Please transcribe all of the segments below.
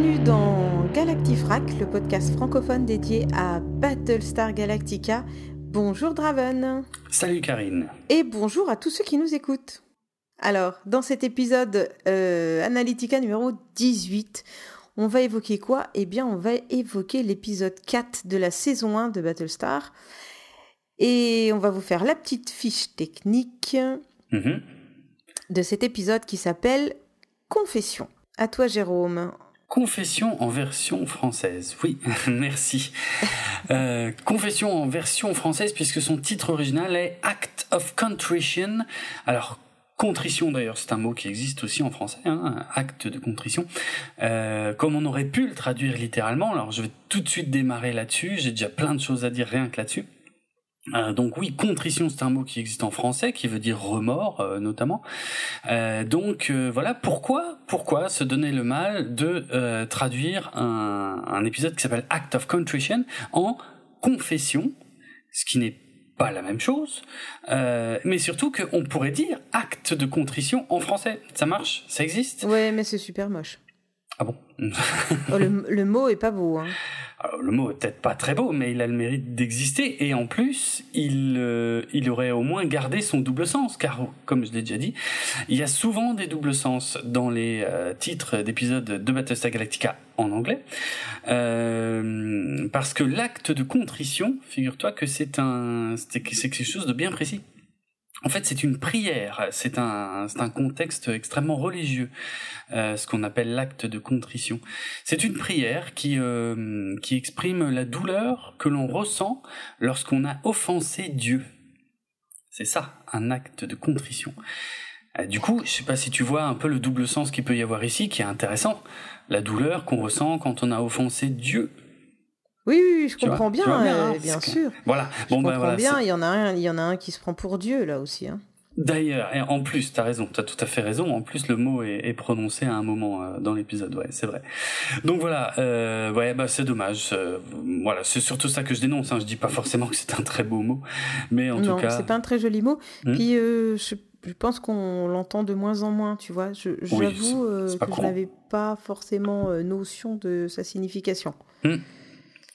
Bienvenue dans Galactifrac, le podcast francophone dédié à Battlestar Galactica. Bonjour Draven. Salut Karine. Et bonjour à tous ceux qui nous écoutent. Alors, dans cet épisode euh, Analytica numéro 18, on va évoquer quoi? Eh bien, on va évoquer l'épisode 4 de la saison 1 de Battlestar. Et on va vous faire la petite fiche technique Mhm. de cet épisode qui s'appelle Confession. À toi, Jérôme. Confession en version française. Oui, merci. Euh, confession en version française puisque son titre original est Act of Contrition. Alors, contrition d'ailleurs, c'est un mot qui existe aussi en français, hein, acte de contrition. Euh, comme on aurait pu le traduire littéralement, alors je vais tout de suite démarrer là-dessus. J'ai déjà plein de choses à dire rien que là-dessus. Euh, donc oui, contrition, c'est un mot qui existe en français, qui veut dire remords euh, notamment. Euh, donc voilà, pourquoi, pourquoi se donner le mal de traduire un, épisode qui s'appelle Act of Contrition en confession, ce qui n'est pas la même chose, mais surtout qu'on pourrait dire acte de contrition en français. Ça marche? Ça existe? Ouais, mais c'est super moche. Ah bon Oh, le, le mot est pas beau. Hein. Alors, le mot est peut-être pas très beau, mais il a le mérite d'exister. Et en plus, il, euh, il aurait au moins gardé son double sens, car, comme je l'ai déjà dit, il y a souvent des doubles sens dans les euh, titres d'épisodes de Battlestar Galactica en anglais. Euh, parce que l'acte de contrition, figure-toi que c'est un, c'est c'est quelque chose de bien précis. En fait, c'est une prière, c'est un, un contexte extrêmement religieux, euh, ce qu'on appelle l'acte de contrition. C'est une prière qui, euh, qui exprime la douleur que l'on ressent lorsqu'on a offensé Dieu. C'est ça, un acte de contrition. Euh, Du coup, je sais pas si tu vois un peu le double sens qu'il peut y avoir ici, qui est intéressant. La douleur qu'on ressent quand on a offensé Dieu. Oui, oui, oui, je Tu vois, comprends bien, vois bien, euh, hein, bien sûr. Voilà. Je Bon, ben comprends voilà. bien, il y, en a un, il y en a un qui se prend pour Dieu, là aussi. Hein. D'ailleurs, et en plus, t'as raison, t'as tout à fait raison. En plus, le mot est, est prononcé à un moment euh, dans l'épisode, ouais, c'est vrai. Donc voilà, euh, ouais, bah c'est dommage. euh, voilà, c'est surtout ça que je dénonce. Hein. Je dis pas forcément que c'est un très beau mot, mais en non, tout cas, c'est pas un très joli mot. Hmm. Puis, je, je pense qu'on l'entend de moins en moins, tu vois. Je- Oui, J'avoue que je n'avais pas forcément notion de sa signification.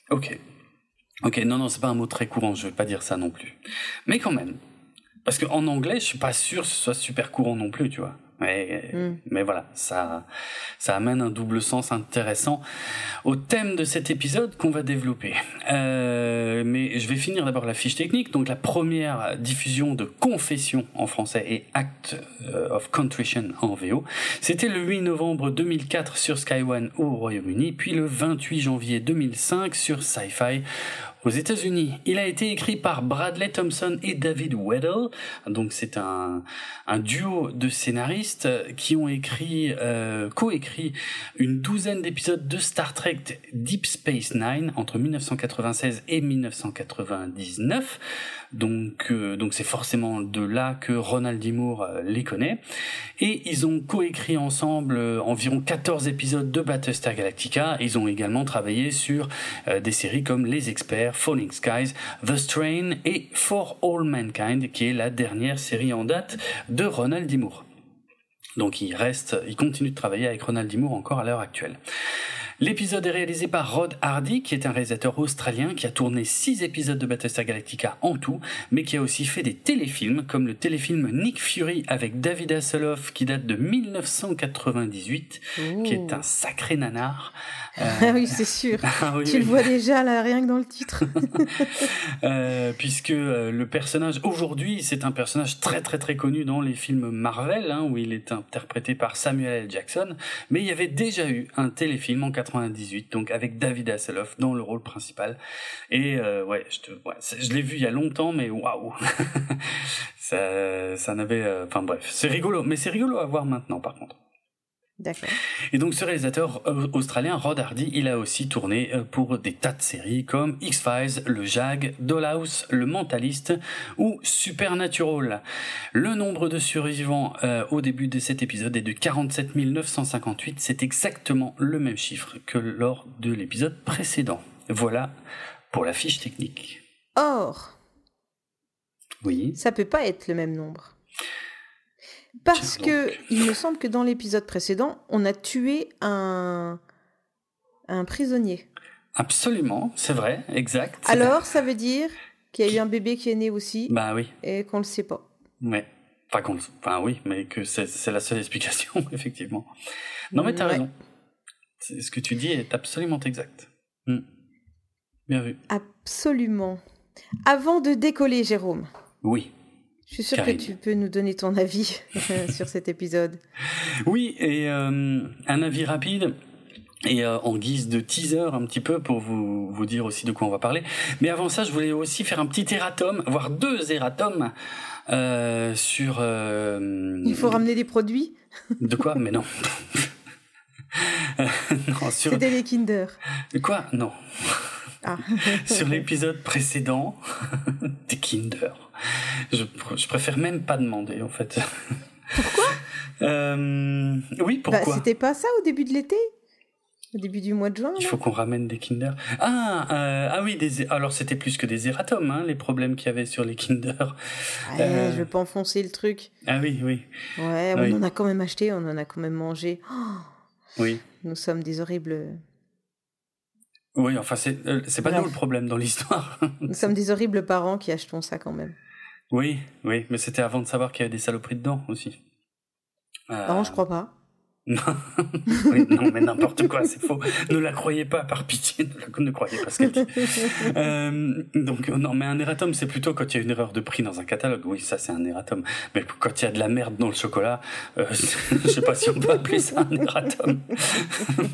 Ok, ok, non, non, c'est pas un mot très courant. Je vais pas dire ça non plus, mais quand même, parce qu'en anglais, je suis pas sûr que ce soit super courant non plus, tu vois. Mais, Hmm. mais voilà, ça, ça amène un double sens intéressant au thème de cet épisode qu'on va développer. Euh, mais je vais finir d'abord la fiche technique. Donc la première diffusion de Confession en français et Act euh, of Contrition en VO, c'était le 8 novembre 2004 sur Sky One au Royaume-Uni, puis le 28 janvier 2005 sur Sci-Fi aux États-Unis. Il a été écrit par Bradley Thompson et David Weddle. Donc c'est un, un duo de scénaristes qui ont écrit, euh, coécrit une douzaine d'épisodes de Star Trek Deep Space Nine entre 1996 et 1999. Donc, euh, donc c'est forcément de là que Ronald D. Moore euh, les connaît. Et ils ont coécrit ensemble euh, environ 14 épisodes de Battlestar Galactica. Ils ont également travaillé sur des séries comme Les Experts, Falling Skies, The Strain et For All Mankind, qui est la dernière série en date de Ronald D. Moore. Donc il reste, il continue de travailler avec Ronald D. Moore encore à l'heure actuelle. L'épisode est réalisé par Rod Hardy, qui est un réalisateur australien qui a tourné six épisodes de Battlestar Galactica en tout, mais qui a aussi fait des téléfilms, comme le téléfilm Nick Fury avec David Hasselhoff, qui date de 1998, qui est un sacré nanar. Euh, Ah oui, c'est sûr. ah oui, tu oui. le vois déjà, là, rien que dans le titre. Euh, puisque euh, le personnage aujourd'hui, c'est un personnage très très très connu dans les films Marvel, hein, où il est interprété par Samuel L. Jackson. Mais il y avait déjà eu un téléfilm en 98, donc avec David Hasselhoff dans le rôle principal. Et euh, ouais, je, te, ouais, je l'ai vu il y a longtemps, mais waouh, ça, ça n'avait, euh, enfin bref, c'est rigolo, mais c'est rigolo à voir maintenant par contre. D'accord. Et donc ce réalisateur euh, australien, Rod Hardy, il a aussi tourné euh, pour des tas de séries comme X-Files, Le Jag, Dollhouse, Le Mentaliste ou Supernatural. Le nombre de survivants euh, au début de cet épisode est de 47 958, c'est exactement le même chiffre que lors de l'épisode précédent. Voilà pour la fiche technique. Or, Oui. ça peut pas être le même nombre. Parce que il me semble que dans l'épisode précédent, on a tué un un prisonnier. Absolument, c'est vrai, exact. Alors, ça veut dire qu'il y a eu un bébé qui est né aussi. Bah oui. Et qu'on le sait pas. Ouais. Enfin, enfin oui, mais que c'est la seule explication, effectivement. Non, mais t'as as raison. Ce que tu dis est absolument exact. Hmm. Bien vu. Absolument. Avant de décoller, Jérôme. Oui. Je suis sûre que tu peux nous donner ton avis sur cet épisode. Oui, et euh, un avis rapide. Et euh, en guise de teaser un petit peu pour vous, vous dire aussi de quoi on va parler. Mais avant ça, je voulais aussi faire un petit erratum, voire deux erratums euh, sur... Euh, Il faut ramener des produits? De quoi? Mais non. non sur... C'était les Kinder. Quoi? Non. Ah. sur l'épisode précédent des Kinder. Je, je préfère même pas demander en fait. Pourquoi euh, Oui, pourquoi bah, C'était pas ça au début de l'été? Au début du mois de juin Il faut qu'on ramène des Kinder. Ah, euh, ah oui, des... alors c'était plus que des erratums, hein, les problèmes qu'il y avait sur les Kinder. Ouais, euh... Je veux pas enfoncer le truc. Ah oui, oui. Ouais, on en a quand même acheté, on en a quand même mangé. Oh oui. Nous sommes des horribles oui, enfin, c'est euh, c'est pas nous le problème dans l'histoire. Nous sommes des horribles parents qui achetons ça quand même. Oui, oui, mais c'était avant de savoir qu'il y avait des saloperies dedans aussi. Euh... Non, je crois pas. Non, non mais n'importe quoi, c'est faux. Ne la croyez pas, par pitié, ne, la, ne croyez pas ce qu'elle dit. Euh, donc non, mais un erratum, c'est plutôt quand il y a une erreur de prix dans un catalogue. Oui, ça c'est un erratum. Mais quand il y a de la merde dans le chocolat, euh, je sais pas si on peut appeler ça un erratum.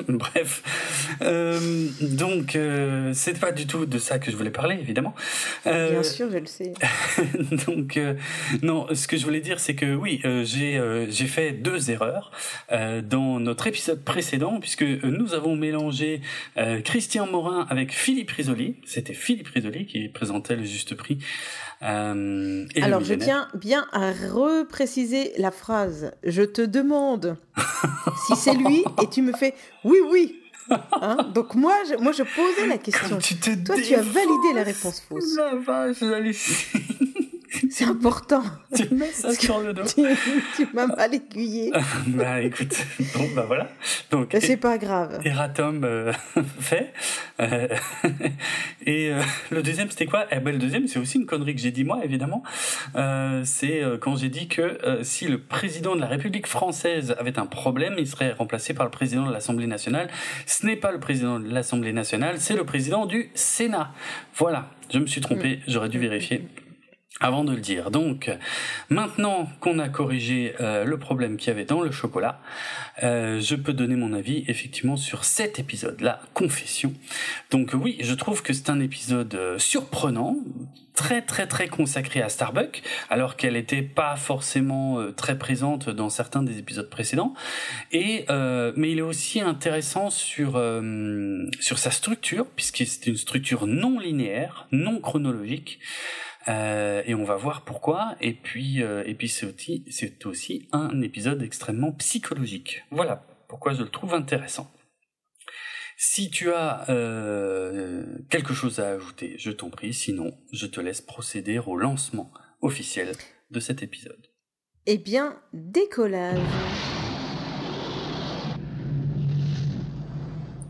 Bref, euh, donc euh, c'est pas du tout de ça que je voulais parler, évidemment. Euh, Bien sûr, je le sais. donc euh, non, ce que je voulais dire, c'est que oui, j'ai j'ai fait deux erreurs. Euh, dans notre épisode précédent, puisque nous avons mélangé euh, Christian Morin avec Philippe Risoli. C'était Philippe Risoli qui présentait le juste prix. Euh, Alors, je tiens bien à repréciser la phrase. Je te demande si c'est lui et tu me fais oui, oui. Hein? Donc moi je, moi, je posais la question. Toi, tu as validé la réponse fausse. La vache, C'est important. Tu mets ça sur le dos. tu, m'as mal aiguillé. bah écoute, bon bah voilà. Donc c'est pas grave. Eratom euh, fait. Euh, et euh, le deuxième c'était quoi? Eh ben le deuxième c'est aussi une connerie que j'ai dit moi évidemment. c'est quand j'ai dit que si le président de la République française avait un problème, il serait remplacé par le président de l'Assemblée nationale. Ce n'est pas le président de l'Assemblée nationale, c'est le président du Sénat. Voilà, je me suis trompé, mm. j'aurais dû vérifier avant de le dire. Donc, maintenant qu'on a corrigé euh, le problème qu'il y avait dans le chocolat, euh, je peux donner mon avis effectivement sur cet épisode, la confession. Donc oui, je trouve que c'est un épisode euh, surprenant, très très très consacré à Starbucks, alors qu'elle n'était pas forcément très présente dans certains des épisodes précédents. Et mais il est aussi intéressant sur sur sa structure, puisque c'est une structure non linéaire, non chronologique. Euh, et on va voir pourquoi. Et puis, euh, c'est aussi un épisode extrêmement psychologique. Voilà pourquoi je le trouve intéressant. Si tu as euh, quelque chose à ajouter, je t'en prie. Sinon, je te laisse procéder au lancement officiel de cet épisode. Eh bien, décollage.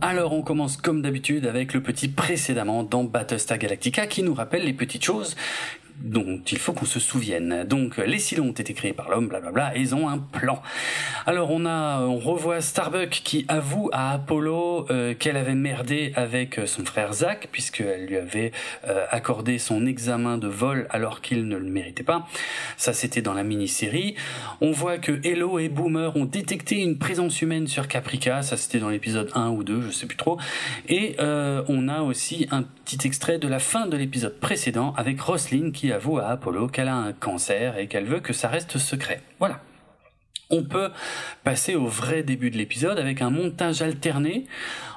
Alors on commence comme d'habitude avec le petit précédemment dans Battlestar Galactica qui nous rappelle les petites choses dont il faut qu'on se souvienne. Donc les silos ont été créés par l'homme, blablabla, et ils ont un plan. Alors on a, on revoit Starbuck qui avoue à Apollo euh, qu'elle avait merdé avec son frère Zach puisqu'elle lui avait euh, accordé son examen de vol alors qu'il ne le méritait pas. Ça c'était dans la mini-série. On voit que Hello et Boomer ont détecté une présence humaine sur Caprica. Ça c'était dans l'épisode 1 ou 2, je sais plus trop. Et euh, on a aussi un petit extrait de la fin de l'épisode précédent avec Roslyn qui avoue à Apollo qu'elle a un cancer et qu'elle veut que ça reste secret. Voilà on peut passer au vrai début de l'épisode avec un montage alterné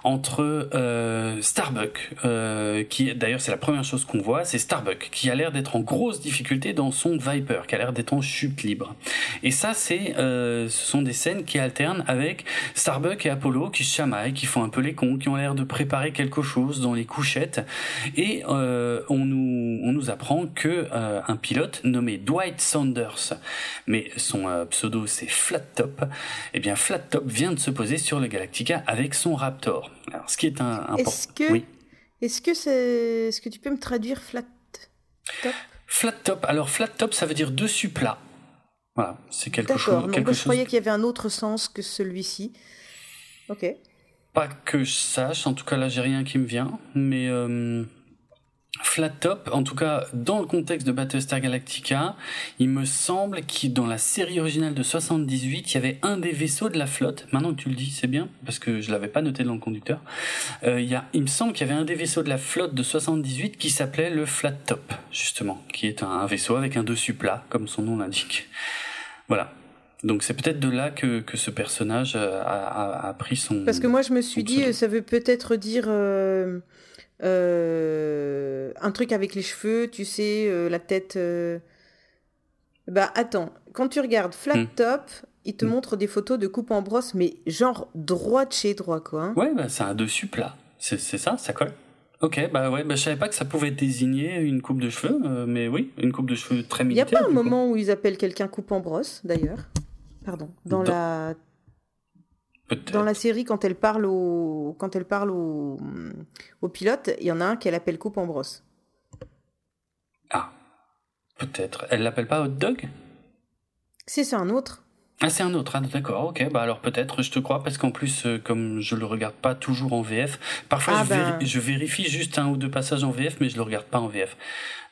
entre euh, Starbuck, euh, qui d'ailleurs c'est la première chose qu'on voit, c'est Starbuck qui a l'air d'être en grosse difficulté dans son Viper, qui a l'air d'être en chute libre. Et ça, c'est, euh, ce sont des scènes qui alternent avec Starbuck et Apollo qui se chamaillent, qui font un peu les cons, qui ont l'air de préparer quelque chose dans les couchettes, et euh, on nous on nous apprend que un pilote nommé Dwight Saunders, mais son pseudo c'est Flat Top, eh bien Flat Top vient de se poser sur le Galactica avec son Raptor. Alors, ce qui est un, important. Est-ce que, oui. est-ce que c'est, est-ce que tu peux me traduire Flat Top? Flat Top. Alors Flat Top, ça veut dire dessus plat. Voilà, c'est quelque chose. D'accord. Je croyais qu'il y avait un autre sens que celui-ci. Ok. Pas que je sache. En tout cas, là, j'ai rien qui me vient. Mais euh, Flat Top, en tout cas dans le contexte de Battlestar Galactica, il me semble que dans la série originale de 78, il y avait un des vaisseaux de la flotte. Maintenant que tu le dis, c'est bien parce que je l'avais pas noté dans le conducteur. Euh, il, y a, il me semble qu'il y avait un des vaisseaux de la flotte de 78 qui s'appelait le Flat Top, justement, qui est un, vaisseau avec un dessus plat, comme son nom l'indique. Voilà. Donc c'est peut-être de là que, que ce personnage a, a, pris son. Parce que moi je me suis dit, ça veut peut-être dire. Euh, euh, un truc avec les cheveux, tu sais, euh, la tête. Euh. Bah attends, quand tu regardes Flat hmm. Top, il te hmm. montre des photos de coupe en brosse, mais genre droit de chez droit, quoi. Hein. Ouais, bah, c'est un dessus plat. C'est ça, ça colle. Ok, bah ouais, bah, je savais pas que ça pouvait désigner une coupe de cheveux, mais oui, une coupe de cheveux très militaire. Il n'y a pas un moment où ils appellent quelqu'un coupe en brosse, d'ailleurs? Pardon. Dans, la dans la série, quand elle parle au, quand elle parle au, au pilote, il y en a un qu'elle appelle coupe en brosse. Ah, peut-être. Elle l'appelle pas hot dog? Si, c'est un autre. Ah, c'est un autre, ah, d'accord, ok, bah alors peut-être, je te crois, parce qu'en plus, euh, comme je le regarde pas toujours en VF, parfois ah, je, ben. je, vérifie juste un ou deux passages en VF, mais je le regarde pas en VF.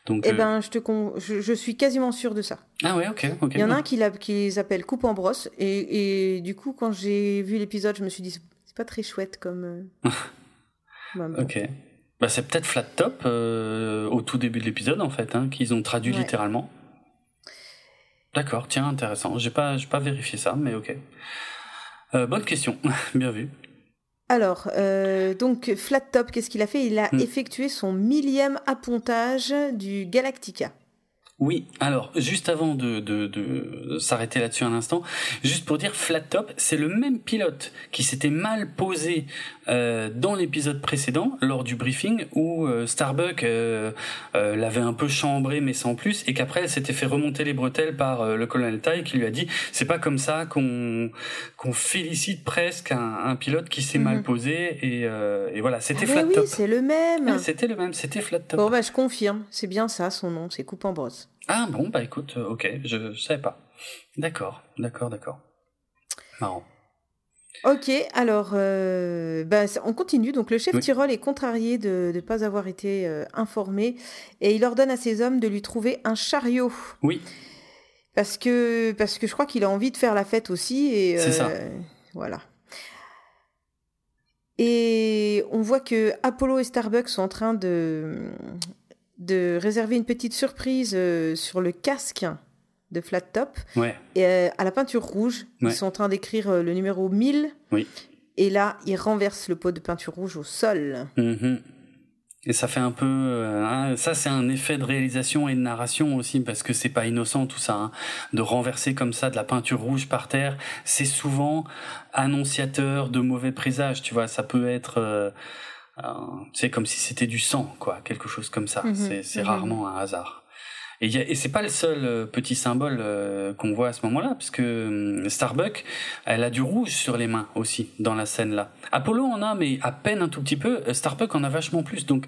Donc, eh euh, ben, je, te con... je, suis quasiment sûr de ça. Ah ouais, ok. ok. Il y en a un qui, qui les appelle coupe en brosse. Et, et du coup, quand j'ai vu l'épisode, je me suis dit, c'est pas très chouette comme. Euh, bah, ok. Bah, c'est peut-être Flat Top euh, au tout début de l'épisode, en fait, hein, qu'ils ont traduit littéralement. D'accord, tiens, intéressant. J'ai pas, pas vérifié ça, mais ok. bonne question, bien vu. Alors, euh, donc Flat Top, qu'est-ce qu'il a fait? Il a hmm. effectué son millième appontage du Galactica. Oui, alors juste avant de, s'arrêter là-dessus un instant, juste pour dire Flat Top, c'est le même pilote qui s'était mal posé euh, dans l'épisode précédent lors du briefing où euh, Starbuck euh, l'avait un peu chambré mais sans plus et qu'après elle s'était fait remonter les bretelles par le colonel Tai qui lui a dit c'est pas comme ça qu'on qu'on félicite presque un, pilote qui s'est mal mhm. posé et, voilà c'était ah Flat oui, c'est le même. c'était le même, c'était Flat Top. Bon bah je confirme, c'est bien ça son nom, c'est Coupe en brosse. Ah bon, bah écoute, euh, ok, je, ne savais pas. D'accord, d'accord, d'accord. Marrant. Ok, alors euh, bah, on continue. Donc le chef Tyrol est contrarié de ne pas avoir été euh, informé et il ordonne à ses hommes de lui trouver un chariot. Oui. Parce que, parce que je crois qu'il a envie de faire la fête aussi. Et, C'est ça. Voilà. Et on voit que Apollo et Starbucks sont en train de, de réserver une petite surprise euh, sur le casque de Flat Top. Et euh, à la peinture rouge, ils sont en train d'écrire euh, le numéro 1000. Oui. Et là, ils renversent le pot de peinture rouge au sol. Mm-hmm. Et ça fait un peu, hein, ça c'est un effet de réalisation et de narration aussi parce que c'est pas innocent tout ça, hein. de renverser comme ça de la peinture rouge par terre, c'est souvent annonciateur de mauvais présages, tu vois, ça peut être c'est euh, comme si c'était du sang, quoi, quelque chose comme ça. Mhm. c'est mhm. rarement un hasard. Et, et c'est pas le seul euh, petit symbole euh, qu'on voit à ce moment-là, parce que Starbuck, elle a du rouge sur les mains aussi dans la scène là. Apollo en a, mais à peine un tout petit peu. Starbuck en a vachement plus. Donc,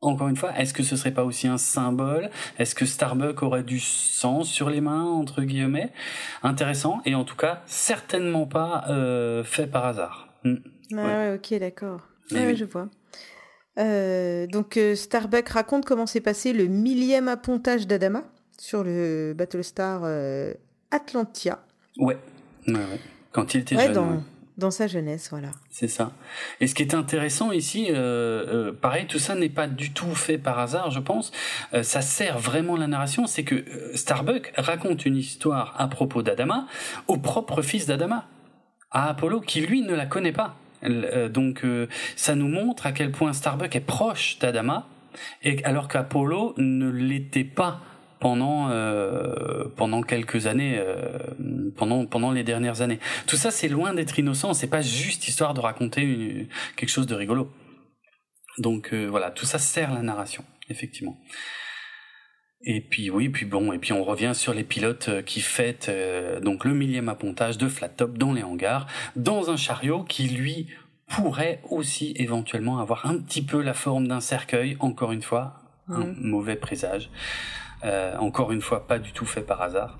encore une fois, est-ce que ce serait pas aussi un symbole? Est-ce que Starbuck aurait du sang sur les mains entre guillemets? Intéressant. Et en tout cas, certainement pas fait par hasard. Hmm. ouais, ok, d'accord. Oui, je vois. Euh, donc euh, Starbuck raconte comment s'est passé le millième appontage d'Adama sur le Battlestar euh, Atlantia. Ouais. ouais, ouais. Quand il était jeune. Dans, dans sa jeunesse, voilà. C'est ça. Et ce qui est intéressant ici, euh, pareil, tout ça n'est pas du tout fait par hasard, je pense. ça sert vraiment la narration, c'est que Starbuck raconte une histoire à propos d'Adama au propre fils d'Adama, à Apollo, qui lui ne la connaît pas. Euh, donc euh, ça nous montre à quel point Starbuck est proche d'Adama, et alors qu'Apollo ne l'était pas pendant euh, pendant quelques années pendant pendant les dernières années. Tout ça c'est loin d'être innocent. C'est pas juste histoire de raconter quelque chose de rigolo. Donc voilà. Tout ça sert la narration effectivement. Et puis oui, puis bon, et puis on revient sur les pilotes euh, qui fêtent euh, donc le millième appontage de flat top dans les hangars, dans un chariot qui lui pourrait aussi éventuellement avoir un petit peu la forme d'un cercueil, encore une fois, un mauvais présage. Euh, encore une fois, pas du tout fait par hasard.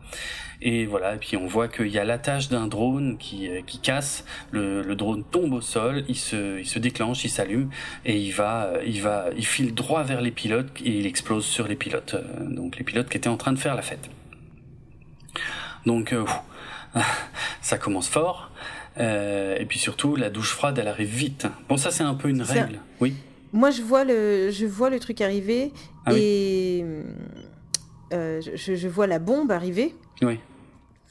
Et voilà, et puis on voit qu'il y a l'attache d'un drone qui, euh, qui casse, le, le drone tombe au sol, il se, il se déclenche, il s'allume, et il va, euh, il va, il file droit vers les pilotes, et il explose sur les pilotes, euh, donc les pilotes qui étaient en train de faire la fête. Donc, euh, ça commence fort, euh, et puis surtout, la douche froide, elle arrive vite. Bon, ça c'est un peu une règle, oui. Moi, je vois le, je vois le truc arriver Ah oui. Euh, je, je vois la bombe arriver. Oui.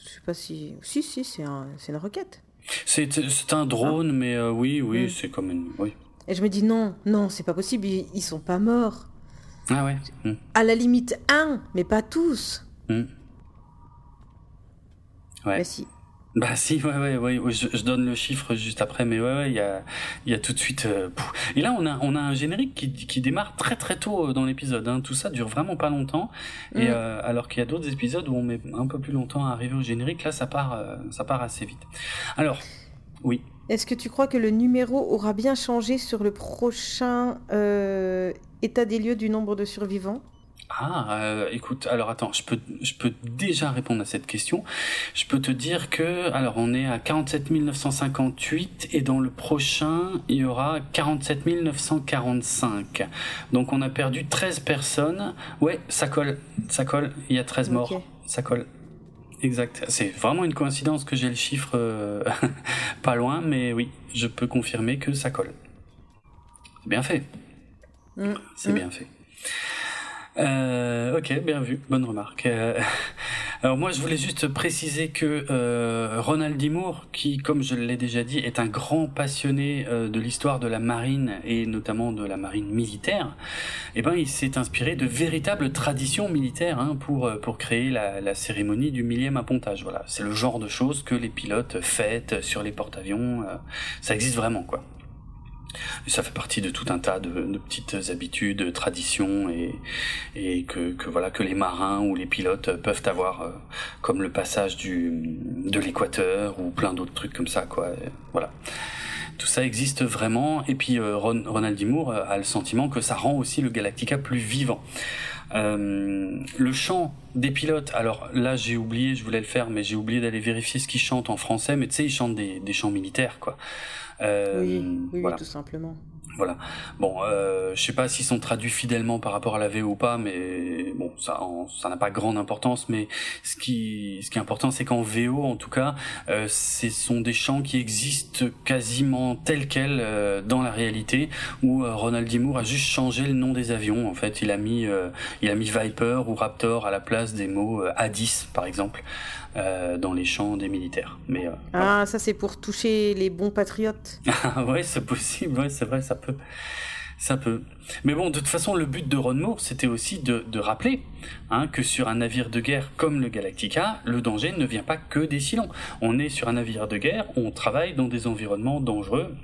Je sais pas si. Si, si, c'est un, une roquette. C'est un drone, mais euh, oui, oui, Mm. c'est comme une. Oui. Et je me dis non, non, c'est pas possible, ils, ils sont pas morts. Ah ouais. mm, À la limite, un, mais pas tous. mm. Ouais. Mais si. Bah si, ouais, ouais, ouais, je, je donne le chiffre juste après, mais ouais, ouais, il y a, y a tout de suite. euh. Et là, on a, on a un générique qui, qui démarre très très tôt euh, dans l'épisode. Hein. Tout ça dure vraiment pas longtemps. Et Mm. euh, alors qu'il y a d'autres épisodes où on met un peu plus longtemps à arriver au générique, là, ça part, euh, ça part assez vite. Alors, oui. Est-ce que tu crois que le numéro aura bien changé sur le prochain état des lieux du nombre de survivants? Ah, euh, écoute, alors attends, je peux, je peux déjà répondre à cette question. Je peux te dire que, alors on est à 47 958 et dans le prochain, il y aura 47 945. Donc on a perdu 13 personnes. Ouais, ça colle, ça colle, il y a 13 morts. Ça colle. Exact. C'est vraiment une coïncidence que j'ai le chiffre euh, pas loin, mais oui, je peux confirmer que ça colle. C'est bien fait. Mm. C'est Mm. bien fait. Euh, ok, bien vu, bonne remarque. Euh, alors moi, je voulais juste préciser que euh, Ronald D. Moore, qui, comme je l'ai déjà dit, est un grand passionné euh, de l'histoire de la marine et notamment de la marine militaire, eh ben, il s'est inspiré de véritables traditions militaires hein, pour euh, pour créer la, la cérémonie du millième appontage. Voilà, c'est le genre de choses que les pilotes fêtent sur les porte-avions. euh, ça existe vraiment, quoi. Ça fait partie de tout un tas de, petites habitudes, traditions et, et que, que voilà que les marins ou les pilotes peuvent avoir, euh, comme le passage du, de l'équateur ou plein d'autres trucs comme ça, quoi. Voilà. Tout ça existe vraiment. Et puis euh, Ron- Ronald D. A le sentiment que ça rend aussi le Galactica plus vivant. Euh, le chant des pilotes, alors là j'ai oublié, je voulais le faire, mais j'ai oublié d'aller vérifier ce qu'ils chantent en français, mais tu sais, ils chantent des, des chants militaires, quoi. Euh, Oui, oui, voilà. oui, tout simplement. Voilà. Bon, euh, je sais pas s'ils sont traduits fidèlement par rapport à la VO ou pas, mais bon, ça, en- ça n'a pas grande importance. Mais ce qui, ce qui est important, c'est qu'en VO, en tout cas, euh, ce sont des chants qui existent quasiment tels quels euh, dans la réalité, où euh, Ronald D. Moore a juste changé le nom des avions. En fait, il a mis, il a mis Viper ou Raptor à la place des mots A10, par exemple, euh, dans les chants des militaires. Mais euh, voilà. Ah, ça c'est pour toucher les bons patriotes. Ah ouais, c'est possible, ouais, c'est vrai, ça peut. Ça peut. Mais bon, de toute façon, le but de Ron Moore, c'était aussi de, de rappeler hein, que sur un navire de guerre comme le Galactica, le danger ne vient pas que des Cylons. On est sur un navire de guerre, on travaille dans des environnements dangereux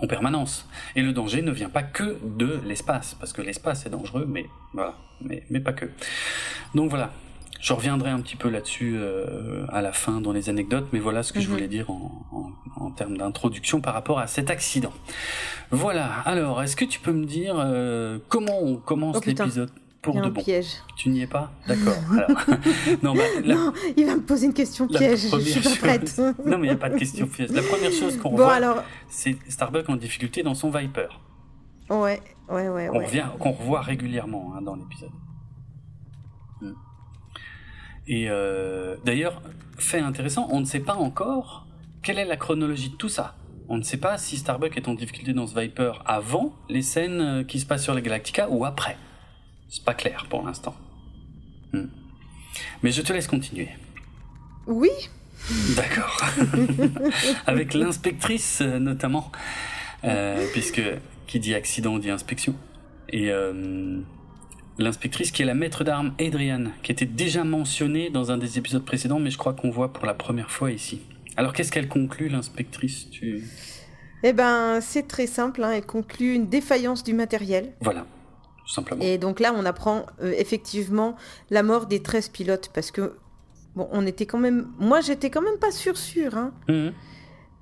en permanence. Et le danger ne vient pas que de l'espace, parce que l'espace est dangereux, mais voilà, mais, mais pas que. Donc voilà, je reviendrai un petit peu là-dessus euh, à la fin dans les anecdotes, mais voilà ce que je Mhm. voulais dire en, en, en termes d'introduction par rapport à cet accident. Voilà, alors est-ce que tu peux me dire euh, comment on commence Oh, l'épisode Il pour y a de un bon piège. Tu n'y es pas? D'accord. non, bah, la- Non, il va me poser une question piège. Je suis pas prête. chose- non, mais il n'y a pas de question piège. La première chose qu'on Bon voit, alors, c'est Starbuck en difficulté dans son Viper. ouais, ouais, ouais, qu'on ouais. revient, qu'on revoit régulièrement hein, dans l'épisode. Et euh, d'ailleurs, fait intéressant, on ne sait pas encore quelle est la chronologie de tout ça. On ne sait pas si Starbuck est en difficulté dans ce Viper avant les scènes euh, qui se passent sur le Galactica ou après. C'est pas clair pour l'instant. Hmm. Mais je te laisse continuer. Oui, D'accord. Avec l'inspectrice euh, notamment, euh, puisque qui dit accident dit inspection. Et euh, l'inspectrice qui est la maître d'armes Adrian, qui était déjà mentionnée dans un des épisodes précédents, mais je crois qu'on voit pour la première fois ici. Alors qu'est-ce qu'elle conclut, l'inspectrice tu... eh ben c'est très simple. hein, Elle conclut une défaillance du matériel. Voilà. tout simplement. Et donc là, on apprend euh, effectivement la mort des 13 pilotes parce que, bon, on était quand même. Moi, j'étais quand même pas sûr, sûr. Hein. Mhm.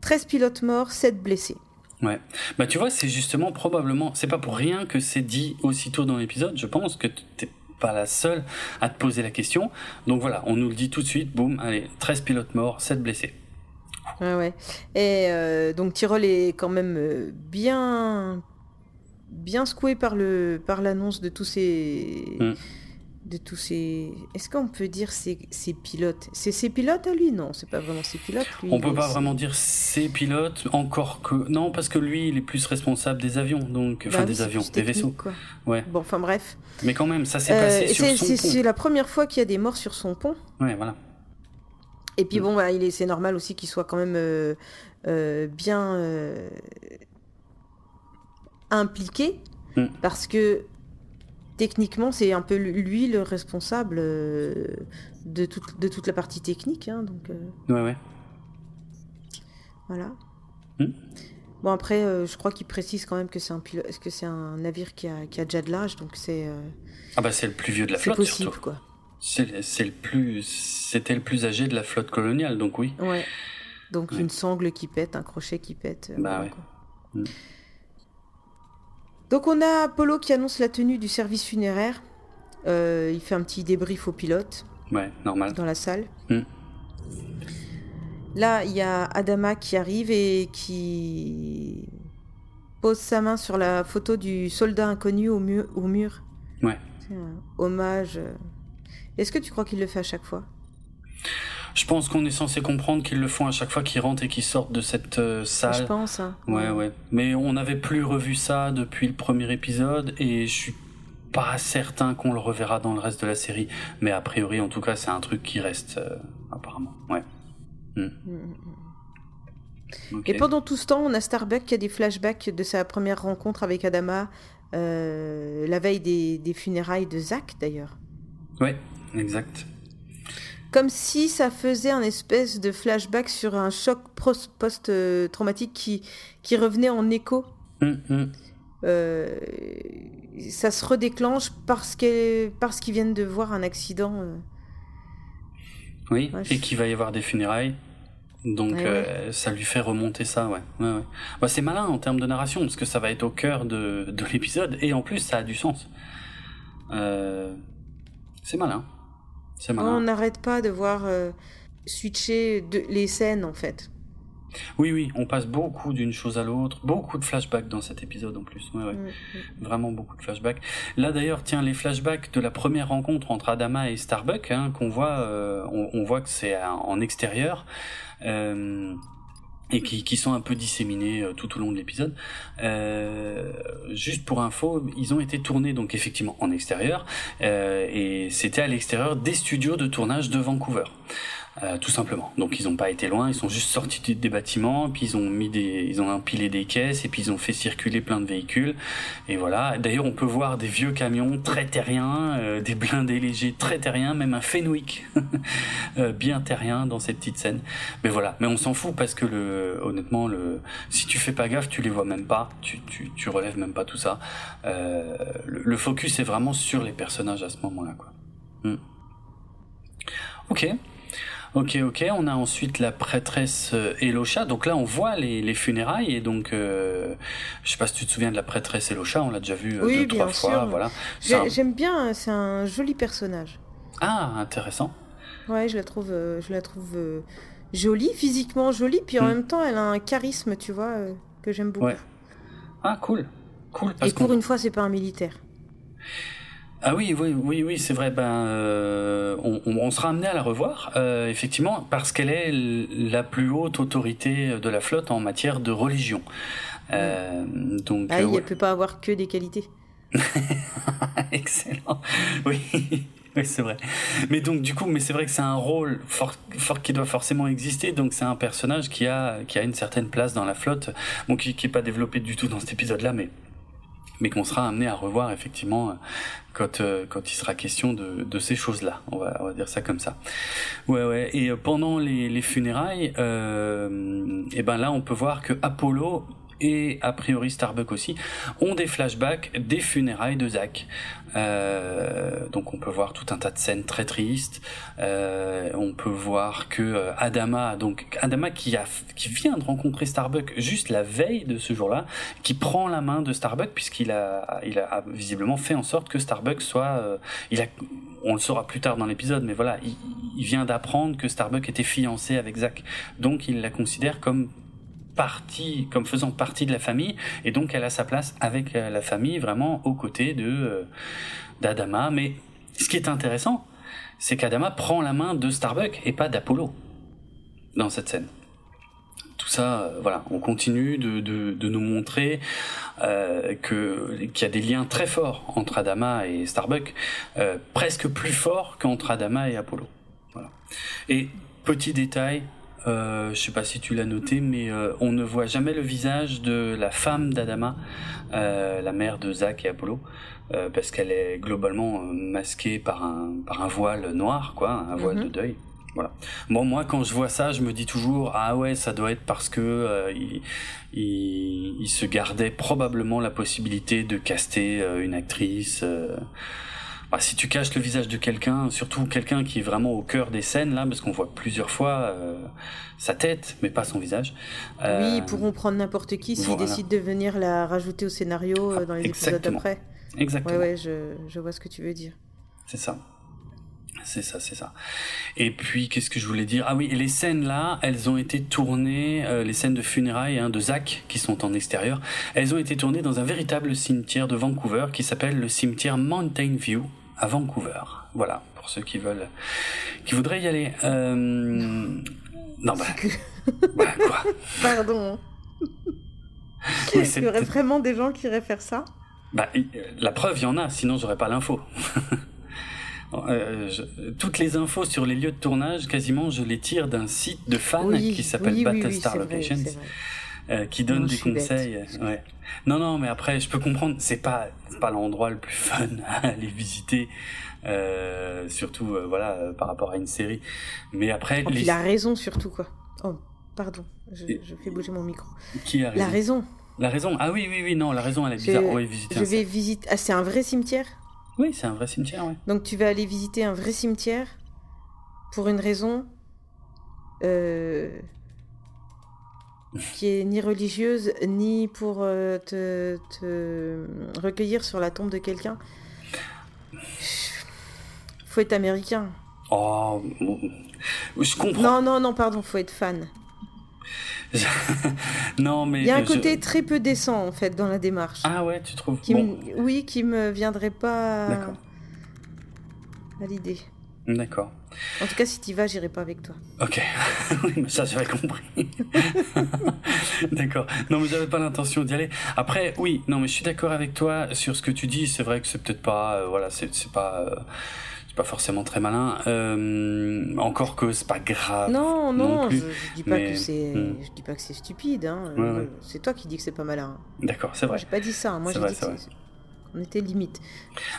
13 pilotes morts, 7 blessés. Ouais. Bah tu vois, c'est justement probablement, c'est pas pour rien que c'est dit aussitôt dans l'épisode. Je pense que t'es pas la seule à te poser la question. Donc voilà, on nous le dit tout de suite. Boum, allez, 13 pilotes morts, 7 blessés. Ouais, ouais. Et euh, donc Tyrol est quand même euh, bien, bien secoué par le, par l'annonce de tous ces, Mm. De tous ces. Est-ce qu'on peut dire ces, ces pilotes? C'est ses pilotes à lui? Non, c'est pas vraiment ses pilotes. Lui, On peut pas vraiment dire ses pilotes, encore que non, parce que lui, il est plus responsable des avions, donc enfin Bah oui, des avions, des vaisseaux. quoi. Ouais. Bon, enfin bref. Mais quand même, ça s'est Euh, passé sur c'est, son c'est- pont. c'est la première fois qu'il y a des morts sur son pont. Ouais, voilà. Et puis Mm. bon, voilà, est, c'est normal aussi qu'il soit quand même euh, euh, bien impliqué, Mm. parce que techniquement, c'est un peu lui le responsable euh, de, toute, de toute la partie technique. hein, donc euh, Ouais, ouais. voilà. Mm. Bon, après, euh, je crois qu'il précise quand même que c'est un, pilo- que c'est un navire qui a, qui a déjà de l'âge, donc c'est, euh, Ah bah c'est le plus vieux de la c'est flotte possible, surtout. quoi. C'est le plus, c'était le plus âgé de la flotte coloniale, donc oui. Ouais. Donc Ouais. une sangle qui pète, un crochet qui pète. Bah voilà, ouais. quoi. Mm. Donc on a Apollo qui annonce la tenue du service funéraire. Euh, il fait un petit débrief au pilote Ouais, normal. dans la salle. Mm. Là, il y a Adama qui arrive et qui pose sa main sur la photo du soldat inconnu au, mu- au mur. Ouais. C'est un hommage. Est-ce que tu crois qu'il le fait à chaque fois? Je pense qu'on est censé comprendre qu'ils le font à chaque fois qu'ils rentrent et qu'ils sortent de cette euh, Je salle. pense. hein. Ouais, ouais. Mais on n'avait plus revu ça depuis le premier épisode et je suis pas certain qu'on le reverra dans le reste de la série. Mais a priori, en tout cas, c'est un truc qui reste, euh, apparemment. Ouais. Mm, mm, mm. Ok. Et pendant tout ce temps, on a Starbuck qui a des flashbacks de sa première rencontre avec Adama, euh, la veille des, des funérailles de Zach d'ailleurs. Ouais, exact. Comme si ça faisait un espèce de flashback sur un choc post-traumatique qui, qui revenait en écho. Hum, hum. Euh, ça se redéclenche parce qu'elle- parce qu'ils viennent de voir un accident. euh. Oui, Ouais, et qu'il va y avoir des funérailles. Donc Ouais, euh, ça lui fait remonter ça, ouais. ouais, ouais. Bah, c'est malin en termes de narration, parce que ça va être au cœur de, de l'épisode, et en plus ça a du sens. Euh, c'est malin. On n'arrête pas de voir euh, switcher de, les scènes en fait. Oui, oui, on passe beaucoup d'une chose à l'autre, beaucoup de flashbacks dans cet épisode en plus. Ouais, ouais. Mm, mm. Vraiment beaucoup de flashbacks. Là d'ailleurs, tiens, les flashbacks de la première rencontre entre Adama et Starbuck, hein, qu'on voit, euh, on, on voit que c'est en en extérieur. euh, et qui, qui sont un peu disséminés euh, tout au long de l'épisode. Euh, juste pour info, ils ont été tournés donc effectivement en extérieur euh, et c'était à l'extérieur des studios de tournage de Vancouver. Euh, tout simplement. Donc ils n'ont pas été loin, ils sont juste sortis des- bâtiments, puis ils ont mis des, ils ont empilé des caisses et puis ils ont fait circuler plein de véhicules. Et voilà. D'ailleurs, on peut voir des vieux camions très terriens, euh, des blindés légers très terriens, même un Fenwick euh, bien terrien dans cette petite scène. Mais voilà. Mais on s'en fout parce que le, honnêtement, le, si tu fais pas gaffe, tu les vois même pas, tu, tu, tu relèves même pas tout ça. Euh, le, le focus est vraiment sur les personnages à ce moment-là, quoi. Hmm. Ok. Ok, ok. On a ensuite la prêtresse euh, Elocha. Donc là, on voit les, les funérailles et donc, euh, je sais pas si tu te souviens de la prêtresse Elocha. On l'a déjà vu euh, Oui, deux, bien trois fois. Voilà. Un- J'aime bien, c'est un joli personnage. Ah, intéressant. Ouais, je la trouve, euh, je la trouve euh, jolie, physiquement jolie, puis en Mm. même temps, elle a un charisme, tu vois, euh, que j'aime beaucoup. Ouais. Ah, cool. Cool. Parce Et pour une fois, c'est pas un militaire. Ah oui, oui, oui, oui, c'est vrai. Ben, euh, on, on- sera amené à la revoir, euh, effectivement, parce qu'elle est la plus haute autorité de la flotte en matière de religion. Euh, donc, Ah, il ouais. ne peut pas avoir que des qualités. excellent. Oui. Oui, c'est vrai. Mais donc, du coup, mais c'est vrai que c'est un rôle fort, fort qui doit forcément exister. Donc, c'est un personnage qui a, qui a une certaine place dans la flotte. Bon, qui, qui est pas développé du tout dans cet épisode-là, mais, mais qu'on sera amené à revoir, effectivement, euh, quand, euh, quand il sera question de, de ces choses-là. On va, on va dire ça comme ça. Ouais, ouais. Et euh, pendant les, les funérailles, euh, et ben là, on peut voir que Apollo et a priori Starbuck aussi ont des flashbacks des funérailles de Zach. Euh, donc on peut voir tout un tas de scènes très tristes. Euh, on peut voir que euh, Adama, donc Adama qui vient de rencontrer Starbuck juste la veille de ce jour-là, qui prend la main de Starbuck puisqu'il a visiblement fait en sorte que Starbuck soit il on le saura plus tard dans l'épisode, mais voilà, il, il vient d'apprendre que Starbuck était fiancé avec Zach, donc il la considère comme partie, comme faisant partie de la famille, et donc elle a sa place avec euh, la famille, vraiment aux côtés de euh, d'Adama. Mais ce qui est intéressant, c'est qu'Adama prend la main de Starbuck et pas d'Apollo dans cette scène. Tout ça, euh, voilà, on continue de, de, nous montrer qu'il y a des liens très forts entre Adama et Starbuck, presque plus forts qu'entre Adama et Apollo. Voilà. Et petit détail, euh, je sais pas si tu l'as noté, mais euh, on ne voit jamais le visage de la femme d'Adama, euh, la mère de Zach et Apollo, euh, parce qu'elle est globalement euh, masquée par un par un voile noir, quoi, un voile Mhm. de deuil. Voilà. Bon, moi, quand je vois ça, je me dis toujours, ah ouais, ça doit être parce que euh, il, il, il se gardait probablement la possibilité de caster euh, une actrice. euh, bah, si tu caches le visage de quelqu'un, surtout quelqu'un qui est vraiment au cœur des scènes là, parce qu'on voit plusieurs fois euh, sa tête, mais pas son visage. euh, Oui, ils pourront prendre n'importe qui s'ils voilà. décident de venir la rajouter au scénario euh, dans les épisodes Exactement. d'après. Exactement. Ouais, ouais, je, je vois ce que tu veux dire. C'est ça. C'est ça, c'est ça. Et puis, qu'est-ce que je voulais dire? Ah oui, et les scènes là, elles ont été tournées, euh, les scènes de funérailles hein, de Zach, qui sont en extérieur, elles ont été tournées dans un véritable cimetière de Vancouver qui s'appelle le cimetière Mountain View à Vancouver. Voilà, pour ceux qui veulent, qui voudraient y aller. Euh... Non, bah, bah, quoi Pardon. Mais Il c'est- y aurait vraiment des gens qui iraient faire ça? Bah, la preuve, il y en a, sinon j'aurais pas l'info. Euh, je- toutes les infos sur les lieux de tournage, quasiment, je les tire d'un site de fans qui s'appelle oui, oui, oui, Battlestar vrai, Locations, vrai. Euh, qui donne Non, des je conseils. euh, ouais. Non, non, mais après, je peux comprendre, c'est pas, pas l'endroit le plus fun à aller visiter, euh, surtout, euh, voilà, par rapport à une série. Mais après, Oh, les... la raison surtout, quoi. Oh, pardon, je, je fais bouger mon micro. qui a raison La raison. La raison. Ah oui, oui, oui, non, la raison, elle est Je- bizarre. Oui, visiter Je un vais visiter. Ah, c'est un vrai cimetière? Oui, c'est un vrai cimetière, ouais. Donc tu vas aller visiter un vrai cimetière pour une raison euh, qui est ni religieuse ni pour euh, te, te recueillir sur la tombe de quelqu'un. Faut être américain. Oh, je comprends. Non, non, non, pardon, faut être fan. non, mais Il y a un je- côté très peu décent en fait dans la démarche. Ah ouais, tu trouves qui Bon, Oui, qui me viendrait pas à l'idée. D'accord. En tout cas, si tu vas, j'irai pas avec toi. Ok, oui, mais ça j'avais compris. d'accord. Non, mais j'avais pas l'intention d'y aller. Après, oui, non, mais je suis d'accord avec toi sur ce que tu dis. C'est vrai que c'est peut-être pas, euh, voilà, c'est pas, euh, pas forcément très malin. Euh, encore que c'est pas grave. non, non, non plus, je, je dis pas mais- que c'est, Hmm. je dis pas que c'est stupide. Hein. Ouais, ouais. C'est toi qui dis que c'est pas malin. D'accord, c'est Moi, vrai. j'ai pas dit ça. Moi, j'ai dit que on était limite.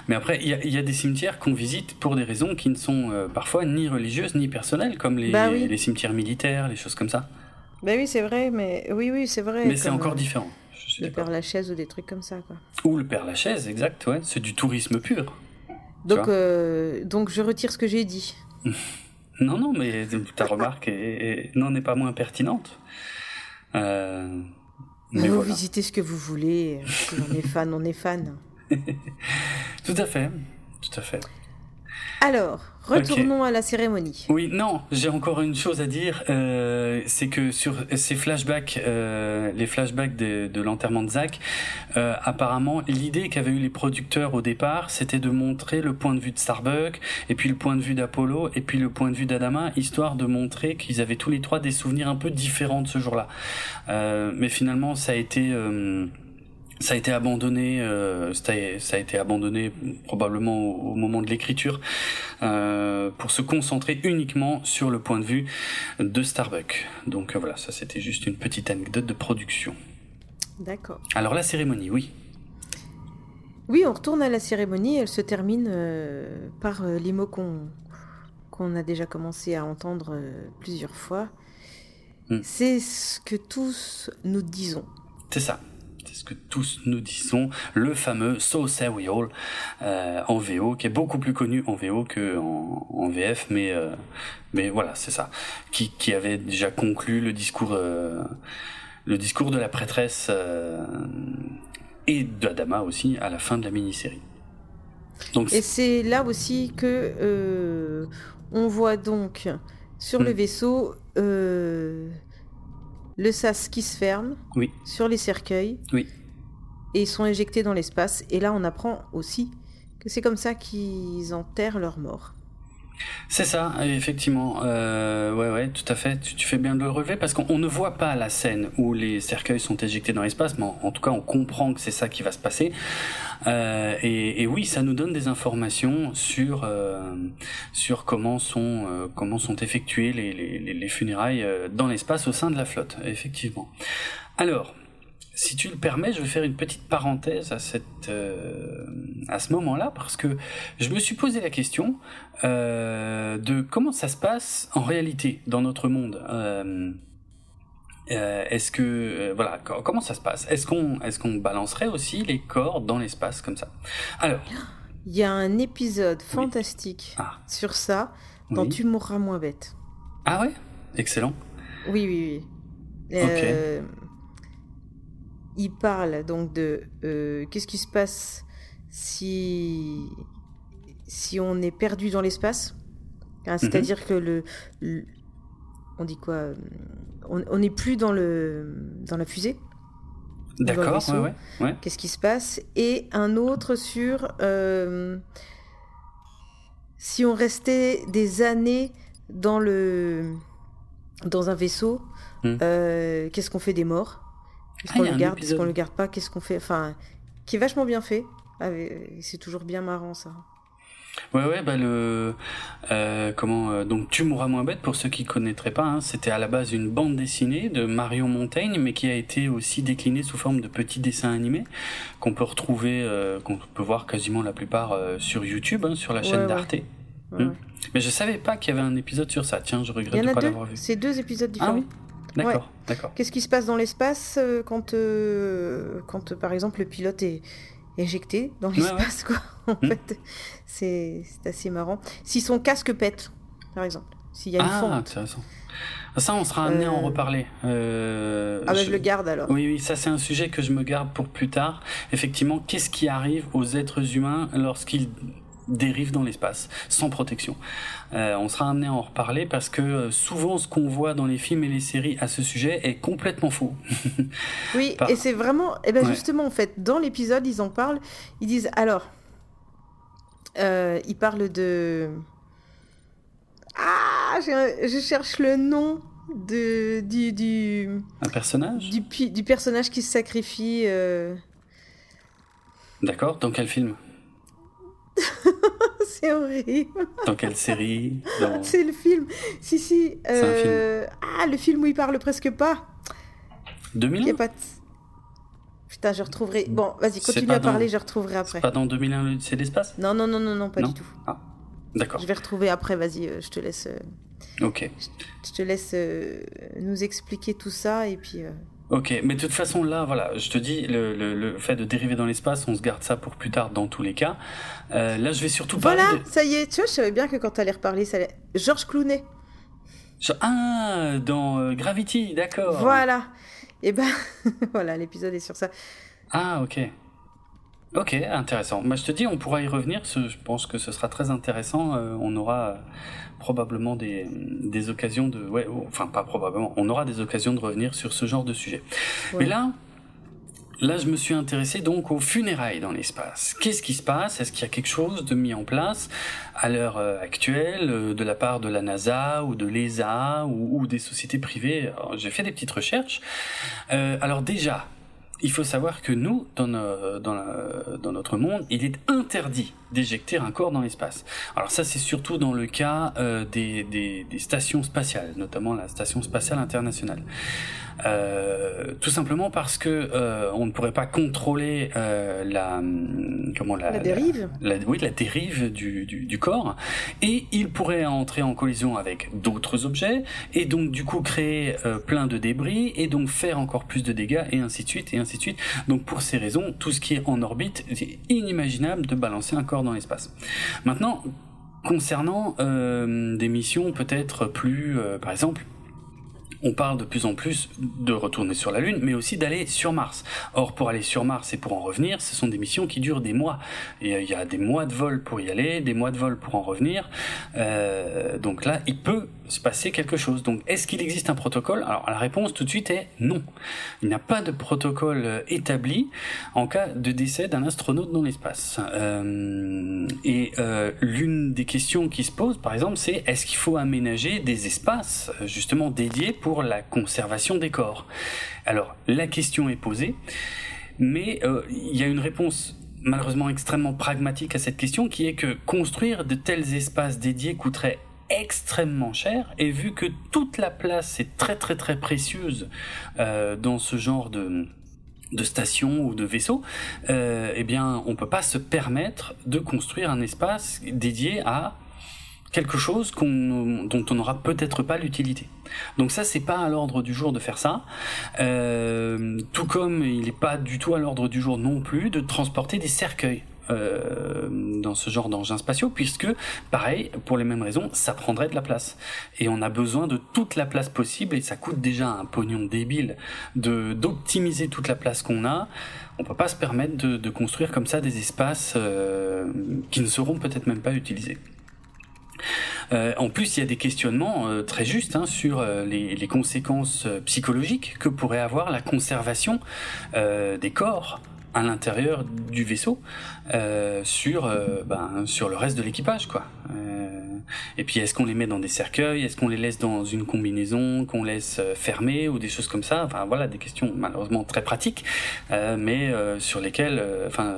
Mais après, il y a, il y a des cimetières qu'on visite pour des raisons qui ne sont euh, parfois ni religieuses ni personnelles, comme les, Bah oui. les cimetières militaires, les choses comme ça. Bah oui, c'est vrai, mais oui, oui, c'est vrai. mais c'est encore euh, différent. Je Le. Père Lachaise ou des trucs comme ça, quoi. Ou le Père Lachaise, exact, ouais. C'est du tourisme pur. Donc, euh, donc, je retire ce que j'ai dit. Non, non, mais ta remarque n'en est pas moins pertinente. Euh, mais vous voilà. visitez ce que vous voulez. Si on est fan, on est fan. Tout à fait, tout à fait. Alors, retournons à la cérémonie. Oui, non, j'ai encore une chose à dire, euh, c'est que sur ces flashbacks, euh, les flashbacks de, de l'enterrement de Zach, euh, apparemment, l'idée qu'avaient eu les producteurs au départ, c'était de montrer le point de vue de Starbuck, et puis le point de vue d'Apollo, et puis le point de vue d'Adama, histoire de montrer qu'ils avaient tous les trois des souvenirs un peu différents de ce jour-là. Euh, mais finalement, ça a été... ça a été abandonné, euh, ça, a, ça a été abandonné probablement au, au moment de l'écriture euh, pour se concentrer uniquement sur le point de vue de Starbuck. Donc euh, voilà, ça c'était juste une petite anecdote de production. D'accord. Alors la cérémonie, oui. Oui, on retourne à la cérémonie. Elle se termine par les mots qu'on a déjà commencé à entendre plusieurs fois. Mm. C'est ce que tous nous disons. C'est ça. C'est ce que tous nous disons, le fameux So Say We All euh, en VO, qui est beaucoup plus connu en VO que en, VF, mais euh, mais voilà, c'est ça, qui, qui avait déjà conclu le discours euh, le discours de la prêtresse euh, et d'Adama aussi à la fin de la mini-série. Donc, et c'est là aussi que on voit donc sur le hmm. vaisseau le sas qui se ferme oui. sur les cercueils. Oui. Et ils sont éjectés dans l'espace. Et là, on apprend aussi que c'est comme ça qu'ils enterrent leurs morts. C'est ça, effectivement. Euh, ouais, ouais, tout à fait. Tu, fais bien de le relever parce qu'on ne voit pas la scène où les cercueils sont éjectés dans l'espace, mais en, tout cas, on comprend que c'est ça qui va se passer. Euh, et, oui, ça nous donne des informations sur euh, sur comment sont euh, comment sont effectuées les, les, les funérailles dans l'espace au sein de la flotte. Effectivement. Alors, si tu le permets, je vais faire une petite parenthèse à cette euh, à ce moment-là parce que je me suis posé la question euh, de comment ça se passe en réalité dans notre monde. Euh, est-ce que voilà comment ça se passe? Est-ce qu'on est-ce qu'on balancerait aussi les corps dans l'espace comme ça? Alors, il y a un épisode fantastique ah. sur ça dont Tu mourras moins bête. Ah ouais, excellent. Oui oui oui. Ok il parle donc de euh, qu'est-ce qui se passe si, si on est perdu dans l'espace. Hein, c'est-à-dire que le, On dit quoi On n'est plus dans, le, dans la fusée. D'accord, ouais, ouais, Qu'est-ce qui se passe? Et un autre sur euh, si on restait des années dans, le, dans un vaisseau, hmm. euh, qu'est-ce qu'on fait des morts? Qu'est-ce qu'on le garde, qu'est-ce qu'on le garde pas, qu'est-ce qu'on fait? Enfin, qui est vachement bien fait. Ah, c'est toujours bien marrant ça. Ouais ouais bah le euh, comment euh, donc tu mourras moins bête pour ceux qui connaîtraient pas hein, c'était à la base une bande dessinée de Marion Montaigne mais qui a été aussi déclinée sous forme de petits dessins animés qu'on peut retrouver euh, qu'on peut voir quasiment la plupart sur YouTube hein, sur la chaîne d'Arte. Hmm. Mais je savais pas qu'il y avait un épisode sur ça. Tiens, je regrette de pas l'avoir vu. C'est deux épisodes différents. Ah, oui D'accord, d'accord. Qu'est-ce qui se passe dans l'espace euh, quand, euh, quand, par exemple, le pilote est éjecté dans l'espace, quoi. En hmm. fait, c'est assez marrant. Si son casque pète, par exemple, s'il y a une ah, intéressant. Ça, on sera amené à en euh, reparler. ah, bah, je... le garde alors. Oui, oui, ça, c'est un sujet que je me garde pour plus tard. Effectivement, qu'est-ce qui arrive aux êtres humains lorsqu'ils dérive dans l'espace, sans protection. Euh, on sera amené à en reparler parce que euh, souvent ce qu'on voit dans les films et les séries à ce sujet est complètement faux. oui, et c'est vraiment, et eh ben justement en fait, dans l'épisode ils en parlent, ils disent alors, euh, ils parlent de, ah, je, cherche le nom de du, du un personnage du, du personnage qui se sacrifie. D'accord, dans quel film? C'est horrible. Dans quelle série? C'est le film. Si, si. Euh... Ah, le film où il parle presque pas. 2001 pas Putain, je retrouverai. Bon, vas-y, continue à parler, je retrouverai après. Pas dans 2001, c'est l'espace? Non, non, non, non, non, pas du tout. Ah, d'accord. Je vais retrouver après, vas-y, euh, je te laisse. Euh, ok. Je te laisse nous expliquer tout ça et puis. Ok, mais de toute façon là, voilà, je te dis, le, le, le fait de dériver dans l'espace, on se garde ça pour plus tard dans tous les cas. Euh, là, je vais surtout parler. Voilà, ça y est, tu vois, je savais bien que quand t'allais reparler, ça allait. Georges Clounet. Ah, dans euh, Gravity, d'accord. Voilà. Et eh ben, voilà, l'épisode est sur ça. Ah, ok. Ok, intéressant. Moi, je te dis, on pourra y revenir. Je pense que ce sera très intéressant. Euh, on aura probablement des, des occasions de... Ouais, enfin, pas probablement. On aura des occasions de revenir sur ce genre de sujet. Mais là, Là, je me suis intéressé donc aux funérailles dans l'espace. Qu'est-ce qui se passe? Est-ce qu'il y a quelque chose de mis en place à l'heure euh, actuelle euh, de la part de la NASA ou de l'ESA ou, des sociétés privées? J'ai fait des petites recherches. Euh, alors déjà, il faut savoir que nous, dans, notre monde, il est interdit d'éjecter un corps dans l'espace. Alors ça, c'est surtout dans le cas euh, des, stations spatiales, notamment la station spatiale internationale. Euh, tout simplement parce que euh, on ne pourrait pas contrôler euh, la comment la, la dérive. la, oui la dérive du, du, du, corps. Et il pourrait entrer en collision avec d'autres objets et donc du coup créer euh, plein de débris et donc faire encore plus de dégâts et ainsi de suite et ainsi de suite. Donc pour ces raisons tout ce qui est en orbite c'est inimaginable de balancer un corps dans l'espace. Maintenant concernant euh, des missions peut-être plus par exemple on parle de plus en plus de retourner sur la Lune, mais aussi d'aller sur Mars. Or, pour aller sur Mars et pour en revenir, ce sont des missions qui durent des mois. Euh, il y a des mois de vol pour y aller, des mois de vol pour en revenir. Euh, donc là, il peut se passer quelque chose. Donc, est-ce qu'il existe un protocole? Alors, la réponse tout de suite est non. Il n'y a pas de protocole euh, établi en cas de décès d'un astronaute dans l'espace. Euh, et euh, l'une des questions qui se pose, par exemple, c'est est-ce qu'il faut aménager des espaces justement dédiés pour la conservation des corps? Alors, la question est posée, mais il y a une réponse malheureusement extrêmement pragmatique à cette question qui est que construire de tels espaces dédiés coûterait extrêmement cher et vu que toute la place est très très très précieuse euh, dans ce genre de station ou de vaisseau, euh, eh bien, on peut pas se permettre de construire un espace dédié à quelque chose dont on n'aura peut-être pas l'utilité. Donc ça, c'est pas à l'ordre du jour de faire ça. Euh, tout comme il n'est pas du tout à l'ordre du jour non plus de transporter des cercueils. Euh, dans ce genre d'engins spatiaux, puisque, pareil, pour les mêmes raisons, ça prendrait de la place. Et on a besoin de toute la place possible, et ça coûte déjà un pognon débile de d'optimiser toute la place qu'on a. On peut pas se permettre de, construire comme ça des espaces euh, qui ne seront peut-être même pas utilisés. Euh, en plus, il y a des questionnements très justes hein, sur les, conséquences psychologiques que pourrait avoir la conservation des corps à l'intérieur du vaisseau euh, sur euh, ben, sur le reste de l'équipage quoi. Euh, et puis est-ce qu'on les met dans des cercueils, est-ce qu'on les laisse dans une combinaison qu'on laisse euh, fermer ou des choses comme ça? Enfin voilà des questions malheureusement très pratiques, mais sur lesquelles enfin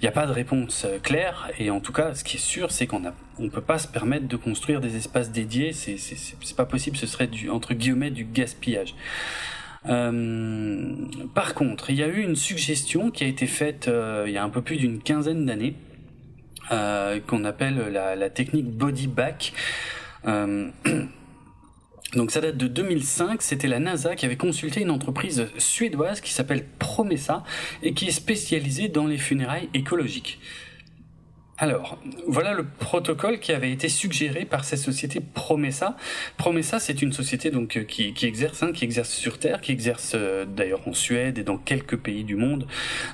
il n'y a pas de réponse claire. Et en tout cas, ce qui est sûr, c'est qu'on a on peut pas se permettre de construire des espaces dédiés. C'est c'est pas possible. Ce serait du entre guillemets du gaspillage. Euh, par contre, il y a eu une suggestion qui a été faite euh, il y a un peu plus d'une quinzaine d'années, euh, qu'on appelle la, la, technique body back. Donc ça date de 2005, c'était la NASA qui avait consulté une entreprise suédoise qui s'appelle Promessa et qui est spécialisée dans les funérailles écologiques. Alors, voilà le protocole qui avait été suggéré par cette société Promessa. Promessa, c'est une société donc euh, qui, qui exerce, hein, qui exerce sur Terre, qui exerce euh, d'ailleurs en Suède et dans quelques pays du monde,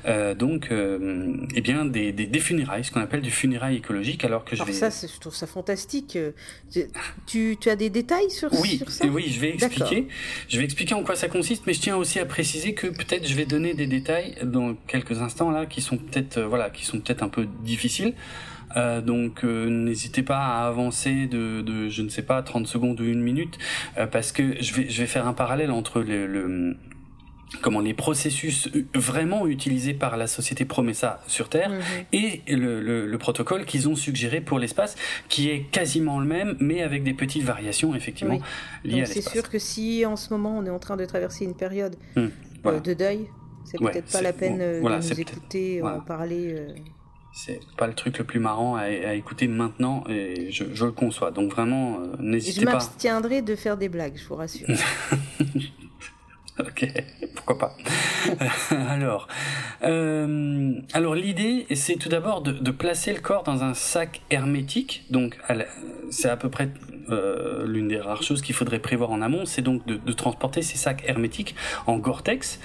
euh, donc euh, eh bien des, des, des funérailles, ce qu'on appelle du funérailles écologique. Alors que je alors vais. ça, je trouve ça fantastique. Tu, tu as des détails sur, oui, sur ça? Oui, je vais expliquer. Je vais expliquer en quoi ça consiste, mais je tiens aussi à préciser que peut-être je vais donner des détails dans quelques instants là qui sont peut-être voilà qui sont peut-être un peu difficiles. Euh, donc euh, n'hésitez pas à avancer de, de, je ne sais pas, 30 secondes ou une minute, euh, parce que je vais, je vais faire un parallèle entre le, le comment les processus vraiment utilisés par la société Promessa sur Terre Mhm. et le, le, le protocole qu'ils ont suggéré pour l'espace, qui est quasiment le même, mais avec des petites variations effectivement Oui. liées Donc à c'est l'espace. sûr que si en ce moment on est en train de traverser une période Hmm, voilà. de deuil, c'est Ouais, peut-être pas c'est- la peine voilà, de c'est nous écouter, voilà. en parler. euh. C'est pas le truc le plus marrant à, à écouter maintenant, et je, je le conçois. Donc vraiment, euh, Je n'hésitez pas. m'abstiendrai de faire des blagues, je vous rassure. Ok, pourquoi pas. alors, euh, alors l'idée, c'est tout d'abord de, de placer le corps dans un sac hermétique. Donc, c'est à peu près euh, l'une des rares choses qu'il faudrait prévoir en amont, c'est donc de, transporter ces sacs hermétiques en Gore-Tex,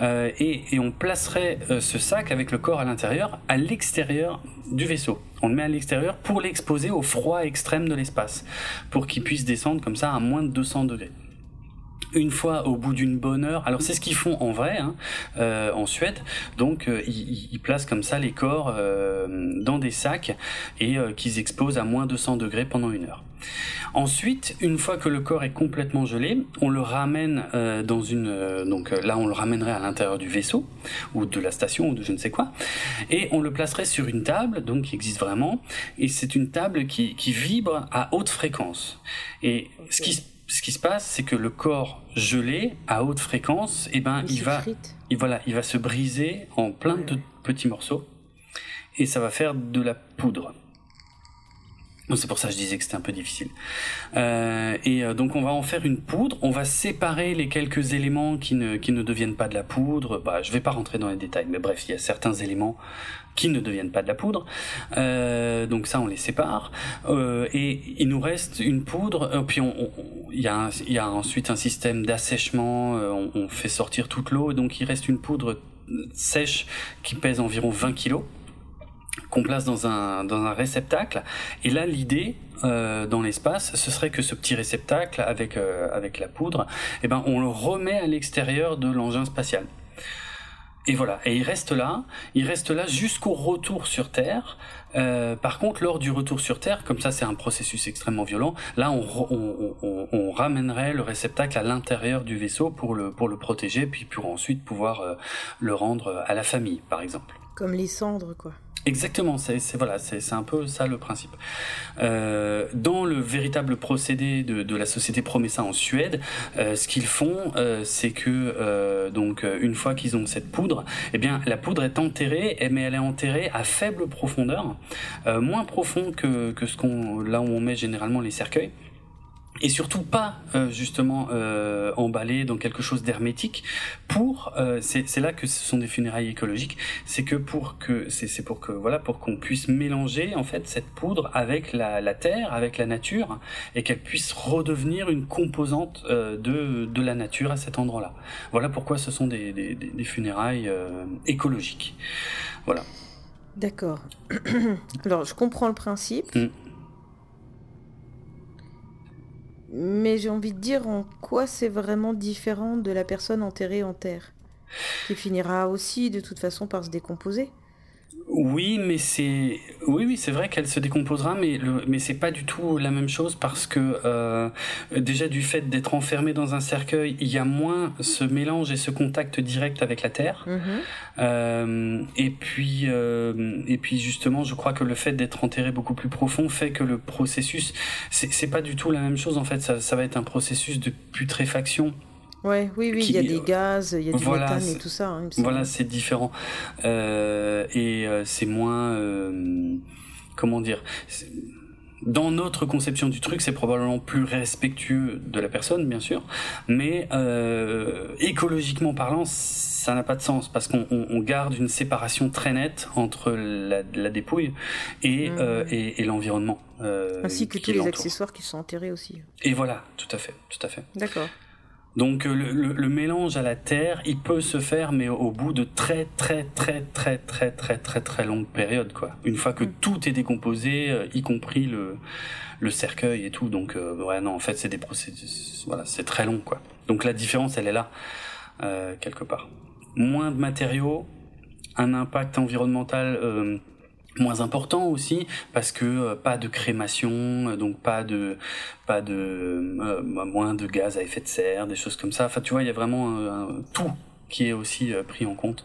euh, et, et on placerait euh, ce sac avec le corps à l'intérieur, à l'extérieur du vaisseau. On le met à l'extérieur pour l'exposer au froid extrême de l'espace, pour qu'il puisse descendre comme ça à moins de 200 degrés une fois au bout d'une bonne heure. Alors c'est ce qu'ils font en vrai hein, euh, en Suède. Donc euh, ils, ils placent comme ça les corps euh, dans des sacs et euh, qu'ils exposent à moins 200 degrés pendant une heure. Ensuite, une fois que le corps est complètement gelé, on le ramène euh, dans une euh, donc là on le ramènerait à l'intérieur du vaisseau ou de la station ou de je ne sais quoi et on le placerait sur une table donc qui existe vraiment et c'est une table qui, qui vibre à haute fréquence. Et ce qui ce qui se passe, c'est que le corps gelé à haute fréquence, eh ben, il, va, il, voilà, il va se briser en plein de petits morceaux et ça va faire de la poudre. C'est pour ça que je disais que c'était un peu difficile. Euh, et euh, donc on va en faire une poudre, on va séparer les quelques éléments qui ne, qui ne deviennent pas de la poudre. Bah, je vais pas rentrer dans les détails, mais bref, il y a certains éléments qui ne deviennent pas de la poudre. Euh, donc ça, on les sépare. Euh, et il nous reste une poudre. Euh, puis il y, a ensuite un système d'assèchement. On, fait sortir toute l'eau. Donc il reste une poudre sèche qui pèse environ 20 kilos qu'on place dans un, dans un réceptacle. Et là, l'idée dans l'espace, ce serait que ce petit réceptacle avec, avec la poudre, eh ben, on le remet à l'extérieur de l'engin spatial. Et voilà, et il reste là, il reste là jusqu'au retour sur Terre. Euh, par contre, lors du retour sur Terre, comme ça c'est un processus extrêmement violent, là on, ramènerait le réceptacle à l'intérieur du vaisseau pour le, pour le protéger, puis pour ensuite pouvoir euh, le rendre à la famille, par exemple. Comme les cendres, quoi. Exactement, c'est voilà, c'est un peu ça le principe. Euh, dans le véritable procédé de, la société Promessa en Suède, euh, ce qu'ils font, euh, c'est que donc une fois qu'ils ont cette poudre, eh bien la poudre est enterrée, mais elle est enterrée à faible profondeur, moins profond que, que ce qu'on là où on met généralement les cercueils et surtout pas euh, justement euh, emballé dans quelque chose d'hermétique pour euh, c'est là que ce sont des funérailles écologiques. C'est que pour que c'est pour que voilà pour qu'on puisse mélanger en fait cette poudre avec la, la terre avec la nature et qu'elle puisse redevenir une composante euh, de, de la nature à cet endroit là voilà pourquoi ce sont des, des, des funérailles euh, écologiques. Voilà. D'accord. Alors je comprends le principe. Mm. Mais j'ai envie de dire en quoi c'est vraiment différent de la personne enterrée en terre, qui finira aussi de toute façon par se décomposer. Oui, mais c'est oui, oui, c'est vrai qu'elle se décomposera, mais le... mais c'est pas du tout la même chose parce que euh, déjà du fait d'être enfermé dans un cercueil, il y a moins ce mélange et ce contact direct avec la terre. Mhm. Euh, et puis euh, et puis justement, je crois que le fait d'être enterré beaucoup plus profond fait que le processus, c'est c'est pas du tout la même chose en fait. Ça, ça va être un processus de putréfaction. Ouais, oui, oui, il y a des gaz, il y a du Voilà, méthane et tout ça. hein. Voilà, c'est différent. Euh, et euh, c'est moins... euh, comment dire dans notre conception du truc, c'est probablement plus respectueux de la personne, bien sûr, mais euh, écologiquement parlant, ça n'a pas de sens parce qu'on on- on garde une séparation très nette entre la, la dépouille et, euh, et, et l'environnement. euh, Ainsi que tous les accessoires qui sont enterrés aussi. Et voilà, tout à fait, tout à fait. D'accord. Donc euh, le, le, le mélange à la terre, il peut se faire, mais au bout de très très très très très très très très longues périodes, quoi. Une fois que Mm. tout est décomposé, euh, y compris le le cercueil et tout. Donc euh, ouais, non, en fait, c'est des processus, voilà, c'est très long, quoi. Donc la différence, elle est là euh, quelque part. Moins de matériaux, un impact environnemental. Moins important aussi parce que euh, pas de crémation euh, donc pas de pas de euh, moins de gaz à effet de serre des choses comme ça. Enfin tu vois il y a vraiment tout qui est aussi pris en compte.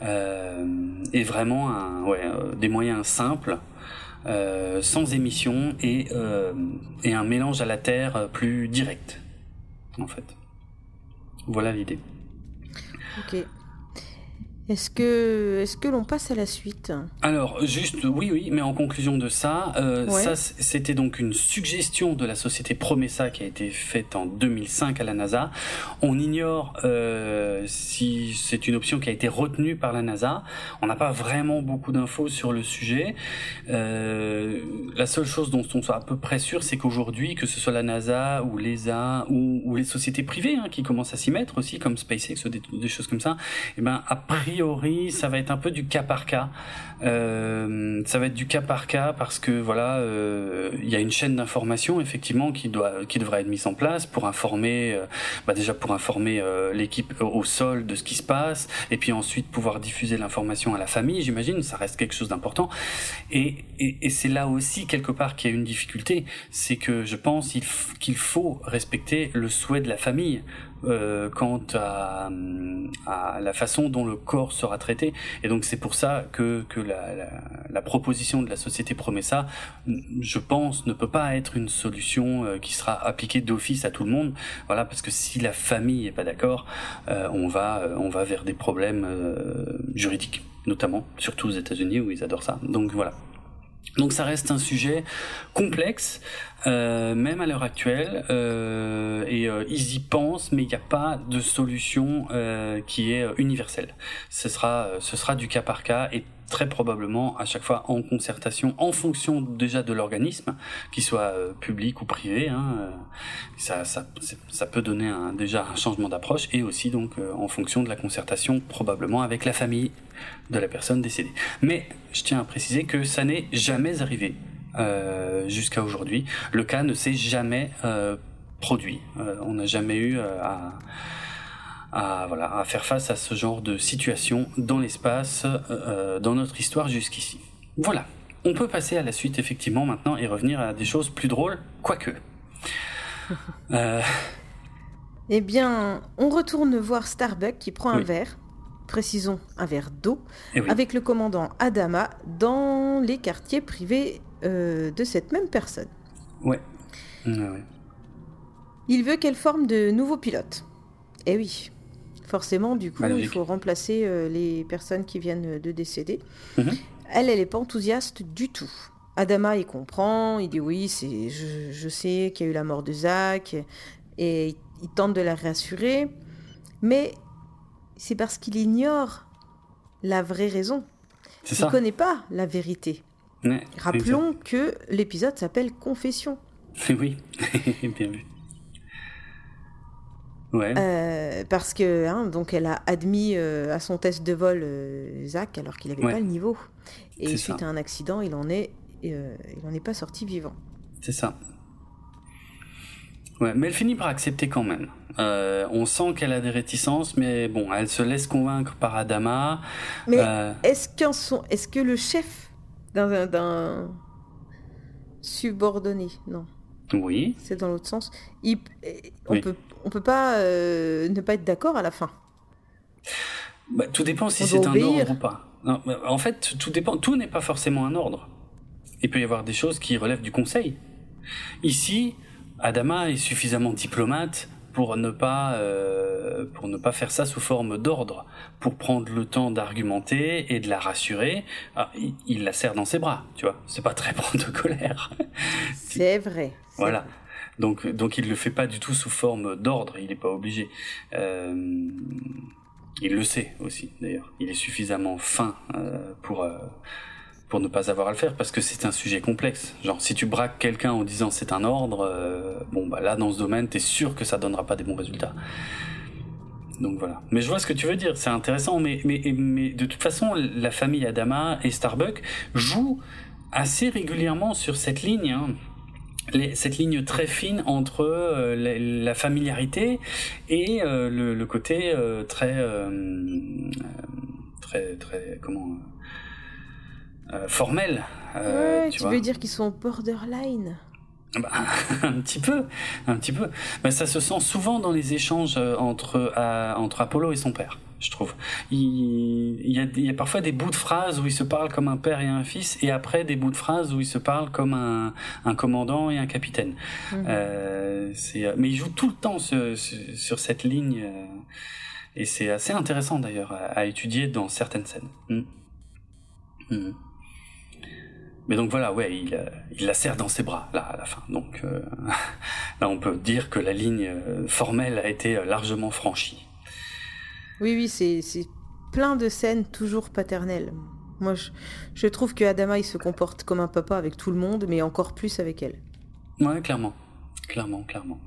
Et vraiment ouais, des moyens simples sans émission et et un mélange à la terre plus direct en fait. Voilà l'idée. Ok. Est-ce que, l'on passe à la suite? Alors, juste, oui, oui, mais en conclusion de ça, euh, Ouais. ça, c- c'était donc une suggestion de la société Promessa qui a été faite en 2005 à la NASA. On ignore euh, si c'est une option qui a été retenue par la NASA. On n'a pas vraiment beaucoup d'infos sur le sujet. Euh, la seule chose dont on soit à peu près sûr, c'est qu'aujourd'hui, que ce soit la NASA ou l'ESA ou, ou les sociétés privées hein, qui commencent à s'y mettre aussi, comme SpaceX ou des, des choses comme ça, eh ben, a priori, priori, ça va être un peu du cas par cas. Euh, ça va être du cas par cas parce que voilà, euh, il y a une chaîne d'information effectivement qui doit, qui devrait être mise en place pour informer, euh, bah déjà pour informer euh, l'équipe au sol de ce qui se passe, et puis ensuite pouvoir diffuser l'information à la famille. J'imagine, ça reste quelque chose d'important. Et, et, et c'est là aussi quelque part qu'il y a une difficulté, c'est que je pense qu'il faut respecter le souhait de la famille euh, quant à, à, la façon dont le corps sera traité. Et donc c'est pour ça que, que la, la, la, proposition de la société Promessa, je pense, ne peut pas être une solution euh, qui sera appliquée d'office à tout le monde. Voilà, parce que si la famille est pas d'accord, euh, on va on va vers des problèmes euh, juridiques, notamment, surtout aux États-Unis où ils adorent ça. Donc voilà. Donc ça reste un sujet complexe, euh, même à l'heure actuelle, euh, et euh, ils y pensent, mais il n'y a pas de solution euh, qui est universelle. Ce sera, ce sera du cas par cas et très probablement à chaque fois en concertation, en fonction déjà de l'organisme, qu'il soit public ou privé. Hein, ça, ça, ça, peut donner déjà un changement d'approche et aussi donc en fonction de la concertation probablement avec la famille de la personne décédée. Mais je tiens à préciser que ça n'est jamais arrivé euh, jusqu'à aujourd'hui. Le cas ne s'est jamais euh, produit. Euh, on n'a jamais eu euh, à, à, voilà, à faire face à ce genre de situation dans l'espace, euh, dans notre histoire jusqu'ici. Voilà. On peut passer à la suite effectivement maintenant et revenir à des choses plus drôles, quoique. Eh bien, on retourne voir Starbuck qui prend un verre précisons un verre d'eau, oui. avec le commandant Adama dans les quartiers privés euh, de cette même personne. Ouais. ouais. Il veut qu'elle forme de nouveaux pilotes. Eh oui. Forcément, du coup, il faut remplacer euh, les personnes qui viennent de décéder. Mhm. Elle, elle n'est pas enthousiaste du tout. Adama, il comprend, il dit oui, c'est, je, je sais qu'il y a eu la mort de Zach, et il, il tente de la rassurer, mais c'est parce qu'il ignore la vraie raison. C'est Il ne connaît pas la vérité. Ouais, Rappelons que l'épisode s'appelle Confession. Oui, bien vu. Ouais. Euh, parce que hein, donc elle a admis euh, à son test de vol euh, Zach alors qu'il n'avait Ouais. pas le niveau. Et suite ça. à un accident, il en est, euh, il en est pas sorti vivant. C'est ça. Ouais, mais elle finit par accepter quand même. On sent qu'elle a des réticences, mais bon, elle se laisse convaincre par Adama. Mais est-ce est-ce que le chef d'un, subordonné, non, oui, c'est dans l'autre sens, il, on Oui. peut, on peut pas euh, ne pas être d'accord à la fin. Bah, tout dépend si c'est un ordre ou pas. Non, en fait, tout dépend. Tout n'est pas forcément un ordre. Il peut y avoir des choses qui relèvent du conseil. Ici, Adama est suffisamment diplomate pour ne pas euh, pour ne pas faire ça sous forme d'ordre, pour prendre le temps d'argumenter et de la rassurer. Ah, il, il la serre dans ses bras, tu vois. C'est pas très protocolaire. C'est vrai. c'est Voilà. vrai. Donc, donc il le fait pas du tout sous forme d'ordre, il n'est pas obligé. Euh, il le sait aussi, d'ailleurs. Il est suffisamment fin euh, pour, pour ne pas avoir à le faire, parce que c'est un sujet complexe. Genre, si tu braques quelqu'un en disant c'est un ordre, euh, bon, bah là, dans ce domaine, t'es sûr que ça donnera pas des bons résultats. Donc voilà. Mais je vois ce que tu veux dire, c'est intéressant, mais, mais, mais de toute façon, la famille Adama et Starbuck jouent assez régulièrement sur cette ligne. hein cette ligne très fine entre euh, la, familiarité et euh, le, côté très très très comment euh, formel euh, ouais, tu veux dire qu'ils sont borderline Bah, un petit peu un petit peu Mais ça se sent souvent dans les échanges euh, entre euh, entre Apollo et son père je trouve il, il, y a, il y a parfois des bouts de phrases où ils se parlent comme un père et un fils et après des bouts de phrases où ils se parlent comme un, un commandant et un capitaine Mhm. euh, mais il joue tout le temps sur, cette ligne euh, et c'est assez intéressant d'ailleurs à, à étudier dans certaines scènes. Mm. Mm. Mais donc voilà, ouais, il, euh, il la serre dans ses bras là à la fin. Donc euh, là, on peut dire que la ligne euh, formelle a été largement franchie. Oui, oui, c'est c'est plein de scènes toujours paternelles. Moi, je, je trouve que Adama, il se comporte comme un papa avec tout le monde, mais encore plus avec elle. Ouais, clairement, clairement, clairement.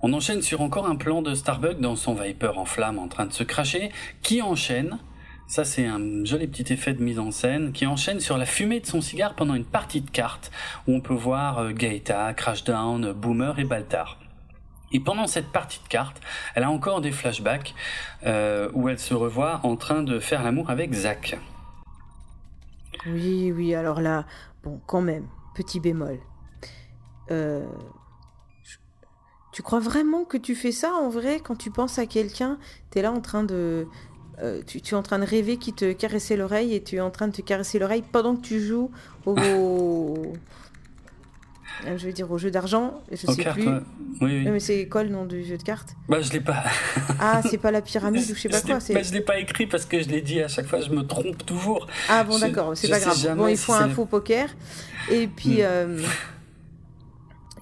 On enchaîne sur encore un plan de Starbuck dans son Viper en flamme en train de se cracher, qui enchaîne Ça, c'est un joli petit effet de mise en scène qui enchaîne sur la fumée de son cigare pendant une partie de cartes où on peut voir euh, Gaeta, Crashdown, Boomer et Baltar. Et pendant cette partie de cartes, elle a encore des flashbacks euh, où elle se revoit en train de faire l'amour avec Zach. Oui, oui, alors là, bon, quand même, petit bémol. Euh, tu crois vraiment que tu fais ça en vrai quand tu penses à quelqu'un? T'es là en train de. Euh, tu, es en train de rêver qui te caressait l'oreille et tu es en train de te caresser l'oreille pendant que tu joues au. Euh, je vais dire au jeu d'argent, je sais plus. Oui, oui. Mais c'est quoi le nom du jeu de cartes? Bah je l'ai pas. ah c'est pas la pyramide ou je sais pas quoi. Bah, je l'ai pas écrit parce que je l'ai dit à chaque fois, je me trompe toujours. Ah bon d'accord, c'est pas grave. Bon il faut un faux poker et puis. Hmm. Euh,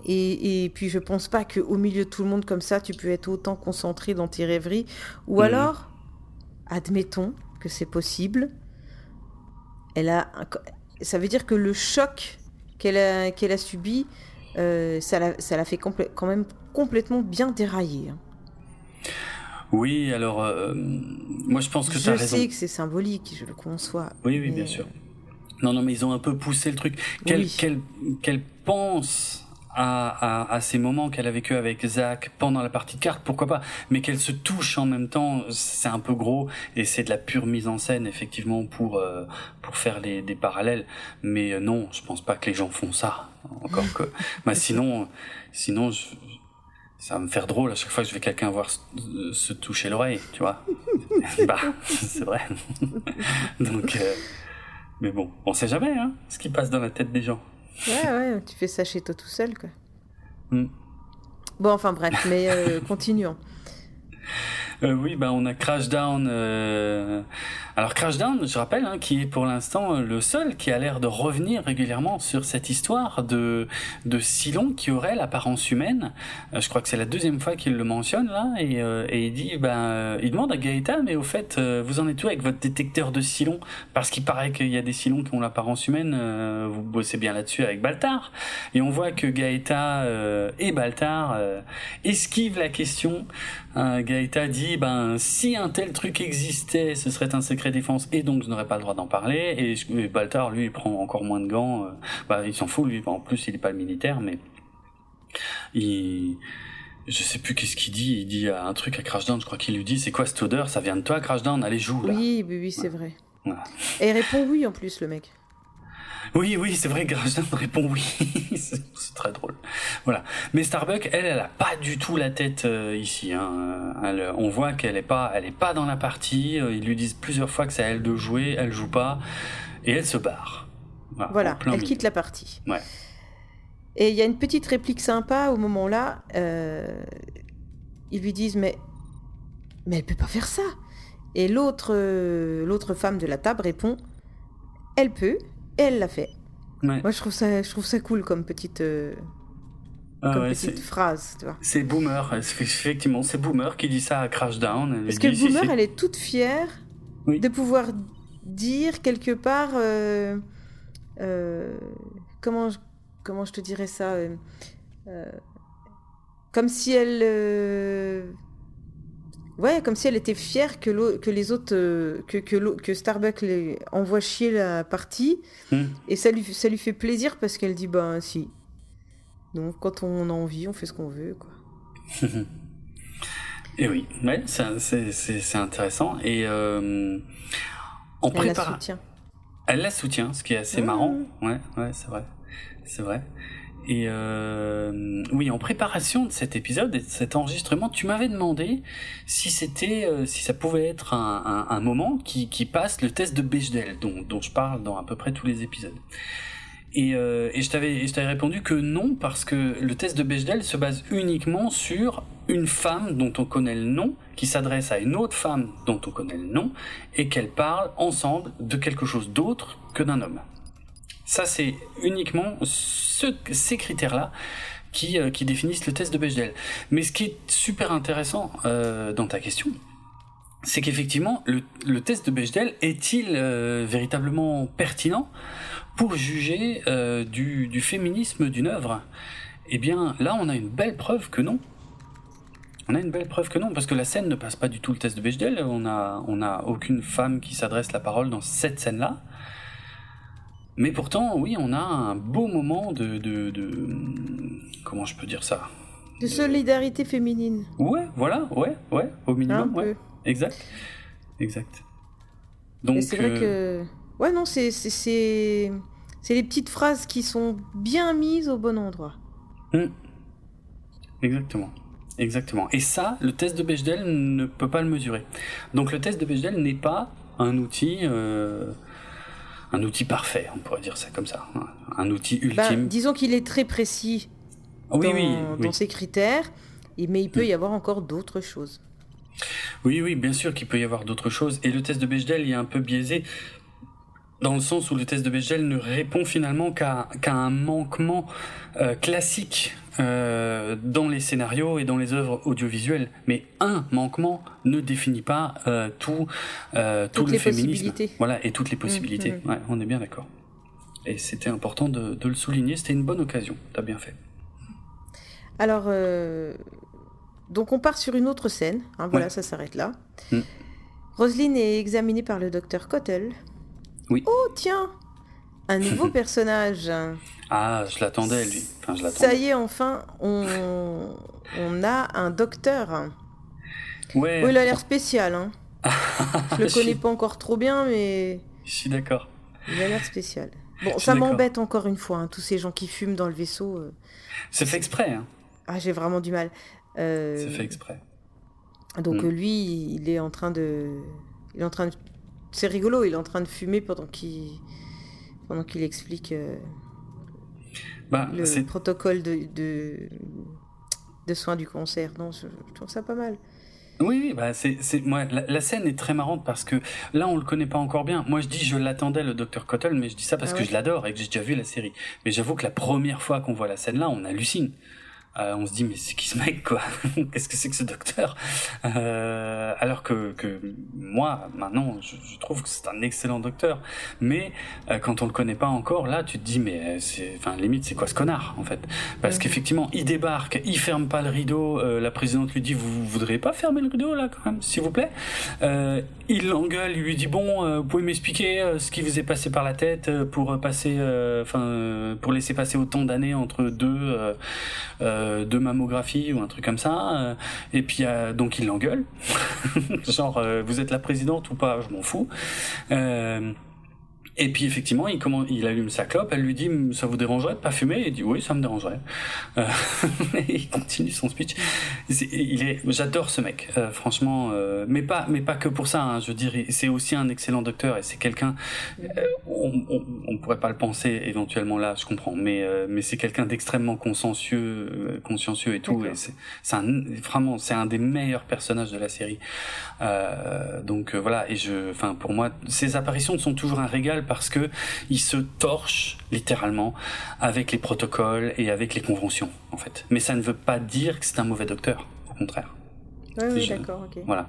et, et, puis je pense pas qu'au milieu de tout le monde comme ça, tu peux être autant concentré dans tes rêveries. Ou hmm. alors, admettons que c'est possible. Elle a, ça veut dire que le choc qu'elle a, qu'elle a subi, euh, ça l'a fait quand même complètement bien dérailler. Hein. Oui, alors euh, moi je pense que tu as raison. Je sais que c'est symbolique, je le conçois. Oui, oui, bien sûr. Non, non, mais ils ont un peu poussé le truc. Qu'elle qu'elle pense à, à, ces moments qu'elle a vécu avec Zach pendant la partie de cartes, pourquoi pas, mais qu'elle se touche en même temps, c'est un peu gros et c'est de la pure mise en scène effectivement pour euh, pour faire des parallèles. Mais euh, non, je pense pas que les gens font ça. Encore que, bah sinon, sinon ça va me faire drôle à chaque fois que je vais quelqu'un voir se, toucher l'oreille, tu vois. bah, c'est vrai. Donc, euh, mais bon, on sait jamais, hein, ce qui passe dans la tête des gens. Ouais, ouais, tu fais ça chez toi tout seul, quoi. Hmm. Bon, enfin bref, mais euh, continuons. Euh, oui, bah on a Crashdown. Euh... Alors Crashdown, je rappelle, hein, qui est pour l'instant euh, le seul qui a l'air de revenir régulièrement sur cette histoire de de Silon qui aurait l'apparence humaine. Euh, je crois que c'est la deuxième fois qu'il le mentionne là, et, et il dit, ben, il demande à Gaëta, mais au fait, vous en êtes où avec votre détecteur de Silon Parce qu'il paraît qu'il y a des Silons qui ont l'apparence humaine. vous bossez bien là-dessus avec Baltar, et on voit que Gaëta et Baltar esquivent la question. Gaëta dit, ben, si un tel truc existait, ce serait un secret défense et donc je n'aurais pas le droit d'en parler. Et, Baltar, lui, il prend encore moins de gants. Euh, bah, il s'en fout, lui. En plus, il est pas le militaire, mais il je sais plus qu'est-ce qu'il dit. Il dit un truc à Crashdown, je crois qu'il lui dit c'est quoi cette odeur? Ça vient de toi, Crashdown? Allez, joue là. Oui, oui, oui, c'est vrai. Et il répond oui en plus, le mec. Oui, oui, c'est vrai que répond oui. c'est très drôle. Voilà. Mais Starbuck, elle, elle a pas du tout la tête euh, ici. Hein. on voit qu'elle est pas, elle est pas dans la partie. Euh, ils lui disent plusieurs fois que c'est à elle de jouer, elle joue pas, et elle se barre. Voilà, elle quitte la partie. Ouais. Et il y a une petite réplique sympa au moment-là. Euh, ils lui disent mais mais elle peut pas faire ça. Et l'autre l'autre femme de la table répond elle peut, elle l'a fait. Moi, je trouve ça, je trouve ça cool comme petite, euh, ah comme petite phrase. C'est Boomer, effectivement, c'est Boomer qui dit ça à Crashdown. Parce que Boomer, elle est toute fière de pouvoir dire quelque part, euh, euh, comment, je, comment je te dirais ça, comme si elle Ouais, comme si elle était fière que, que les autres, euh, que, que, que, Starbucks les envoie chier la partie. Hmm. Et ça lui, ça lui fait plaisir parce qu'elle dit, ben si. Donc quand on a envie, on fait ce qu'on veut, quoi. et oui, ouais, c'est intéressant. Et euh, on elle la soutient. Elle la soutient, ce qui est assez marrant. Ouais, ouais, c'est vrai. C'est vrai. Et euh, oui, en préparation de cet épisode et de cet enregistrement, tu m'avais demandé si c'était, euh, si ça pouvait être un, moment qui, qui, passe le test de Bechdel, dont, je parle dans à peu près tous les épisodes. Et, euh, et je t'avais, je t'avais répondu que non parce que le test de Bechdel se base uniquement sur une femme dont on connaît le nom qui s'adresse à une autre femme dont on connaît le nom et qu'elles parlent ensemble de quelque chose d'autre que d'un homme. Ça, c'est uniquement ces critères-là qui, euh, qui, définissent le test de Bechdel. Mais ce qui est super intéressant euh, dans ta question, c'est qu'effectivement, le, test de Bechdel est-il euh, véritablement pertinent pour juger du, féminisme d'une œuvre? Eh bien, là, on a une belle preuve que non. On a une belle preuve que non, parce que la scène ne passe pas du tout le test de Bechdel. On a, on a aucune femme qui s'adresse la parole dans cette scène-là. Mais pourtant, oui, on a un beau moment de, de, de comment je peux dire ça? De solidarité féminine. Ouais, voilà, ouais, ouais, au minimum, ouais. Exact, exact. Donc c'est vrai euh, que, ouais, non, c'est c'est c'est les petites phrases qui sont bien mises au bon endroit. Hmm. Exactement. Exactement. Et ça, le test de Bechdel ne peut pas le mesurer. Donc le test de Bechdel n'est pas un outil, euh, un outil parfait, on pourrait dire ça comme ça, un outil bah, ultime. disons qu'il est très précis oui, dans, oui, dans ses critères, mais il peut y avoir encore d'autres choses. Oui, oui, bien sûr qu'il peut y avoir d'autres choses. Et le test de Bechdel est un peu biaisé dans le sens où le test de Bechdel ne répond finalement qu'à un manquement euh, classique euh, dans les scénarios et dans les œuvres audiovisuelles. Mais un manquement ne définit pas euh, tout, tout le féminisme. Voilà, et toutes les mmh, possibilités. Mmh. Ouais, on est bien d'accord. Et c'était important de, de, le souligner, c'était une bonne occasion, t'as bien fait. Alors, donc on part sur une autre scène, hein, voilà, ça s'arrête là. Mmh. Roselyne est examinée par le docteur Cottle, Oh, tiens Un nouveau personnage. Ah, je l'attendais, lui. Ça y est, enfin, on, on a un docteur. Ouais. il a l'air spécial. Hein. je le connais pas encore trop bien, mais. Je suis d'accord. Il a l'air spécial. Bon, ça m'embête encore une fois, hein, tous ces gens qui fument dans le vaisseau. Euh. C'est fait exprès. Hein. Ah, j'ai vraiment du mal. Euh... C'est fait exprès. Donc mm. lui, il est en train de, il est en train de c'est rigolo, il est en train de fumer pendant qu'il pendant qu'il explique euh, bah, le protocole de, de, soins du cancer. Non, je, trouve ça pas mal. Oui, bah c'est, moi, la, scène est très marrante parce que là, on le connaît pas encore bien. Moi, je dis, je l'attendais, le docteur Cottle, mais je dis ça parce ah que je l'adore et que j'ai déjà vu la série. Mais j'avoue que la première fois qu'on voit la scène là, on hallucine. Euh, on se dit mais c'est qui ce mec quoi Qu'est-ce que c'est que ce docteur euh, Alors que, que moi maintenant je, je trouve que c'est un excellent docteur, mais euh, quand on le connaît pas encore, là tu te dis mais c'est, enfin limite c'est quoi ce connard en fait? Parce qu'effectivement il débarque, il ferme pas le rideau, euh, la présidente lui dit vous, voudriez pas fermer le rideau là quand même s'il vous plaît? Euh, Il l'engueule, il lui dit bon vous pouvez m'expliquer ce qui vous est passé par la tête pour passer, enfin pour laisser passer autant d'années entre deux euh, de mammographie ou un truc comme ça. Euh, et puis euh, donc il l'engueule, genre vous êtes la présidente ou pas, je m'en fous. Et puis effectivement, il, comment, il allume sa clope, elle lui dit ça vous dérangerait de pas fumer? Il dit oui, ça me dérangerait. Euh, il continue son speech. il est, j'adore ce mec, euh, franchement, euh, mais pas, mais pas que pour ça. Hein, je dire, c'est aussi un excellent docteur et c'est quelqu'un. on, on, on, pourrait pas le penser éventuellement là, je comprends, mais mais c'est quelqu'un d'extrêmement consciencieux, consciencieux et tout. Et c'est, c'est un, vraiment, c'est un des meilleurs personnages de la série. donc voilà, et je, enfin pour moi, ses apparitions sont toujours un régal parce que il se torche littéralement avec les protocoles et avec les conventions en fait. Mais ça ne veut pas dire que c'est un mauvais docteur, au contraire. Oui, d'accord, ok. Voilà.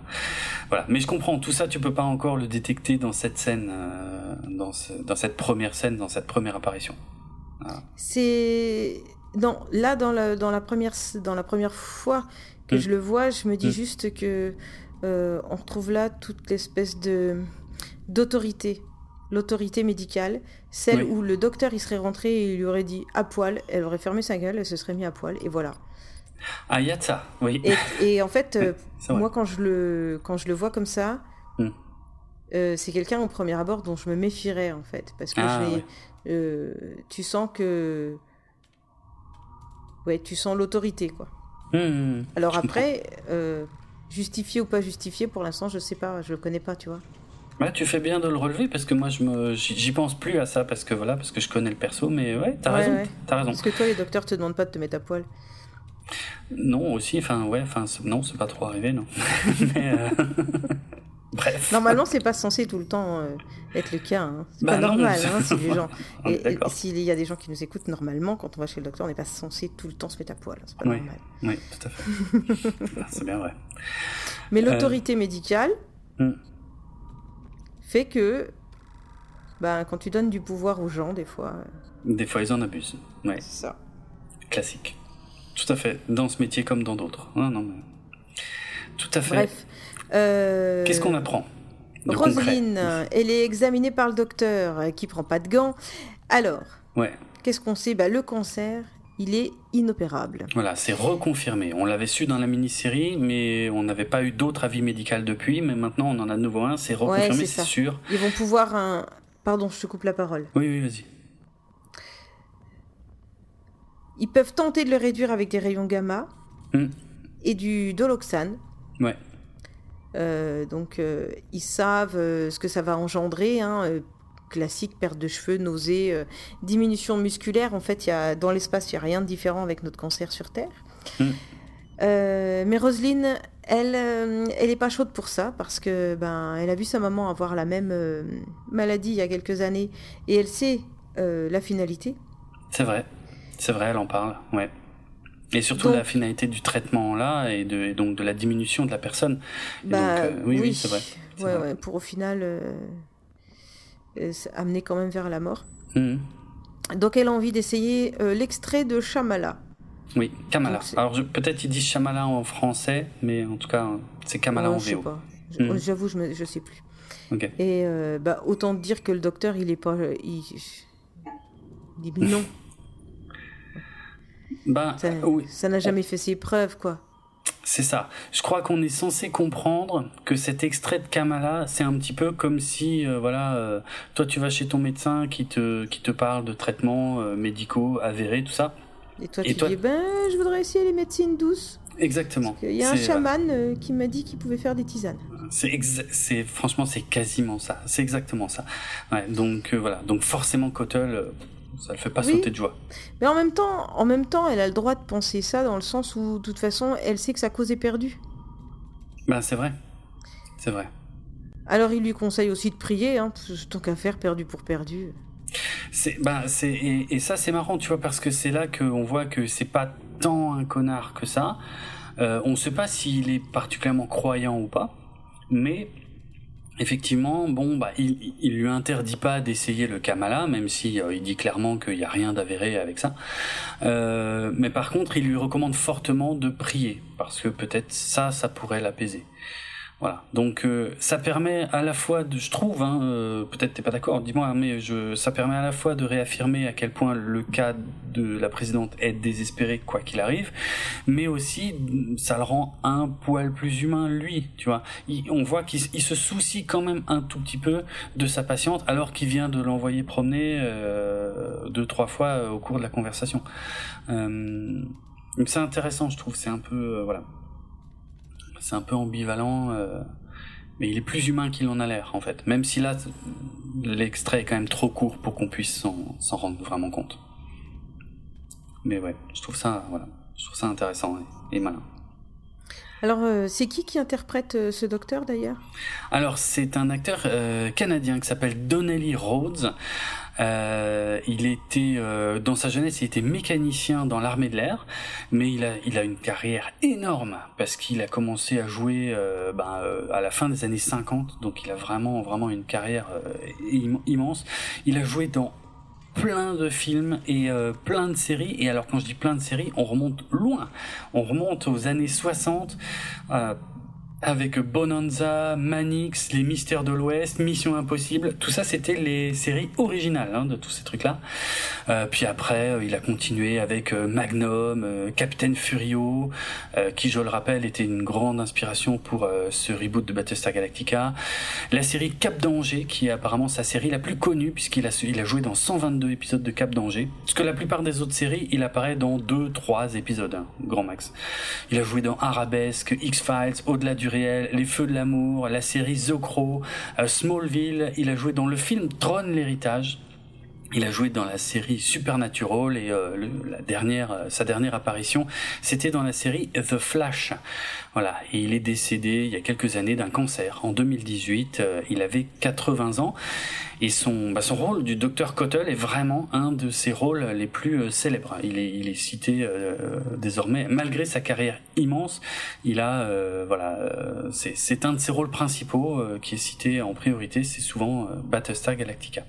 voilà. Mais je comprends, tout ça, tu peux pas encore le détecter dans cette scène, euh, dans, dans, cette première scène, dans cette première apparition. C'est. Non, là, dans la, dans, la première, dans la première fois que hmm. je le vois, je me dis hmm. juste que euh, on retrouve là toute l'espèce de d'autorité l'autorité médicale, celle où le docteur il serait rentré et il lui aurait dit à poil, elle aurait fermé sa gueule, elle se serait mis à poil et voilà. Ah, il y a de ça, oui. Et, en fait, euh, moi quand je, le, quand je le vois comme ça, hmm. euh, c'est quelqu'un au premier abord dont je me méfierais en fait. Parce que ah, euh, tu sens que. Ouais, tu sens l'autorité quoi. Hmm, hmm, Alors après, justifié ou pas justifié, pour l'instant je sais pas, je le connais pas, tu vois tu fais bien de le relever parce que moi, je me, j'y pense plus à ça parce que voilà, parce que je connais le perso, mais ouais, t'as raison, as raison. Parce que toi, les docteurs te demandent pas de te mettre à poil. Non, aussi, enfin, ouais, enfin, non, c'est pas trop arrivé, non. mais, euh, Bref. Normalement, c'est pas censé tout le temps euh, être le cas. Hein. C'est pas bah normal. Hein, si les gens, s'il y a des gens qui nous écoutent, normalement, quand on va chez le docteur, on n'est pas censé tout le temps se mettre à poil. C'est pas normal. Oui, tout à fait. c'est bien vrai. Mais l'autorité médicale, hmm fait que ben, quand tu donnes du pouvoir aux gens, des fois. Euh, des fois, ils en abusent. Ouais. C'est ça. Classique. Tout à fait. Dans ce métier comme dans d'autres. Ah, non, mais... Tout à fait. Bref. Euh, Qu'est-ce qu'on apprend Roselyne, elle est examinée par le docteur euh, qui prend pas de gants. Alors, ouais. qu'est-ce qu'on sait? Bah, Le cancer, il est inopérable. Voilà, c'est reconfirmé. On l'avait su dans la mini-série, mais on n'avait pas eu d'autre avis médical depuis. Mais maintenant, on en a de nouveau un. C'est reconfirmé, c'est sûr. Ils vont pouvoir. Un... Pardon, je te coupe la parole. Oui, oui, vas-y. Ils peuvent tenter de le réduire avec des rayons gamma hmm. et du doloxane. Ouais. Euh, donc, euh, ils savent euh, ce que ça va engendrer. Hein, classique, perte de cheveux, nausées, diminution musculaire. En fait, y a, dans l'espace, il n'y a rien de différent avec notre cancer sur Terre. Hmm. mais Roselyne, elle, elle n'est pas chaude pour ça parce que ben, elle a vu sa maman avoir la même maladie il y a quelques années et elle sait la finalité. C'est vrai, c'est vrai, elle en parle, ouais. Et surtout la finalité du traitement là et, de, donc de la diminution de la personne. Bah, donc, oui, oui, c'est vrai. Ouais, ouais, pour au final euh, amener quand même vers la mort. Mhm. Donc elle a envie d'essayer euh, l'extrait de Shamala. Oui, Kamala. Alors peut-être ils disent Shamala en français, mais en tout cas c'est Kamala en VO. Je sais pas. Mhm. J'avoue, je, ne sais plus. Okay. Et euh, bah, autant dire que le docteur, il est pas, il, il dit non. Ben, ça n'a jamais fait ses preuves, quoi. C'est ça. Je crois qu'on est censé comprendre que cet extrait de Kamala, c'est un petit peu comme si, euh, voilà, euh, toi tu vas chez ton médecin qui te, qui te parle de traitements euh, médicaux avérés, tout ça. Et toi tu dis, ben, je voudrais essayer les médecines douces. Exactement. Il y a un chaman qui m'a dit qu'il pouvait faire des tisanes. C'est franchement c'est quasiment ça. C'est exactement ça. Ouais, donc voilà. Donc forcément Cottle ça le fait pas sauter de joie. Mais en même temps, en même temps, elle a le droit de penser ça dans le sens où, de toute façon, elle sait que sa cause est perdue. Ben c'est vrai, c'est vrai. Alors il lui conseille aussi de prier, hein, tant qu'à faire, perdu pour perdu. C'est, ben, c'est, et, ça c'est marrant, tu vois, parce que c'est là qu'on voit que c'est pas tant un connard que ça. Euh, on ne sait pas s'il est particulièrement croyant ou pas, mais effectivement, bon, bah, il, il lui interdit pas d'essayer le Kamala, même si euh, il dit clairement qu'il n'y a rien d'avéré avec ça. Euh, mais par contre, il lui recommande fortement de prier, parce que peut-être ça, ça pourrait l'apaiser. Voilà. Donc euh, ça permet à la fois de, je trouve, hein, euh, peut-être t'es pas d'accord, dis-moi, mais je, ça permet à la fois de réaffirmer à quel point le cas de la présidente est désespéré quoi qu'il arrive, mais aussi ça le rend un poil plus humain lui, tu vois. on voit qu'il se soucie quand même un tout petit peu de sa patiente alors qu'il vient de l'envoyer promener euh, deux trois fois au cours de la conversation. donc c'est intéressant, je trouve. C'est un peu voilà c'est un peu ambivalent, euh, mais il est plus humain qu'il en a l'air en fait. Même si là, l'extrait est quand même trop court pour qu'on puisse s'en rendre vraiment compte. Mais ouais, je trouve ça, voilà, je trouve ça intéressant et, malin. Alors, euh, c'est qui qui interprète euh, ce docteur d'ailleurs? Alors, c'est un acteur canadien qui s'appelle Donnelly Rhodes. Euh, il était euh, dans sa jeunesse, il était mécanicien dans l'armée de l'air, mais il a il a une carrière énorme parce qu'il a commencé à jouer euh, ben, à la fin des années 50, donc il a vraiment vraiment une carrière immense. Il a joué dans plein de films et plein de séries. Et alors quand je dis plein de séries, on remonte loin. On remonte aux années 60 avec Bonanza, Manix, Les Mystères de l'Ouest, Mission Impossible, tout ça c'était les séries originales hein, de tous ces trucs-là. Euh, puis après, euh, il a continué avec euh, Magnum, Captain Furio, qui je le rappelle était une grande inspiration pour ce reboot de Battlestar Galactica. La série Cap Danger, qui est apparemment sa série la plus connue puisqu'il a, il a joué dans 122 épisodes de Cap Danger. Parce que la plupart des autres séries, il apparaît dans 2-3 épisodes, hein, grand max. Il a joué dans Arabesque, X-Files, Au-delà du les Feux de l'amour, la série Crow, euh, Smallville. Il a joué dans le film Trône l'héritage. Il a joué dans la série Supernatural et euh, la dernière, euh, sa dernière apparition, c'était dans la série The Flash. Voilà, et il est décédé il y a quelques années d'un cancer. En 2018, il avait 80 ans et son, bah, son rôle du docteur Cottle est vraiment un de ses rôles les plus euh, célèbres. Il est, il est cité euh, désormais, malgré sa carrière immense, il a, euh, voilà, c'est un de ses rôles principaux qui est cité en priorité, c'est souvent Battlestar Galactica.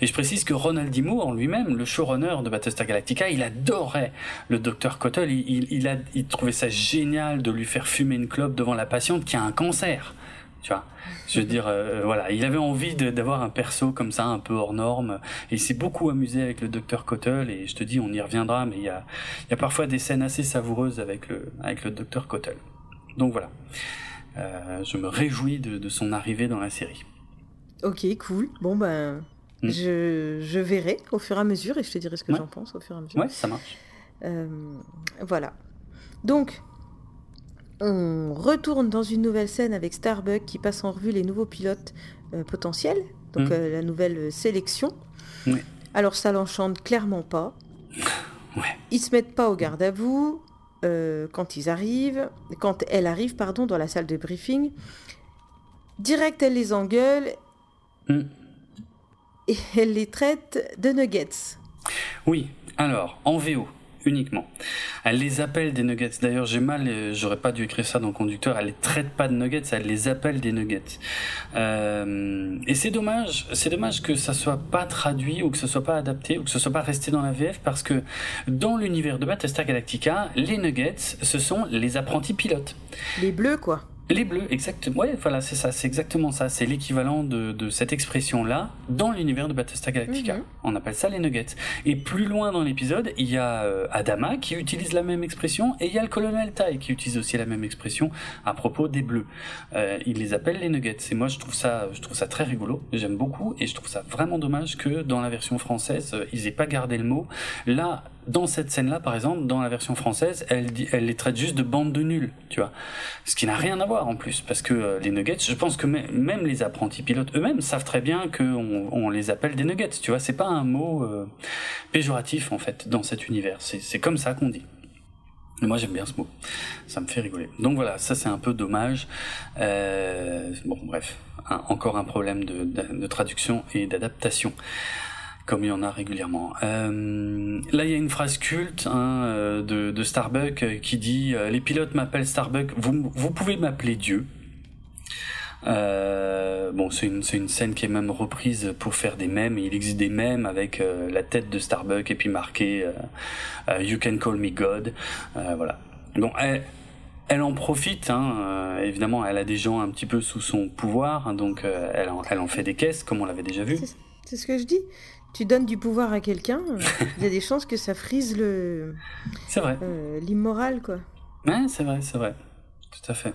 Et je précise que Ron Ronald D. Moore lui-même, le showrunner de Battlestar Galactica, il adorait le docteur Cottle. Il, trouvait ça génial de lui faire fumer une clope devant la patiente qui a un cancer. Tu vois, je veux dire, euh, voilà, il avait envie d'avoir un perso comme ça, un peu hors norme, il s'est beaucoup amusé avec le docteur Cottle, et je te dis, on y reviendra, mais il y a, parfois des scènes assez savoureuses avec le, avec docteur Cottle. Donc voilà, euh, je me réjouis de, de, son arrivée dans la série. Ok, cool. Bon ben, hmm. je, je, verrai au fur et à mesure, et je te dirai ce que j'en pense au fur et à mesure. Ouais, ça marche. Euh, voilà. Donc, on retourne dans une nouvelle scène avec Starbuck qui passe en revue les nouveaux pilotes euh, potentiels, donc mm. euh, la nouvelle sélection. Alors ça l'enchante clairement pas. Ouais. Ils se mettent pas au garde à vous quand ils arrivent, quand elle arrive pardon dans la salle de briefing. Direct elle les engueule mm. Et elle les traite de nuggets. Oui. Alors en VO, uniquement. Elle les appelle des nuggets. D'ailleurs, j'ai mal, euh, j'aurais pas dû écrire ça dans le conducteur. Elle les traite pas de nuggets, elle les appelle des nuggets. Euh, et c'est dommage, c'est dommage que ça soit pas traduit ou que ce soit pas adapté ou que ce soit pas resté dans la VF parce que dans l'univers de Battlestar Galactica, les nuggets, ce sont les apprentis pilotes. Les bleus, quoi. Les bleus, exactement. Ouais, voilà, c'est ça, c'est exactement ça. C'est l'équivalent de, de, cette expression-là dans l'univers de Battlestar Galactica. Mhm. On appelle ça les nuggets. Et plus loin dans l'épisode, il y a euh, Adama qui utilise la même expression et il y a le colonel Tai qui utilise aussi la même expression à propos des bleus. Euh, il les appelle les nuggets. Et moi, je trouve ça, je trouve ça très rigolo. J'aime beaucoup et je trouve ça vraiment dommage que dans la version française, euh, ils aient pas gardé le mot. Là, dans cette scène-là, par exemple, dans la version française, elle, les traite juste de bande de nuls, tu vois. Ce qui n'a rien à voir en plus, parce que euh, les nuggets, je pense que même les apprentis pilotes eux-mêmes savent très bien qu'on on les appelle des nuggets, tu vois. C'est pas un mot euh, péjoratif en fait dans cet univers. C'est comme ça qu'on dit. Moi j'aime bien ce mot, ça me fait rigoler. Donc voilà, ça c'est un peu dommage. Euh, bon bref, encore un problème de traduction et d'adaptation comme il y en a régulièrement. Euh, là, il y a une phrase culte hein, euh, de, de, Starbuck euh, qui dit Les pilotes m'appellent Starbuck, vous, pouvez m'appeler Dieu. bon, c'est une, scène qui est même reprise pour faire des mèmes. Il existe des mèmes avec la tête de Starbuck et puis marqué You can call me God. voilà. Bon, elle, en profite, hein, évidemment, elle a des gens un petit peu sous son pouvoir, hein, donc elle en fait des caisses, comme on l'avait déjà vu. C'est ce que je dis tu donnes du pouvoir à quelqu'un, il y a des chances que ça frise le. C'est vrai. Euh, l'immoral, quoi. Ouais, c'est vrai, c'est vrai. Tout à fait.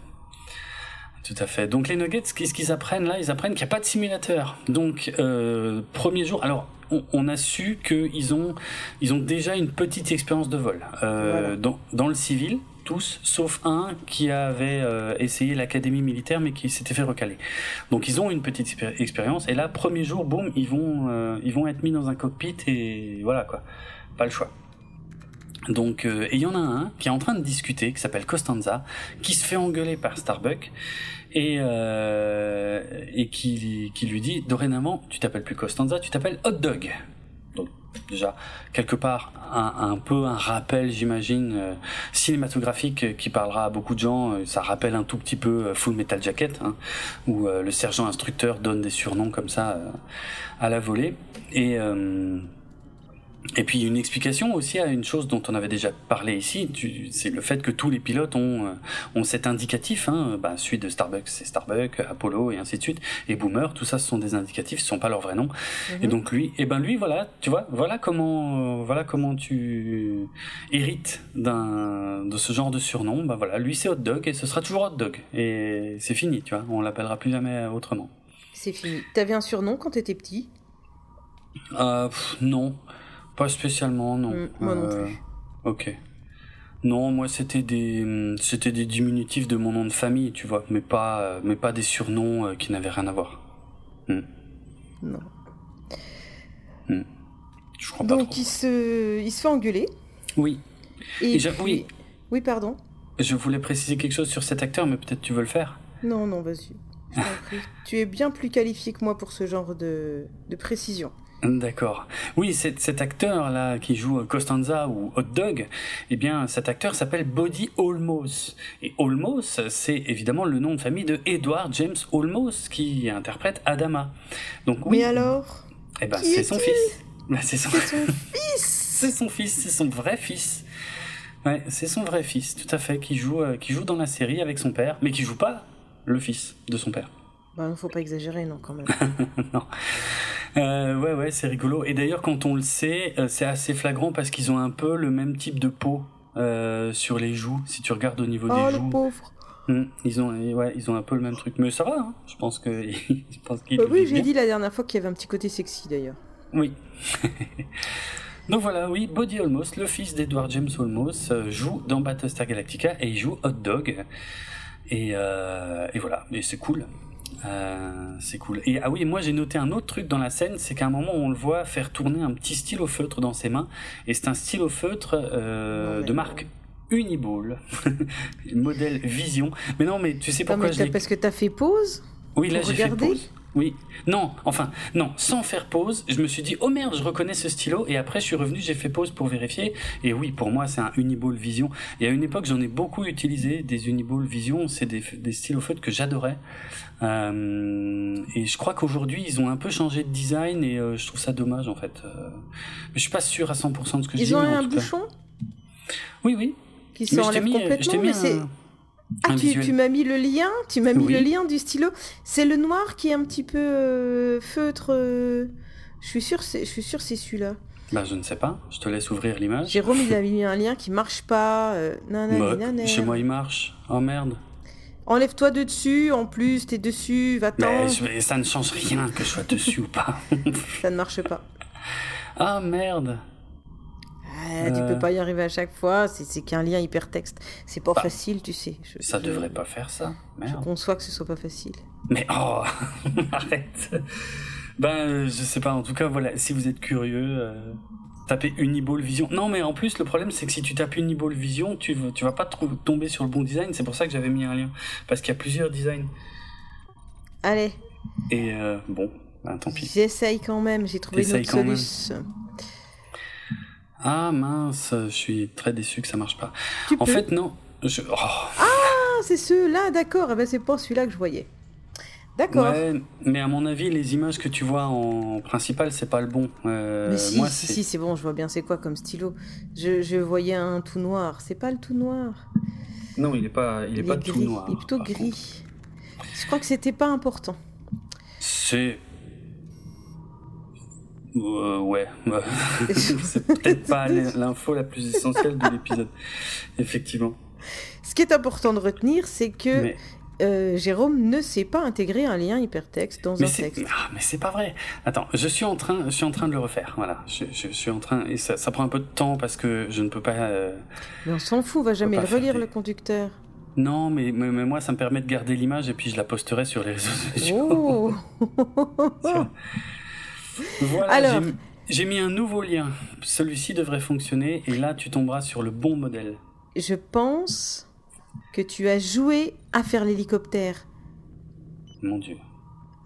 Tout à fait. Donc les nuggets, qu'est-ce qu'ils apprennent là Ils apprennent qu'il n'y a pas de simulateur. Donc euh, premier jour, alors on, a su qu'ils ont ils ont déjà une petite expérience de vol euh, dans, dans le civil tous, sauf un qui avait euh, essayé l'académie militaire mais qui s'était fait recaler. Donc ils ont une petite expérience et là premier jour, boum, ils vont euh, ils vont être mis dans un cockpit et voilà quoi, pas le choix. Donc euh, et il y en a un qui est en train de discuter qui s'appelle Costanza qui se fait engueuler par Starbuck et et qui qui lui dit dorénavant tu t'appelles plus Costanza, tu t'appelles Hot Dog déjà quelque part un, peu un rappel, j'imagine, euh, cinématographique euh, qui parlera à beaucoup de gens. Euh, ça rappelle un tout petit peu Full Metal Jacket, hein, où le sergent instructeur donne des surnoms comme ça à la volée. Et et puis une explication aussi à une chose dont on avait déjà parlé ici, c'est le fait que tous les pilotes ont, euh, ont cet indicatif, hein, bah, celui de Starbucks c'est Starbucks, Apollo et ainsi de suite, et Boomer, tout ça ce sont des indicatifs, ce sont pas leurs vrais noms. Et mhm. donc lui, et eh ben lui voilà, tu vois, voilà comment, euh, voilà comment tu hérites d'un de ce genre de surnom. Bah voilà, lui c'est Hot Dog et ce sera toujours Hot Dog et c'est fini, tu vois, on l'appellera plus jamais autrement. C'est fini. T'avais un surnom quand t'étais petit? Euh, Non. Pas spécialement, non. Mm, moi non euh, plus. Ok. Non, moi c'était des c'était des diminutifs de mon nom de famille, tu vois, mais pas mais pas des surnoms euh, qui n'avaient rien à voir. Mm. Non. Mm. Je crois pas Donc il se il se fait engueuler. Oui. Et, oui. Oui, pardon. Je voulais préciser quelque chose sur cet acteur, mais peut-être tu veux le faire. Non, non, vas-y. tu es bien plus qualifié que moi pour ce genre de, de précision. D'accord. Oui, cet acteur-là qui joue Costanza ou Hot Dog, eh bien, cet acteur s'appelle Body Olmos. Et Olmos, c'est évidemment le nom de famille de Edward James Olmos qui interprète Adama. Donc oui. Mais alors Eh ben, c'est son fils. Bah, c'est son... C'est son fils c'est son fils, c'est son vrai fils. Ouais, c'est son vrai fils, tout à fait, qui joue, euh, qui joue dans la série avec son père, mais qui joue pas le fils de son père. Bah, faut pas exagérer, non, quand même. non. Euh, ouais, ouais, c'est rigolo. Et d'ailleurs, quand on le sait, euh, c'est assez flagrant parce qu'ils ont un peu le même type de peau euh, sur les joues. Si tu regardes au niveau oh, des le joues, pauvre Hmm, ils ont, ouais, ils ont un peu le même truc. Mais ça va, hein. je pense que, je pense qu'ils Bah Oui, j'ai dit la dernière fois qu'il y avait un petit côté sexy, d'ailleurs. Oui. Donc voilà, oui, Bodhi Olmos, le fils d'Edward James Olmos, joue dans Battlestar Galactica et il joue Hot Dog. Et, euh, et voilà, et c'est cool. Euh, c'est cool. Et ah oui, moi j'ai noté un autre truc dans la scène, c'est qu'à un moment on le voit faire tourner un petit stylo feutre dans ses mains, et c'est un stylo feutre euh, Non, de non. marque Uniball, modèle Vision. Mais non, mais tu sais Non, pourquoi mais je parce que t'as fait pause oui, là j'ai fait pause. Oui. Non, enfin, non, sans faire pause, je me suis dit, oh merde, je reconnais ce stylo, et après je suis revenu, j'ai fait pause pour vérifier, et oui, pour moi c'est un Uniball Vision. Et à une époque, j'en ai beaucoup utilisé des Uniball Vision, c'est des, des stylos feutres que j'adorais. Euh, et je crois qu'aujourd'hui, ils ont un peu changé de design, et euh, je trouve ça dommage en fait. Euh, mais je suis pas sûr à 100% de ce que je dis. Ils ont un bouchon? Oui, oui. qui s'enlève t'ai complètement, mais c'est... un, Ah, tu, m'as mis le lien Tu m'as mis Oui. le lien du stylo C'est le noir qui est un petit peu euh, feutre. euh, Je suis sûr, c'est, je suis sûr, c'est celui-là. Bah, je ne sais pas, je te laisse ouvrir l'image. Jérôme, il a mis un lien qui marche pas. euh, Bah, nanana. chez moi, il marche. Oh merde. Enlève-toi de dessus. En plus, t'es dessus. Va-t'en. Mais ça ne change rien que je sois dessus ou pas. Ça ne marche pas. Ah merde. Tu Euh. peux pas y arriver à chaque fois. C'est, qu'un lien hypertexte. C'est pas Bah, facile, tu sais. Je, Ça je- devrait pas faire ça. Je Merde. conçois que ce soit pas facile. Mais oh, arrête. Ben, euh, je sais pas. En tout cas, voilà. Si vous êtes curieux, euh, tapez Uniball Vision. Non, mais en plus, le problème, c'est que si tu tapes Uniball Vision, tu, tu vas pas tomber sur le bon design. C'est pour ça que j'avais mis un lien. Parce qu'il y a plusieurs designs. Allez, Et euh, bon, ben, tant pis. j'essaye quand même. J'ai trouvé une autre solution. Ah mince, je suis très déçu que ça marche pas. Tu En peux. fait, non. Je... oh, Ah, c'est ceux-là, d'accord. Eh ben, c'est pas celui-là que je voyais. D'accord. Ouais, mais à mon avis, les images que tu vois en principal, c'est pas le bon. Euh, Mais si, moi, si, c'est- si, c'est bon, je vois bien c'est quoi comme stylo? Je, je voyais un tout noir. C'est pas le tout noir? Non, il est pas, il est pas gris. tout noir. Il est plutôt gris. contre. Je crois que c'était pas important. C'est. Euh, ouais. c'est peut-être pas l'info la plus essentielle de l'épisode. Effectivement. Ce qui est important de retenir, c'est que Mais, euh, Jérôme ne sait pas intégrer un lien hypertexte dans mais un texte. ah, mais c'est pas vrai. Attends, je suis en train, je suis en train de le refaire. Voilà, je, je suis en train et ça, ça prend un peu de temps parce que je ne peux pas. euh, Mais on s'en fout, on va jamais le relire des- le conducteur. Non, mais, mais, mais moi, ça me permet de garder l'image et puis je la posterai sur les réseaux sociaux. Oh Voilà, Alors. j'ai- mis un nouveau lien. Celui-ci devrait fonctionner et là, tu tomberas sur le bon modèle. Je pense que tu as joué à faire l'hélicoptère. Mon Dieu.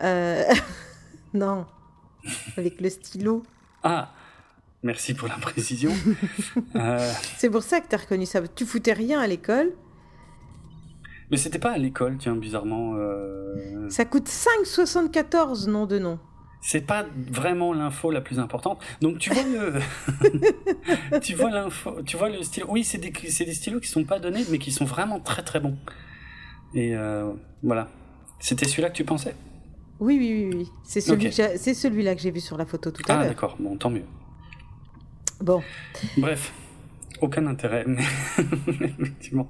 Euh... non. Avec le stylo. Ah, merci pour la précision. Euh, C'est pour ça que t'as reconnu ça. Tu foutais rien à l'école. mais c'était pas à l'école, tiens, bizarrement. euh, Ça coûte 5,74 nom de nom. C'est pas vraiment l'info la plus importante. Donc tu vois le, tu vois l'info, tu vois le stylo. Oui, c'est des, stylos qui sont pas donnés, mais qui sont vraiment très très bons. Et euh, voilà. C'était celui-là que tu pensais? Oui, oui, oui, oui. C'est celui celui-là que j'ai vu sur la photo tout à Ah l'heure. d'accord. Bon, tant mieux. Bon. Bref, aucun intérêt, mais effectivement.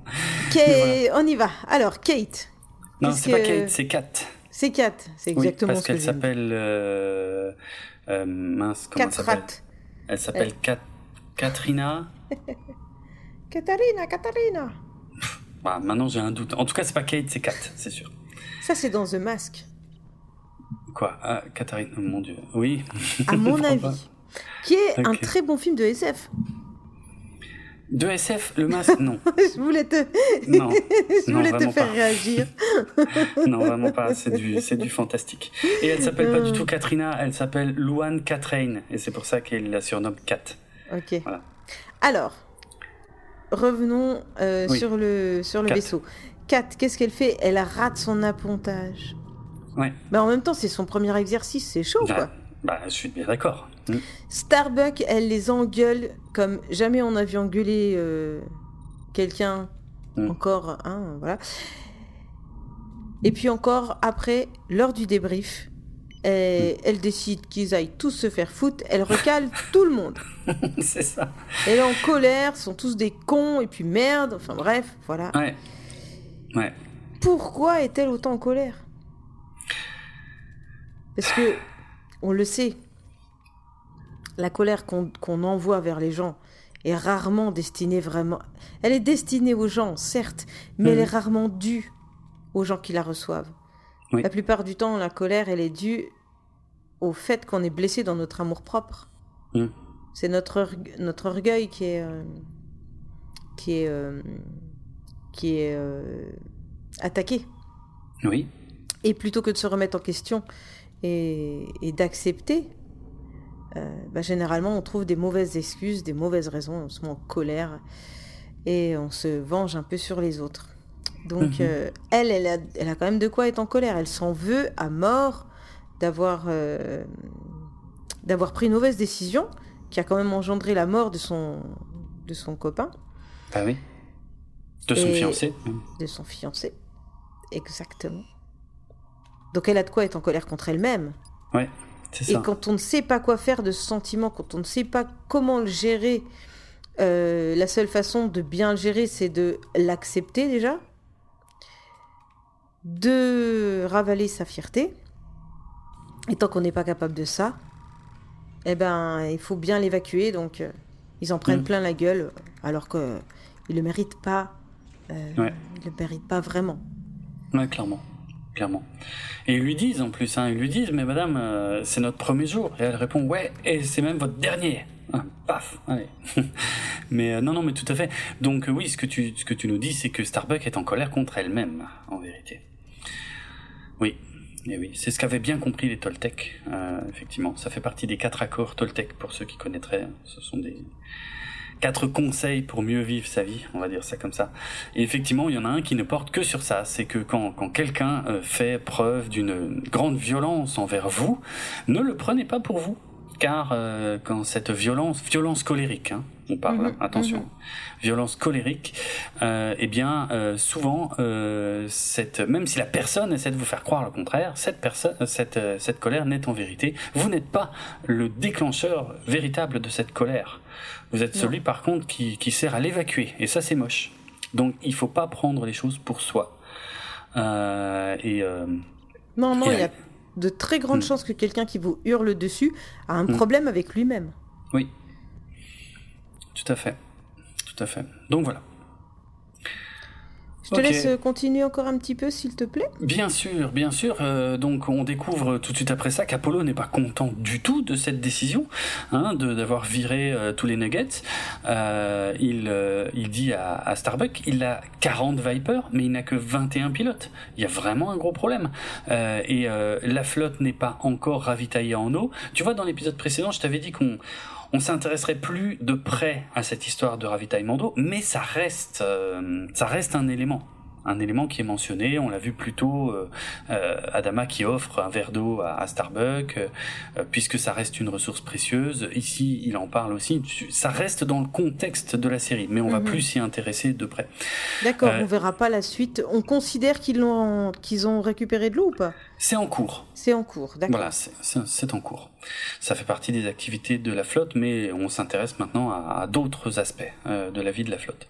Kate, on y va. Alors, Kate. Non, c'est pas que- Kate, c'est Kat. C'est Kat. C'est Oui, exactement parce ce que qu'elle s'appelle euh, euh, mince, comment elle Kat s'appelle? Rat. Elle s'appelle Kat- Katrina. Katarina, Katarina. Bah, maintenant j'ai un doute. En tout cas, c'est pas Kate, c'est Kat, c'est sûr. Ça, c'est dans The Mask. Quoi? Ah, Katharine, oh, mon dieu. Oui. À mon avis. Qui est un très bon film de SF. De SF, le masque, non. je voulais te, Non, je non, voulais te faire pas. réagir. non, vraiment pas. C'est du, c'est du fantastique. Et elle s'appelle pas du tout Katrina, elle s'appelle Luan Katrain. Et c'est pour ça qu'elle la surnomme Kat. Ok. Voilà. Alors, revenons euh, Oui. sur le, sur le Kat. vaisseau. Kat, qu'est-ce qu'elle fait? Elle rate son appontage. Ouais. Mais en même temps, c'est son premier exercice, c'est chaud, Bah, quoi. Bah, je suis bien d'accord. Mm. Starbuck, elle les engueule comme jamais on a vu engueuler euh, quelqu'un Mm. encore, hein, voilà. Et puis encore après, lors du débrief, elle, elle décide qu'ils aillent tous se faire foutre. Elle recale tout le monde. c'est ça. Elle est en colère, sont tous des cons et puis merde. Enfin bref, voilà. Ouais. Ouais. Pourquoi est-elle autant en colère? Parce que, on le sait, la colère qu'on envoie vers les gens est rarement destinée vraiment... Elle est destinée aux gens, certes, mais elle est rarement due aux gens qui la reçoivent. Oui. La plupart du temps, la colère, elle est due au fait qu'on est blessé dans notre amour-propre. Mhm. C'est notre, orgue- notre orgueil qui est... euh, qui est... euh, qui est euh, attaqué. Oui. Et plutôt que de se remettre en question et, et d'accepter, euh, bah, généralement on trouve des mauvaises excuses, des mauvaises raisons, on se met en colère et on se venge un peu sur les autres. Donc Mhm. euh, elle, elle a, elle a quand même de quoi être en colère. Elle s'en veut à mort d'avoir euh, d'avoir pris une mauvaise décision qui a quand même engendré la mort de son, de son copain, Bah oui? De son Et- fiancé? De son fiancé. Exactement. Donc elle a de quoi être en colère contre elle-même. Ouais. C'est Et ça. quand on ne sait pas quoi faire de ce sentiment, quand on ne sait pas comment le gérer, euh, la seule façon de bien le gérer, c'est de l'accepter déjà, de ravaler sa fierté. Et tant qu'on n'est pas capable de ça, eh ben, il faut bien l'évacuer. Donc, euh, ils en prennent Mm. plein la gueule, alors qu'ils ne le méritent pas. euh, Ouais. Ils le méritent pas vraiment. Ouais, clairement. Clairement. Et ils lui disent en plus, hein, ils lui disent, mais madame, euh, c'est notre premier jour. Et elle répond, ouais, et c'est même votre dernier. Ah, paf, allez. mais euh, non, non, mais tout à fait. Donc euh, oui, ce que tu, ce que tu nous dis, c'est que Starbuck est en colère contre elle-même, en vérité. Oui, et oui, c'est ce qu'avaient bien compris les Toltecs, effectivement. Ça fait partie des quatre accords Toltec, pour ceux qui connaîtraient. Ce sont des quatre conseils pour mieux vivre sa vie, on va dire ça comme ça. Et effectivement, il y en a un qui ne porte que sur ça, c'est que quand, quand quelqu'un euh, fait preuve d'une grande violence envers vous, ne le prenez pas pour vous. Car euh, quand cette violence, violence colérique, hein, on parle, Mhm, attention, mhm. violence colérique, euh, eh bien, euh, souvent, euh, cette, même si la personne essaie de vous faire croire le contraire, cette personne, cette, cette colère n'est en vérité, vous n'êtes pas le déclencheur véritable de cette colère. Vous êtes Non. celui, par contre, qui, qui sert à l'évacuer, et ça, c'est moche. Donc, il faut pas prendre les choses pour soi. Euh, et euh, Non, non, Et il y a de très grandes Hmm. chances que quelqu'un qui vous hurle dessus a un Hmm. problème avec lui-même. oui, tout à fait, tout à fait. Donc voilà. Je te laisse continuer encore un petit peu, s'il te plaît. Bien sûr, bien sûr. euh, donc on découvre tout de suite après ça qu'Apollo n'est pas content du tout de cette décision, hein, de d'avoir viré euh, tous les nuggets. Euh, il, euh, il dit à, à Starbuck, il a 40 Viper, mais il n'a que 21 pilotes. Il y a vraiment un gros problème. Euh, et euh, la flotte n'est pas encore ravitaillée en eau. Tu vois, dans l'épisode précédent, je t'avais dit qu'on on s'intéresserait plus de près à cette histoire de ravitaillement d'eau, mais ça reste, euh, ça reste un élément un élément qui est mentionné, on l'a vu plus tôt, euh, euh, Adama qui offre un verre d'eau à, à Starbucks, euh, puisque ça reste une ressource précieuse. Ici, il en parle aussi. Ça reste dans le contexte de la série, mais on va Mhm. plus s'y intéresser de près. D'accord, on verra pas la suite. On considère qu'ils l'ont, qu'ils ont récupéré de l'eau ou pas? C'est en cours. C'est en cours, d'accord. Voilà, c'est en cours. Ça fait partie des activités de la flotte, mais on s'intéresse maintenant à, d'autres aspects euh, de la vie de la flotte.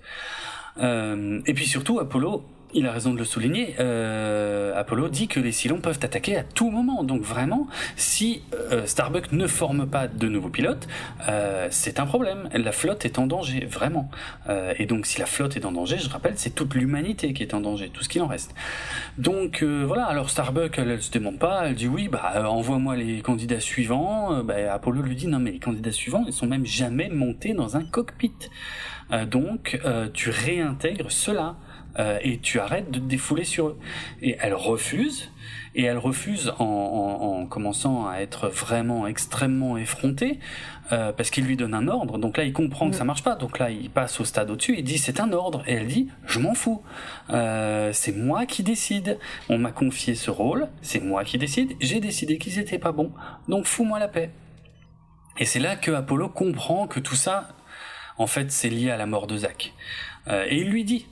Euh, et puis surtout, Apollo, il a raison de le souligner, euh, Apollo dit que les Cylons peuvent attaquer à tout moment. Donc vraiment, si euh, Starbuck ne forme pas de nouveaux pilotes, euh, c'est un problème. La flotte est en danger, vraiment. Euh, et donc si la flotte est en danger, je rappelle, c'est toute l'humanité qui est en danger, tout ce qu'il en reste. Donc euh, voilà, alors Starbuck, elle, se démonte pas, elle dit oui, bah envoie-moi les candidats suivants. Bah, Apollo lui dit non mais les candidats suivants, ils sont même jamais montés dans un cockpit. Donc tu réintègres cela. Euh, et tu arrêtes de te défouler sur eux. Et elle refuse, et elle refuse en, en, en commençant à être vraiment extrêmement effrontée, euh, parce qu'il lui donne un ordre. Donc là, il comprend que ça marche pas. Donc là, il passe au stade au-dessus. Il dit c'est un ordre, et elle dit je m'en fous. Euh, c'est moi qui décide. On m'a confié ce rôle, c'est moi qui décide. J'ai décidé qu'ils étaient pas bons, donc fous-moi la paix. Et c'est là que Apollo comprend que tout ça, en fait, c'est lié à la mort de Zach. Euh, et il lui dit,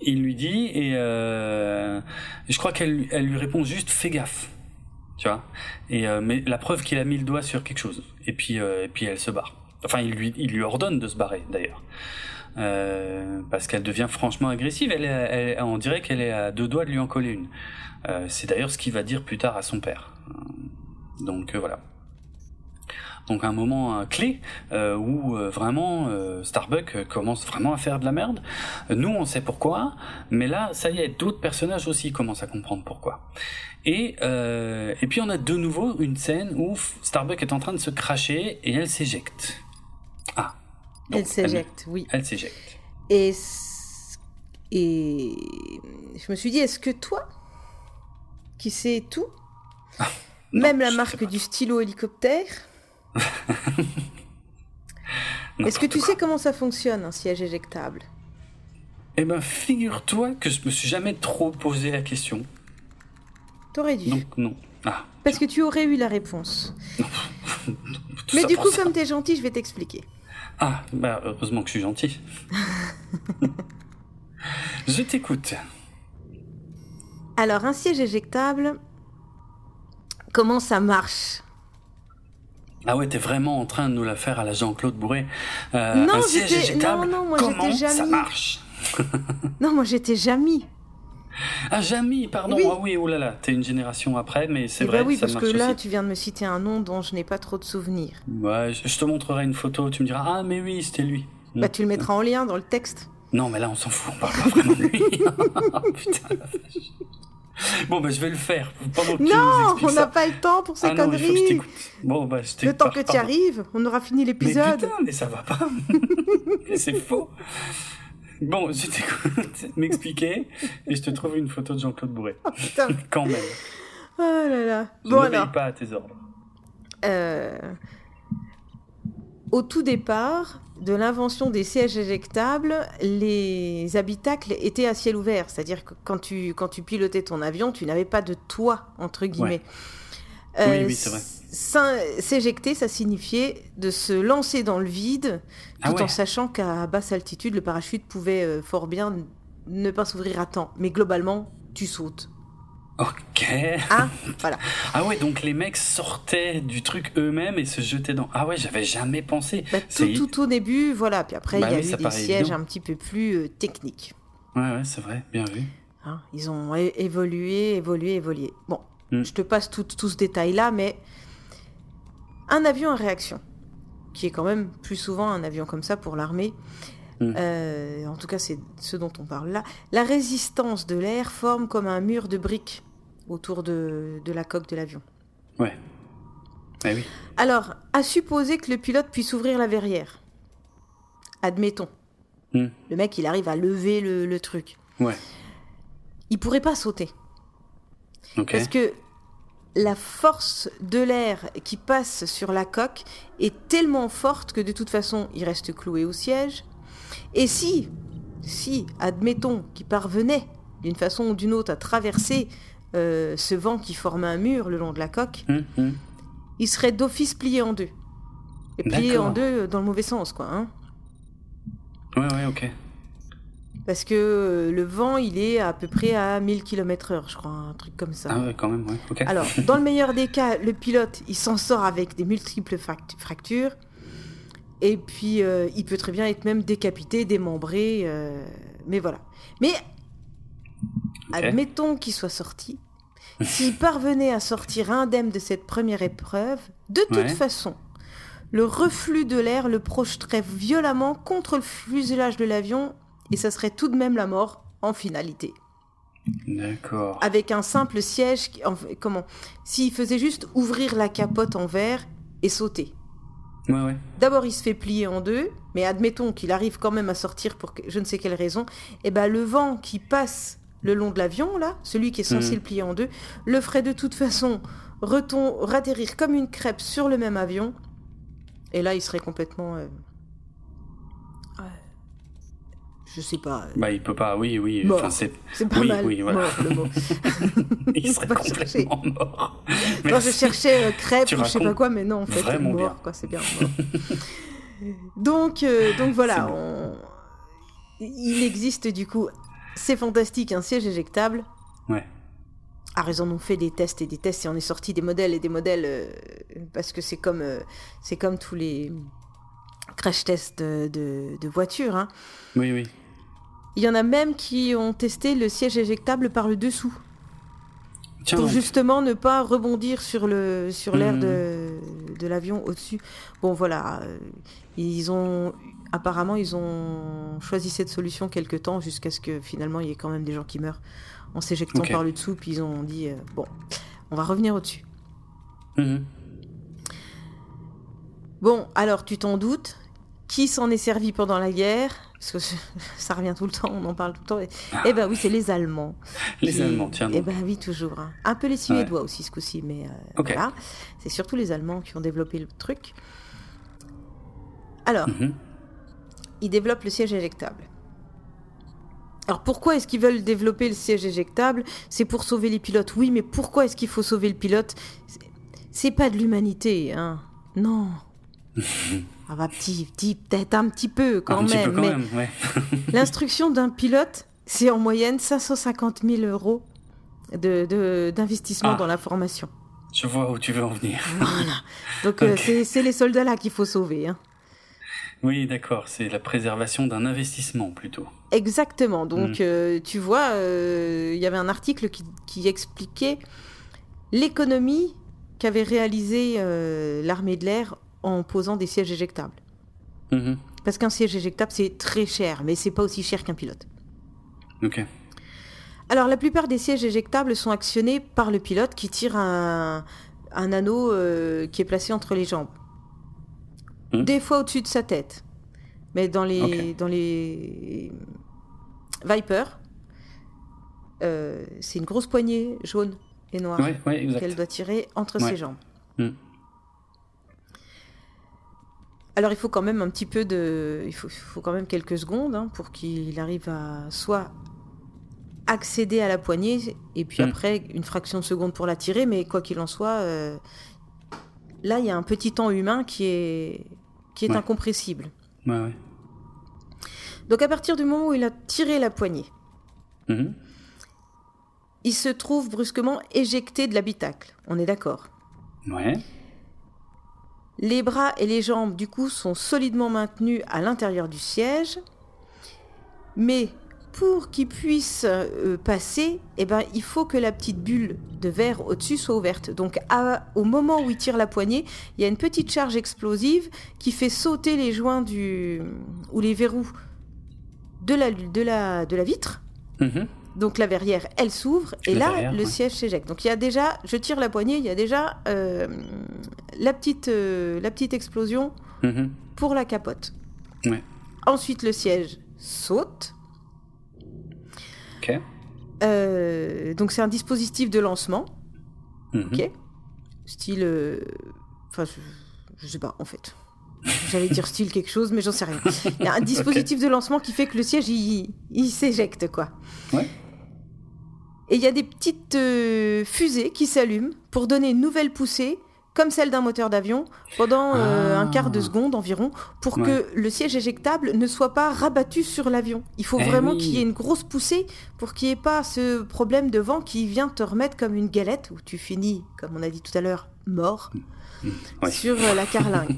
il lui dit, et euh, je crois qu'elle elle lui répond juste fais gaffe, tu vois? Et euh, mais la preuve qu'il a mis le doigt sur quelque chose. Et puis euh, et puis elle se barre. Enfin, il lui il lui ordonne de se barrer d'ailleurs. Euh, parce qu'elle devient franchement agressive. Elle, elle- on dirait qu'elle est à deux doigts de lui en coller une. Euh, c'est d'ailleurs ce qu'il va dire plus tard à son père. Donc euh, voilà. Donc un moment euh, clé euh, où euh, vraiment Starbuck commence vraiment à faire de la merde. Nous on sait pourquoi, mais là ça y est, d'autres personnages aussi commencent à comprendre pourquoi. Et euh, et puis on a de nouveau une scène où Starbuck est en train de se cracher et elle s'éjecte. Ah. Donc, Elle s'éjecte, oui. Elle s'éjecte. Et, je me suis dit, est-ce que toi, qui sais tout, Non, même la marque du stylo hélicoptère, est-ce que tu sais comment ça fonctionne, un siège éjectable? Eh ben, figure-toi que je me suis jamais trop posé la question. T'aurais dû. Donc, non. Ah. Parce que tu aurais eu la réponse. Mais du coup, ça. comme t'es gentil, je vais t'expliquer. Ah, bah, heureusement que je suis gentil. je t'écoute. Alors, un siège éjectable, comment ça marche? Ah ouais, t'es vraiment en train de nous la faire à la Jean-Claude Bourré. Euh, Non, j'étais- non, non, moi, comment j'étais ça marche Non, moi j'étais Jamie. Ah, Jamie, pardon. Oui. Ah oui, oh là là, t'es une génération après, mais c'est Eh vrai, ben oui, ça parce que là, aussi. tu viens de me citer un nom dont je n'ai pas trop de souvenirs. Ouais, je te montrerai une photo, tu me diras, ah mais oui, c'était lui. Bah, tu le mettras en lien dans le texte. Non, mais là, on s'en fout, on parle pas vraiment de lui. Putain, la vache. Bon, bah, je vais le faire pendant que tu nous Non, on n'a pas le temps pour ces ah conneries. Bon, bah, je Le temps que tu arrives, on aura fini Mais l'épisode. putain, mais ça va pas. c'est faux. Bon, je t'écoute m'expliquer et je te trouve une photo de Jean-Claude Bourré. Oh putain. Quand même. Oh là là. Je Bon n'obéis alors, pas à tes ordres. euh, au tout départ de l'invention des sièges éjectables, les habitacles étaient à ciel ouvert. C'est-à-dire que quand tu, quand tu pilotais ton avion, tu n'avais pas de toit, entre guillemets. Oui, oui, c'est vrai. S'éjecter, ça signifiait de se lancer dans le vide, tout Ah ouais. en sachant qu'à basse altitude, le parachute pouvait euh, fort bien ne pas s'ouvrir à temps. Mais globalement, tu sautes. Ok. Hein Voilà. Ah ouais, donc les mecs sortaient du truc eux-mêmes et se jetaient dans. Ah ouais, j'avais jamais pensé. Bah, tout, tout au début, voilà. Puis après, Bah il y a oui, eu des sièges évident. un petit peu plus euh, techniques. Ouais, ouais, c'est vrai, bien vu. hein. Ils ont évolué, évolué, évolué. Bon, Mm. je te passe tout, tout ce détail-là, mais un avion à réaction, qui est quand même plus souvent un avion comme ça pour l'armée, Mm. euh, en tout cas c'est ce dont on parle là, la résistance de l'air forme comme un mur de briques autour de, de la coque de l'avion. Ouais. Eh oui. Alors, à supposer que le pilote puisse ouvrir la verrière. Admettons. Mm. Le mec, il arrive à lever le, le truc. Ouais. Il pourrait pas sauter. Ok. Parce que la force de l'air qui passe sur la coque est tellement forte que de toute façon, il reste cloué au siège. Et si, si, admettons qu'il parvenait d'une façon ou d'une autre à traverser euh, ce vent qui forme un mur le long de la coque, Hum, hum. il serait d'office plié en deux. Et plié en deux dans le mauvais sens, quoi. Hein Ouais, ouais, ok. Parce que euh, le vent, il est à peu près à 1000 km/h, je crois, un truc comme ça. Ah ouais, quand même, ouais. Alors, dans le meilleur des cas, le pilote, il s'en sort avec des multiples fract- fractures. Et puis, euh, il peut très bien être même décapité, démembré. euh, mais voilà. Mais, admettons qu'il soit sorti. S'il parvenait à sortir indemne de cette première épreuve, de toute Ouais. façon, le reflux de l'air le projeterait violemment contre le fuselage de l'avion et ça serait tout de même la mort en finalité D'accord. avec un simple siège. qui- en- comment S'il faisait juste ouvrir la capote en verre et sauter. Ouais, ouais. D'abord, il se fait plier en deux, mais admettons qu'il arrive quand même à sortir pour je ne sais quelle raison. Et ben, le vent qui passe le long de l'avion, là, celui qui est censé Mhm. le plier en deux, le ferait de toute façon retom- ratterrir comme une crêpe sur le même avion. Et là, il serait complètement. euh, ouais, Je sais pas. euh, Bah, il peut pas, oui, oui. Mort. Enfin, c'est. C'est pas oui, mal. oui, voilà. mort, le mot. Il serait pas chercher. complètement mort. Quand je Merci. cherchais euh, crêpe ou je sais pas quoi, mais non, en fait, vraiment mort, bien. quoi, c'est bien. mort. donc, euh, donc C'est voilà, bon. on- il existe du coup, c'est fantastique, un siège éjectable. Ouais. Ah, ils en ont fait des tests et des tests et on est sorti des modèles et des modèles euh, parce que c'est comme, euh, c'est comme tous les crash tests de, de, de voitures. hein. Oui, oui. Il y en a même qui ont testé le siège éjectable par le dessous. Tiens, pour donc. justement ne pas rebondir sur le sur l'air Mhm. de, de l'avion au-dessus. Bon voilà, euh, ils ont apparemment ils ont choisi cette solution quelque temps jusqu'à ce que finalement il y ait quand même des gens qui meurent en s'éjectant par le dessous puis ils ont dit euh, bon, on va revenir au-dessus. Mhm. Bon, alors tu t'en doutes, qui s'en est servi pendant la guerre? Parce que ça revient tout le temps, on en parle tout le temps. Et- Eh ben oui, c'est les Allemands. Les qui- Allemands, tiens. Eh ben oui, toujours. hein. Un peu les Suédois aussi ce coup-ci, mais euh, voilà. C'est surtout les Allemands qui ont développé le truc. Alors, Mhm. ils développent le siège éjectable. Alors pourquoi est-ce qu'ils veulent développer le siège éjectable? C'est pour sauver les pilotes. Oui, mais pourquoi est-ce qu'il faut sauver le pilote? C'est- C'est pas de l'humanité, hein. Non. ah bah petit, petit, peut-être un petit peu quand un petit même. peu quand mais même, ouais. L'instruction d'un pilote, c'est en moyenne 550 000 euros de- de- d'investissement Ah. dans la formation. Je vois où tu veux en venir. Voilà. Donc euh, Ok. c'est- les soldats là qu'il faut sauver. hein. Oui, d'accord. C'est la préservation d'un investissement plutôt. Exactement. Donc Mm. euh, tu vois, euh, il y avait un article qui, qui expliquait l'économie qu'avait réalisé euh, l'armée de l'air en posant des sièges éjectables. Mhm. Parce qu'un siège éjectable, c'est très cher, mais c'est pas aussi cher qu'un pilote. Ok. Alors, la plupart des sièges éjectables sont actionnés par le pilote qui tire un, un anneau euh, qui est placé entre les jambes. Hmm. Des fois au-dessus de sa tête. Mais dans les, Ok. dans les Viper, euh, c'est une grosse poignée jaune et noire Ouais, ouais, exact. qu'elle doit tirer entre Ouais. ses jambes. Hmm. Alors il faut quand même un petit peu de, il faut, faut quand même quelques secondes hein, pour qu'il arrive à soit accéder à la poignée et puis Mm. après une fraction de seconde pour la tirer, mais quoi qu'il en soit, euh, là il y a un petit temps humain qui est qui est Ouais. incompressible. Ouais, ouais. Donc à partir du moment où il a tiré la poignée, Mhm. il se trouve brusquement éjecté de l'habitacle. On est d'accord? Ouais. Les bras et les jambes, du coup, sont solidement maintenus à l'intérieur du siège. Mais pour qu'il puisse euh, passer, eh ben, il faut que la petite bulle de verre au-dessus soit ouverte. Donc, à- au moment où il tire la poignée, il y a une petite charge explosive qui fait sauter les joints du ou les verrous de la, de la, de la vitre. Mhm. Donc la verrière, elle s'ouvre et La là, verrière, le ouais. siège s'éjecte. Donc il y a déjà, je tire la poignée, il y a déjà euh, la, petite, euh, la petite explosion Mhm. pour la capote. Ouais. Ensuite, le siège saute. Ok. Euh, donc c'est un dispositif de lancement, Mhm. ok Style... Enfin, je, je sais pas, en fait. J'allais dire style quelque chose, mais j'en sais rien. Il y a un dispositif de lancement qui fait que le siège, il, il s'éjecte, quoi. Ouais. Et il y a des petites euh, fusées qui s'allument pour donner une nouvelle poussée, comme celle d'un moteur d'avion, pendant euh, Ah. un quart de seconde environ, pour Ouais. que le siège éjectable ne soit pas rabattu sur l'avion. Il faut Eh vraiment oui. qu'il y ait une grosse poussée pour qu'il n'y ait pas ce problème de vent qui vient te remettre comme une galette, où tu finis, comme on a dit tout à l'heure, mort, Ouais. sur euh, la carlingue.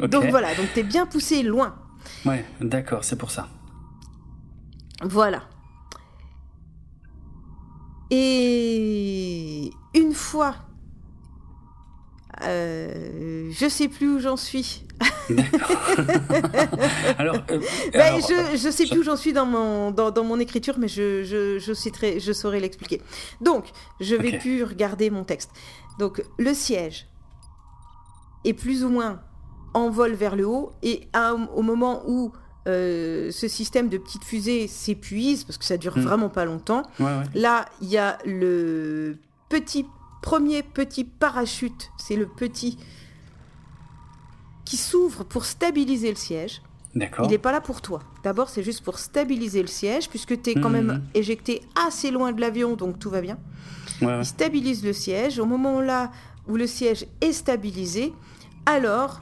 Donc voilà, donc t'es bien poussé loin. Ouais, d'accord, c'est pour ça. Voilà. Et une fois, euh, je sais plus où j'en suis. Alors, euh, Ben, alors, je, je sais plus où j'en suis dans mon, dans, dans mon écriture, mais je, je, je, citerai- je saurai l'expliquer. Donc, je vais plus regarder mon texte. Donc, le siège est plus ou moins envole vers le haut et au moment où euh, ce système de petites fusées s'épuise, parce que ça dure hmm. vraiment pas longtemps, là, il y a le petit, premier petit parachute, c'est le petit qui s'ouvre pour stabiliser le siège. Il n'est pas là pour toi. D'abord, c'est juste pour stabiliser le siège, puisque tu es quand même hmm. éjecté assez loin de l'avion, donc tout va bien. Il stabilise le siège. Au moment là où le siège est stabilisé, alors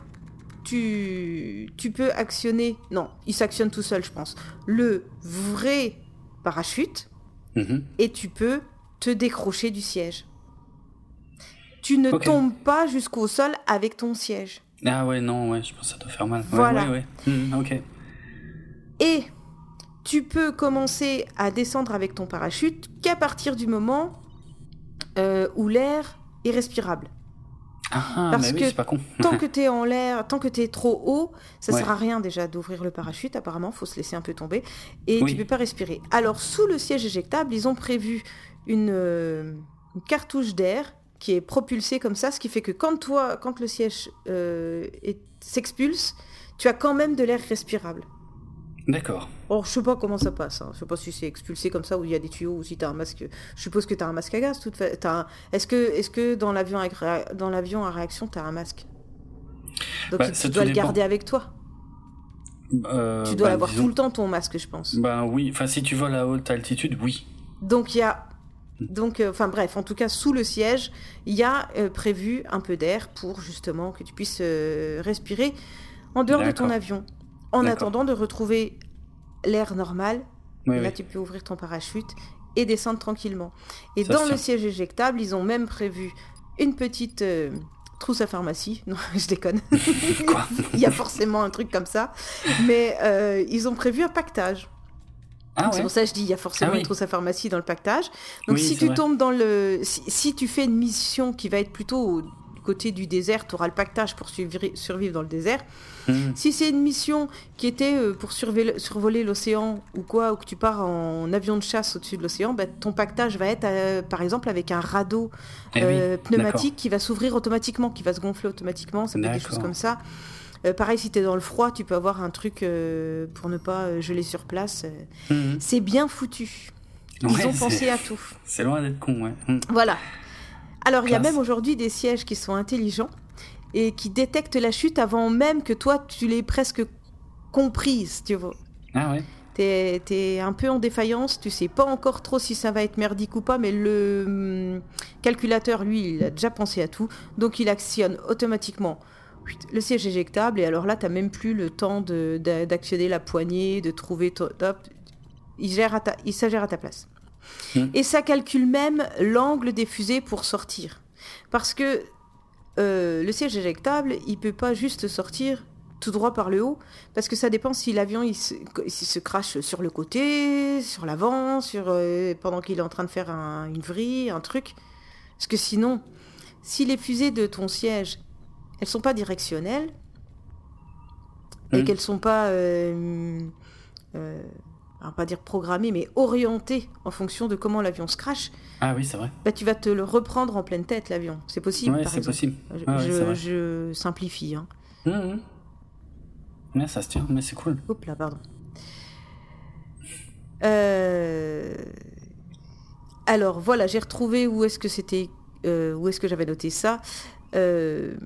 tu, tu peux actionner, non, il s'actionne tout seul, je pense, le vrai parachute mhm. et tu peux te décrocher du siège. Tu ne tombes pas jusqu'au sol avec ton siège. Ah ouais, non, ouais, je pense que ça doit faire mal. Voilà. Ouais, mhm, ok. Et tu peux commencer à descendre avec ton parachute qu'à partir du moment euh, où l'air est respirable. Ah, Parce que pas con. tant que tu es en l'air, tant que tu es trop haut, ça sert à rien déjà d'ouvrir le parachute, apparemment, faut se laisser un peu tomber, et tu peux pas respirer. Alors, sous le siège éjectable, ils ont prévu une, euh, cartouche d'air qui est propulsée comme ça, ce qui fait que quand, toi, quand le siège euh, s'expulse, tu as quand même de l'air respirable. D'accord. Or, je sais pas comment ça passe. Hein. Je sais pas si c'est expulsé comme ça ou il y a des tuyaux ou si tu as un masque. Je suppose que tu as un masque à gaz. Toute Est-ce que, est que dans l'avion dans l'avion à réaction, tu as un masque? Donc bah, tu dois le garder avec toi. Euh, tu dois bah, l'avoir tout le temps ton masque, je pense. Ben oui. Enfin, si tu voles à haute altitude, oui. Donc il y a donc, euh, enfin bref, en tout cas, sous le siège, il y a euh, prévu un peu d'air pour justement que tu puisses respirer en dehors de ton avion. En attendant de retrouver l'air normal, là tu peux ouvrir ton parachute et descendre tranquillement. Et dans le siège éjectable, ils ont même prévu une petite euh, trousse à pharmacie. Non, je déconne. Il y a forcément un truc comme ça. Mais euh, ils ont prévu un pactage. Ah c'est pour ça que je dis il y a forcément ah une trousse à pharmacie dans le pactage. Donc si tu tombes dans le, si, tu fais une mission qui va être plutôt côté du désert, tu auras le pactage pour survivre dans le désert. Mhm. Si c'est une mission qui était euh, pour survoler l'océan ou quoi, ou que tu pars en avion de chasse au-dessus de l'océan, bah, ton pactage va être euh, par exemple avec un radeau eh euh, pneumatique qui va s'ouvrir automatiquement, qui va se gonfler automatiquement, ça peut être des choses comme ça. pareil, si tu es dans le froid, tu peux avoir un truc pour ne pas geler sur place. Mhm. C'est bien foutu. Ils ont pensé à tout. C'est loin d'être con, ouais. Mhm. Voilà. Alors, il y a même aujourd'hui des sièges qui sont intelligents et qui détectent la chute avant même que toi, tu l'aies presque comprise, tu vois. Ah ouais T'es es un peu en défaillance, tu sais pas encore trop si ça va être merdique ou pas, mais le hum, calculateur, lui, il a déjà pensé à tout, donc il actionne automatiquement le siège éjectable, et alors là, tu n'as même plus le temps d'actionner la poignée, de trouver... Top, il, gère il s'agère à ta place. Hmm. Et ça calcule même l'angle des fusées pour sortir. Parce que euh, le siège éjectable, il peut pas juste sortir tout droit par le haut, parce que ça dépend si l'avion il se, crache sur le côté, sur l'avant, sur euh, pendant qu'il est en train de faire une vrille, un truc. Parce que sinon, si les fusées de ton siège, elles sont pas directionnelles et hmm. qu'elles sont pas euh, pas dire programmé, mais orienté en fonction de comment l'avion se crache. Ah oui, c'est vrai. Bah, tu vas te le reprendre en pleine tête, l'avion. C'est possible. Oui, c'est possible. Je, simplifie. Hein. Mmh, ça se tient, mais c'est cool. Oups là, pardon. Euh, alors voilà, j'ai retrouvé où est-ce que c'était, euh, où est-ce que j'avais noté ça. Euh,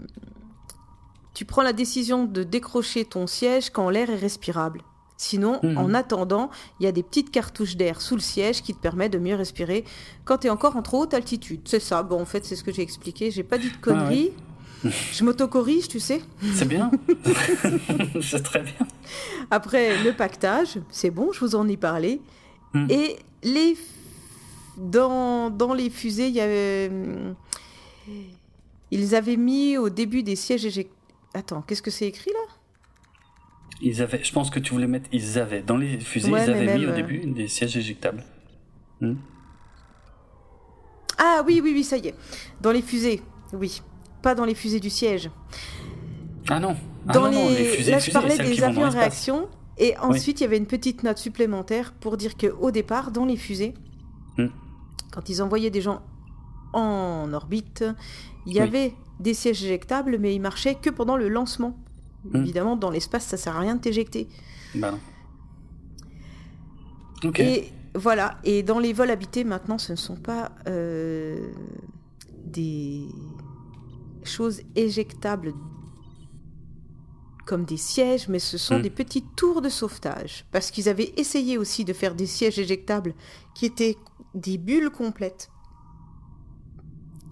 tu prends la décision de décrocher ton siège quand l'air est respirable. Sinon, mhm. en attendant, il y a des petites cartouches d'air sous le siège qui te permettent de mieux respirer quand tu es encore en trop haute altitude. C'est ça. Bon, en fait, c'est ce que j'ai expliqué. J'ai pas dit de conneries. Ah Je m'autocorrige, tu sais. C'est bien. c'est très bien. Après, le pactage, c'est bon, je vous en ai parlé. Mhm. Et les... Dans, dans les fusées, il y avait... Ils avaient mis au début des sièges éjectés. Attends, qu'est-ce que c'est écrit là? Ils avaient, je pense que tu voulais mettre, ils avaient, dans les fusées, ils avaient mis au euh, début des sièges éjectables. Hmm. ah oui, oui, oui, ça y est. Dans les fusées, oui. Pas dans les fusées du siège. Ah non. Ah dans les... fusées, Là, je parlais des avions en réaction. Et ensuite, il y avait une petite note supplémentaire pour dire qu'au départ, dans les fusées, hmm. quand ils envoyaient des gens en orbite, il y avait des sièges éjectables, mais ils marchaient que pendant le lancement. Hmm. Évidemment, dans l'espace, ça sert à rien de t'éjecter. Bah. Et voilà. Et dans les vols habités, maintenant, ce ne sont pas euh, des choses éjectables comme des sièges, mais ce sont hmm. des petites tours de sauvetage. Parce qu'ils avaient essayé aussi de faire des sièges éjectables qui étaient des bulles complètes.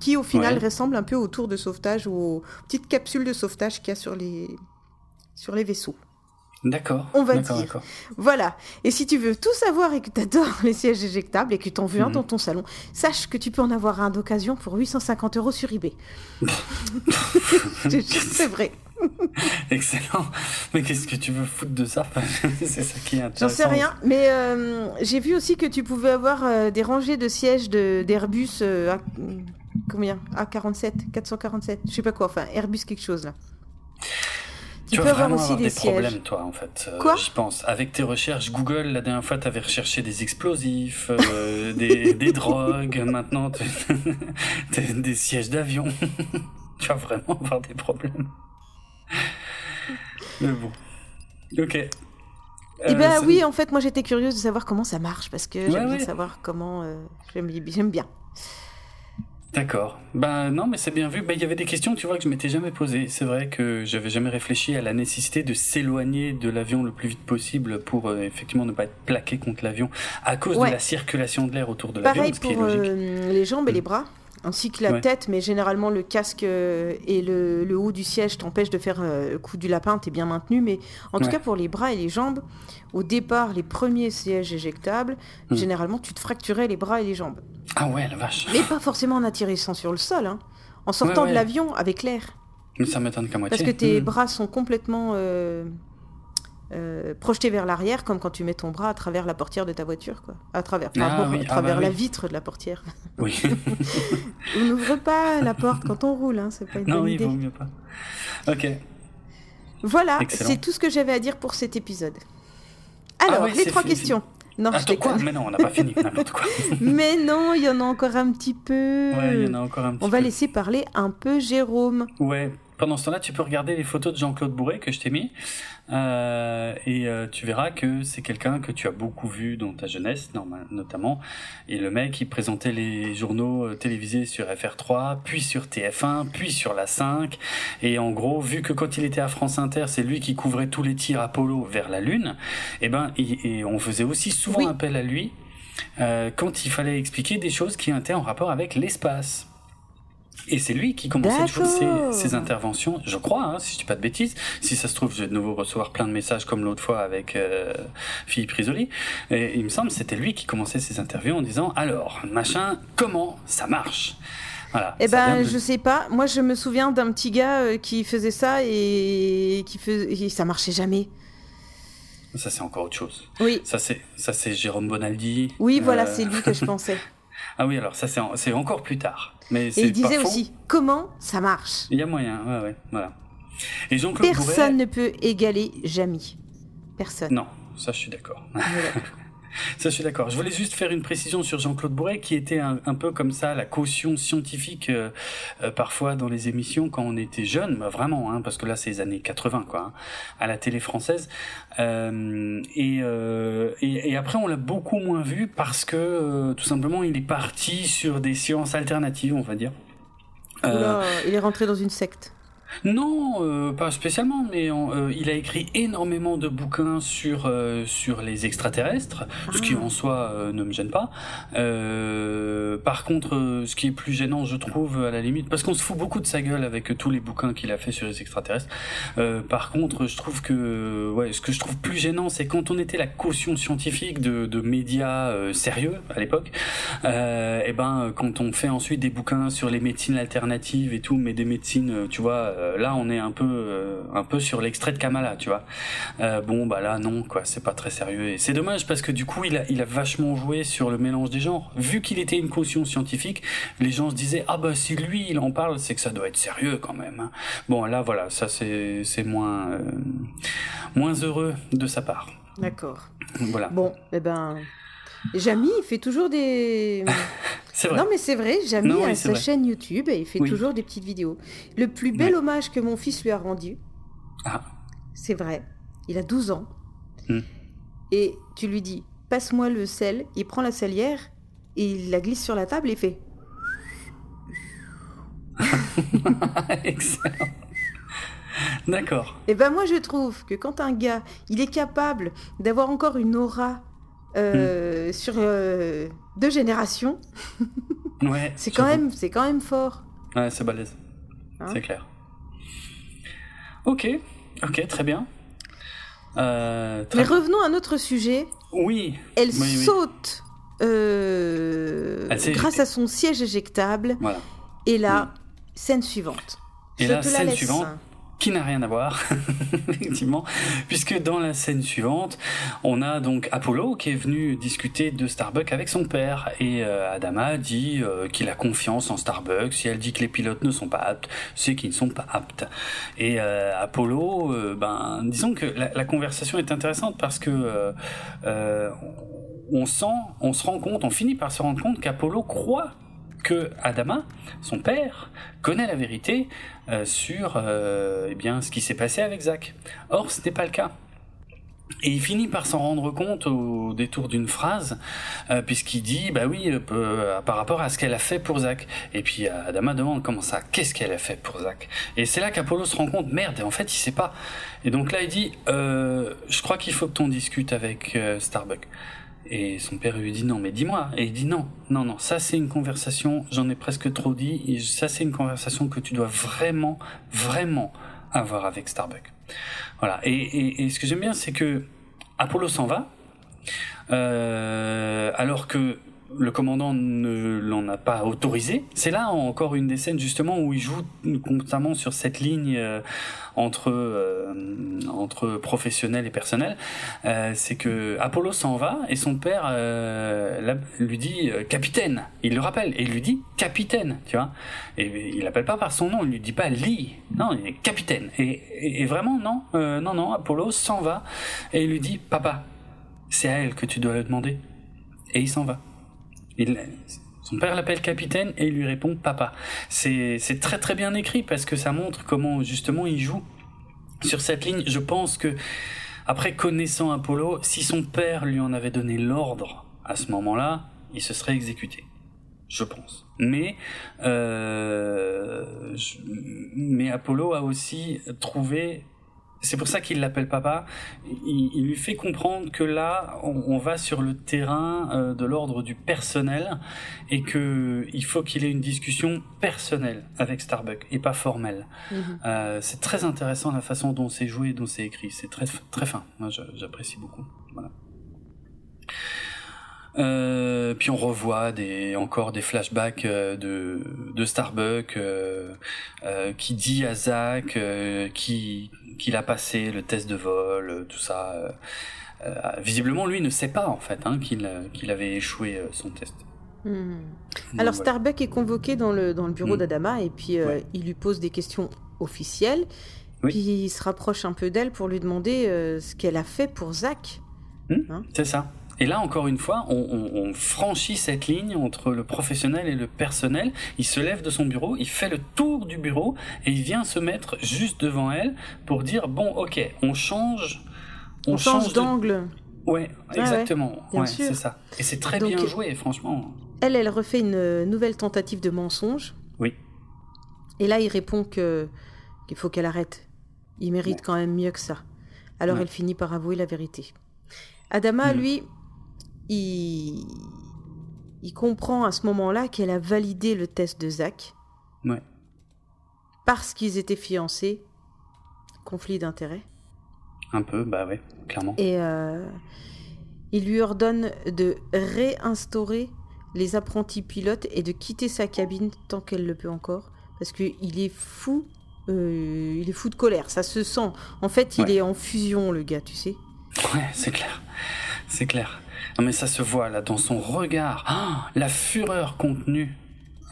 Qui au final ressemblent un peu aux tours de sauvetage ou aux petites capsules de sauvetage qu'il y a sur les, sur les vaisseaux. D'accord. On va dire. Voilà. Et si tu veux tout savoir et que tu adores les sièges éjectables et que tu en veux un mhm. dans ton salon, sache que tu peux en avoir un d'occasion pour 850 euros sur eBay. C'est vrai. Excellent. Mais qu'est-ce que tu veux foutre de ça? C'est ça qui est intéressant. J'en sais rien. Mais euh, j'ai vu aussi que tu pouvais avoir euh, des rangées de sièges d'Airbus euh, à, combien? A47, 447, je sais pas quoi. Enfin, Airbus quelque chose là. Tu, peux avoir aussi des, problèmes, toi, en fait. Quoi Je pense. Avec tes recherches Google, la dernière fois, tu avais recherché des explosifs, des, des, drogues. Maintenant, des sièges d'avion. tu vas vraiment avoir des problèmes. Mais bon. Ok. Eh ben euh, oui, en fait, moi j'étais curieuse de savoir comment ça marche parce que j'aime bien savoir comment. Euh, j'aime bien. D'accord. Ben non, mais c'est bien vu. Ben il y avait des questions, tu vois, que je m'étais jamais posées. C'est vrai que j'avais jamais réfléchi à la nécessité de s'éloigner de l'avion le plus vite possible pour euh, effectivement ne pas être plaqué contre l'avion à cause de la circulation de l'air autour de l'avion. Pareil pour les jambes et les mm. bras ainsi que la tête, mais généralement le casque euh, et le, haut du siège t'empêchent de faire euh, le coup du lapin, t'es bien maintenu, mais en tout cas pour les bras et les jambes, au départ, les premiers sièges éjectables, hmm. généralement tu te fracturais les bras et les jambes. Ah ouais, la vache. Mais pas forcément en atterrissant sur le sol, hein. en sortant de l'avion avec l'air. Mais ça m'étonne qu'à moitié. Parce que tes hmm. bras sont complètement euh, euh, projeté vers l'arrière, comme quand tu mets ton bras à travers la portière de ta voiture, quoi. À travers, ah à ah travers bah la vitre de la portière. Oui. on n'ouvre pas la porte quand on roule, hein, c'est pas une non, bonne idée. Non, mieux pas. Ok. Voilà, c'est tout ce que j'avais à dire pour cet épisode. Alors, ah les trois questions. Non, je quoi Mais non, on n'a pas fini, n'importe quoi. Mais non, il y en a encore un petit peu. Ouais, il y en a encore un petit peu. On va laisser parler un peu Jérôme. Ouais, pendant ce temps-là, tu peux regarder les photos de Jean-Claude Bourret que je t'ai mis. Euh, et euh, tu verras que c'est quelqu'un que tu as beaucoup vu dans ta jeunesse, notamment. Et le mec, il présentait les journaux euh, télévisés sur FR3, puis sur TF1, puis sur la 5. Et en gros, vu que quand il était à France Inter, c'est lui qui couvrait tous les tirs Apollo vers la Lune, et eh ben, et, on faisait aussi souvent appel à lui quand il fallait expliquer des choses qui étaient en rapport avec l'espace. Et c'est lui qui commençait toujours ses, ses, interventions, je crois, hein, si je dis pas de bêtises. Si ça se trouve, je vais de nouveau recevoir plein de messages comme l'autre fois avec euh, Philippe Risoli. Et il me semble c'était lui qui commençait ses interviews en disant alors machin, comment ça marche? Voilà, eh ben, je sais pas. Moi, je me souviens d'un petit gars euh, qui faisait ça et qui faisait, ça marchait jamais. Ça, c'est encore autre chose. Oui. Ça, c'est, ça, c'est Jérôme Bonaldi. Oui, voilà, euh, c'est lui que je pensais. Ah oui, alors ça, c'est encore plus tard. Mais et il disait aussi comment ça marche? Il y a moyen, ouais, ouais, voilà. Et Personne ne peut égaler Jamy. Personne. Non, ça je suis d'accord. Ça, je suis d'accord. Je voulais juste faire une précision sur Jean-Claude Bourret, qui était un, peu comme ça la caution scientifique euh, euh, parfois dans les émissions quand on était jeune, bah, vraiment, hein, parce que là c'est les années 80, quoi, hein, à la télé française. Euh, et, après, on l'a beaucoup moins vu parce que tout simplement, il est parti sur des sciences alternatives, on va dire. il est rentré dans une secte. Non, euh, pas spécialement, mais euh, il a écrit énormément de bouquins sur euh, sur les extraterrestres, ce qui ah. en soi ne me gêne pas. par contre, ce qui est plus gênant, je trouve, à la limite, parce qu'on se fout beaucoup de sa gueule avec tous les bouquins qu'il a fait sur les extraterrestres. par contre, je trouve que ouais, ce que je trouve plus gênant, c'est quand on était la caution scientifique de, de médias sérieux à l'époque, et ben quand on fait ensuite des bouquins sur les médecines alternatives et tout, mais des médecines, tu vois euh, là, on est un peu, euh, un peu sur l'extrait de Kamala, tu vois. Euh, bon, bah là, non, quoi, c'est pas très sérieux. Et c'est dommage parce que du coup, il a, il a vachement joué sur le mélange des genres. Vu qu'il était une caution scientifique, les gens se disaient, ah bah si lui, il en parle, c'est que ça doit être sérieux quand même. Hein. Bon, là, voilà, ça c'est, c'est moins, moins heureux de sa part. D'accord. Voilà. Bon, eh ben. Jamy, il fait toujours des. c'est vrai. Non, mais c'est vrai, Jamy a sa chaîne YouTube et il fait toujours des petites vidéos. Le plus bel hommage que mon fils lui a rendu, ah. c'est vrai. Il a 12 ans. Hmm. Et tu lui dis, passe-moi le sel. Il prend la salière et il la glisse sur la table et fait. Excellent. D'accord. Et ben moi je trouve que quand un gars, il est capable d'avoir encore une aura euh, Hmm. sur euh, deux générations, Ouais. c'est quand même, c'est quand même fort. Ouais, c'est balèze. Hein c'est clair. Ok, ok, très bien. Euh, très Mais revenons à notre sujet. Oui. Elle Oui, saute euh, Elle s'est grâce à son siège éjectable. Voilà. Et là, scène suivante. Et Je la te la scène laisse. suivante, qui n'a rien à voir, effectivement, puisque dans la scène suivante, on a donc Apollo qui est venu discuter de Starbucks avec son père, et euh, Adama dit euh, qu'il a confiance en Starbucks, si elle dit que les pilotes ne sont pas aptes, c'est qu'ils ne sont pas aptes. Et euh, Apollo, ben, disons que la, la conversation est intéressante parce que on sent, on se rend compte, on finit par se rendre compte qu'Apollo croit que Adama, son père, connaît la vérité euh, sur euh, eh ce qui s'est passé avec Zach. Or, ce n'est pas le cas. Et il finit par s'en rendre compte au détour d'une phrase, euh, puisqu'il dit, bah oui, par rapport à ce qu'elle a fait pour Zach. Et puis Adama demande comment ça, qu'est-ce qu'elle a fait pour Zach Et c'est là qu'Apollo se rend compte, merde, en fait, il sait pas. Et donc là, il dit, je crois qu'il faut que t'en discutes avec Starbucks. Et son père lui dit non, mais dis-moi. Et il dit non, non, non, ça c'est une conversation, j'en ai presque trop dit, ça c'est une conversation que tu dois vraiment, vraiment avoir avec Starbucks. Voilà. Et ce que j'aime bien, c'est que Apollo s'en va, euh, alors que le commandant ne l'en a pas autorisé. C'est là encore une des scènes justement où il joue constamment sur cette ligne euh, entre euh, entre professionnel et personnel. Euh, c'est que Apollo s'en va et son père euh, lui dit euh, capitaine. Il le rappelle et il lui dit capitaine, tu vois. Et il l'appelle pas par son nom, il lui dit pas Lee, non, il est capitaine. Et, vraiment non, non, non, Apollo s'en va et il lui dit papa, c'est à elle que tu dois le demander. Et il s'en va. Son père l'appelle capitaine et il lui répond papa. C'est très très bien écrit parce que ça montre comment justement il joue sur cette ligne. Je pense que après connaissant Apollo, si son père lui en avait donné l'ordre à ce moment-là, il se serait exécuté. Je pense. Mais euh, mais Apollo a aussi trouvé c'est pour ça qu'il l'appelle papa. Il, il lui fait comprendre que là, on, on va sur le terrain euh, de l'ordre du personnel et que il faut qu'il ait une discussion personnelle avec Starbucks et pas formelle. Mhm. Euh, c'est très intéressant la façon dont c'est joué et dont c'est écrit. C'est très très fin. Moi, j'apprécie beaucoup. Voilà. Euh, puis on revoit des, encore des flashbacks euh, de, de Starbucks euh, euh, qui dit à Zach qui- qu'il a passé le test de vol, tout ça. visiblement, lui ne sait pas en fait hein, qu'il avait échoué son test. Donc, Alors voilà. Starbuck est convoqué dans le, dans le bureau Mm. d'Adama et puis Ouais. il lui pose des questions officielles. Oui. Puis il se rapproche un peu d'elle pour lui demander ce qu'elle a fait pour Zach. C'est ça. Et là, encore une fois, on, on- on franchit cette ligne entre le professionnel et le personnel. Il se lève de son bureau, il fait le tour du bureau et il vient se mettre juste devant elle pour dire bon, ok, on change. On, change de- d'angle. Ouais, exactement. ouais, c'est ça. Et c'est très Donc, bien joué, franchement. Elle, elle refait une euh, nouvelle tentative de mensonge. Oui. Et là, il répond que qu'il faut qu'elle arrête. Il mérite Ouais. quand même mieux que ça. Alors elle finit par avouer la vérité. Adama, Mm. lui, il... il comprend à ce moment-là qu'elle a validé le test de Zach. Ouais. Parce qu'ils étaient fiancés. Conflit d'intérêts. Un peu, bah ouais, clairement. Et euh, il lui ordonne de réinstaurer les apprentis pilotes et de quitter sa cabine tant qu'elle le peut encore. Parce qu'il est fou. euh, il est fou de colère, ça se sent. En fait, il Ouais. est en fusion, le gars, tu sais. Ouais, c'est clair. C'est clair. Non, mais ça se voit là dans son regard. Ah, la fureur contenue,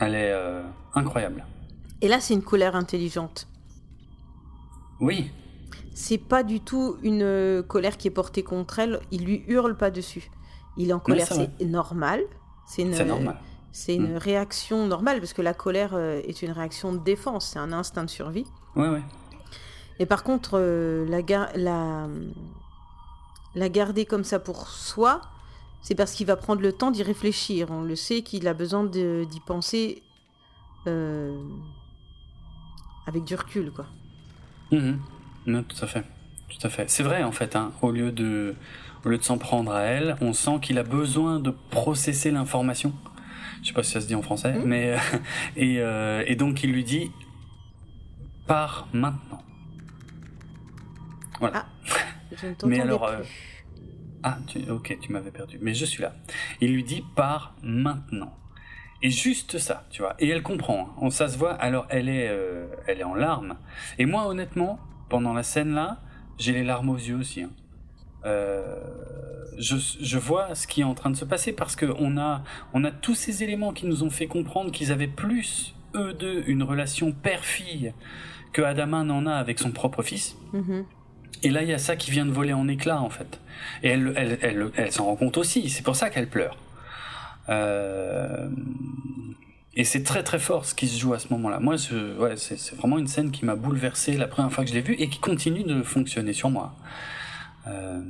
elle est euh, incroyable. Et là, c'est une colère intelligente. Oui, C'est pas du tout une euh, colère qui est portée contre elle. Il lui hurle pas dessus. Il est en colère, c'est normal. C'est une, normal. C'est une réaction normale parce que la colère euh, est une réaction de défense, c'est un instinct de survie. Ouais, ouais. Et par contre, euh, la, la, la garder comme ça pour soi, c'est parce qu'il va prendre le temps d'y réfléchir. On le sait qu'il a besoin d'y penser euh, avec du recul, quoi. Mhm. Non, tout à fait. Tout à fait. C'est vrai, en fait, hein. au lieu de, au lieu de s'en prendre à elle, on sent qu'il a besoin de processer l'information. Je sais pas si ça se dit en français, mhm. mais et, euh, et donc il lui dit pars maintenant. Voilà. Ah, je ne mais alors, euh, ah, ok, tu m'avais perdu. Mais je suis là. Il lui dit pars maintenant. Et juste ça, tu vois. Et elle comprend. Hein. Ça se voit. Alors elle est, euh, elle est en larmes. Et moi, honnêtement, pendant la scène là, j'ai les larmes aux yeux aussi. Hein. Euh, je, je, vois ce qui est en train de se passer parce que on a, on a tous ces éléments qui nous ont fait comprendre qu'ils avaient plus eux deux une relation père-fille que Adama n'en a avec son propre fils. Mm-hmm. Et là, il y a ça qui vient de voler en éclats, en fait. Et elle, elle, elle, elle s'en rend compte aussi. C'est pour ça qu'elle pleure. Euh... Et c'est très très fort ce qui se joue à ce moment-là. Moi, c'est vraiment une scène qui m'a bouleversé la première fois que je l'ai vue et qui continue de fonctionner sur moi. Euh...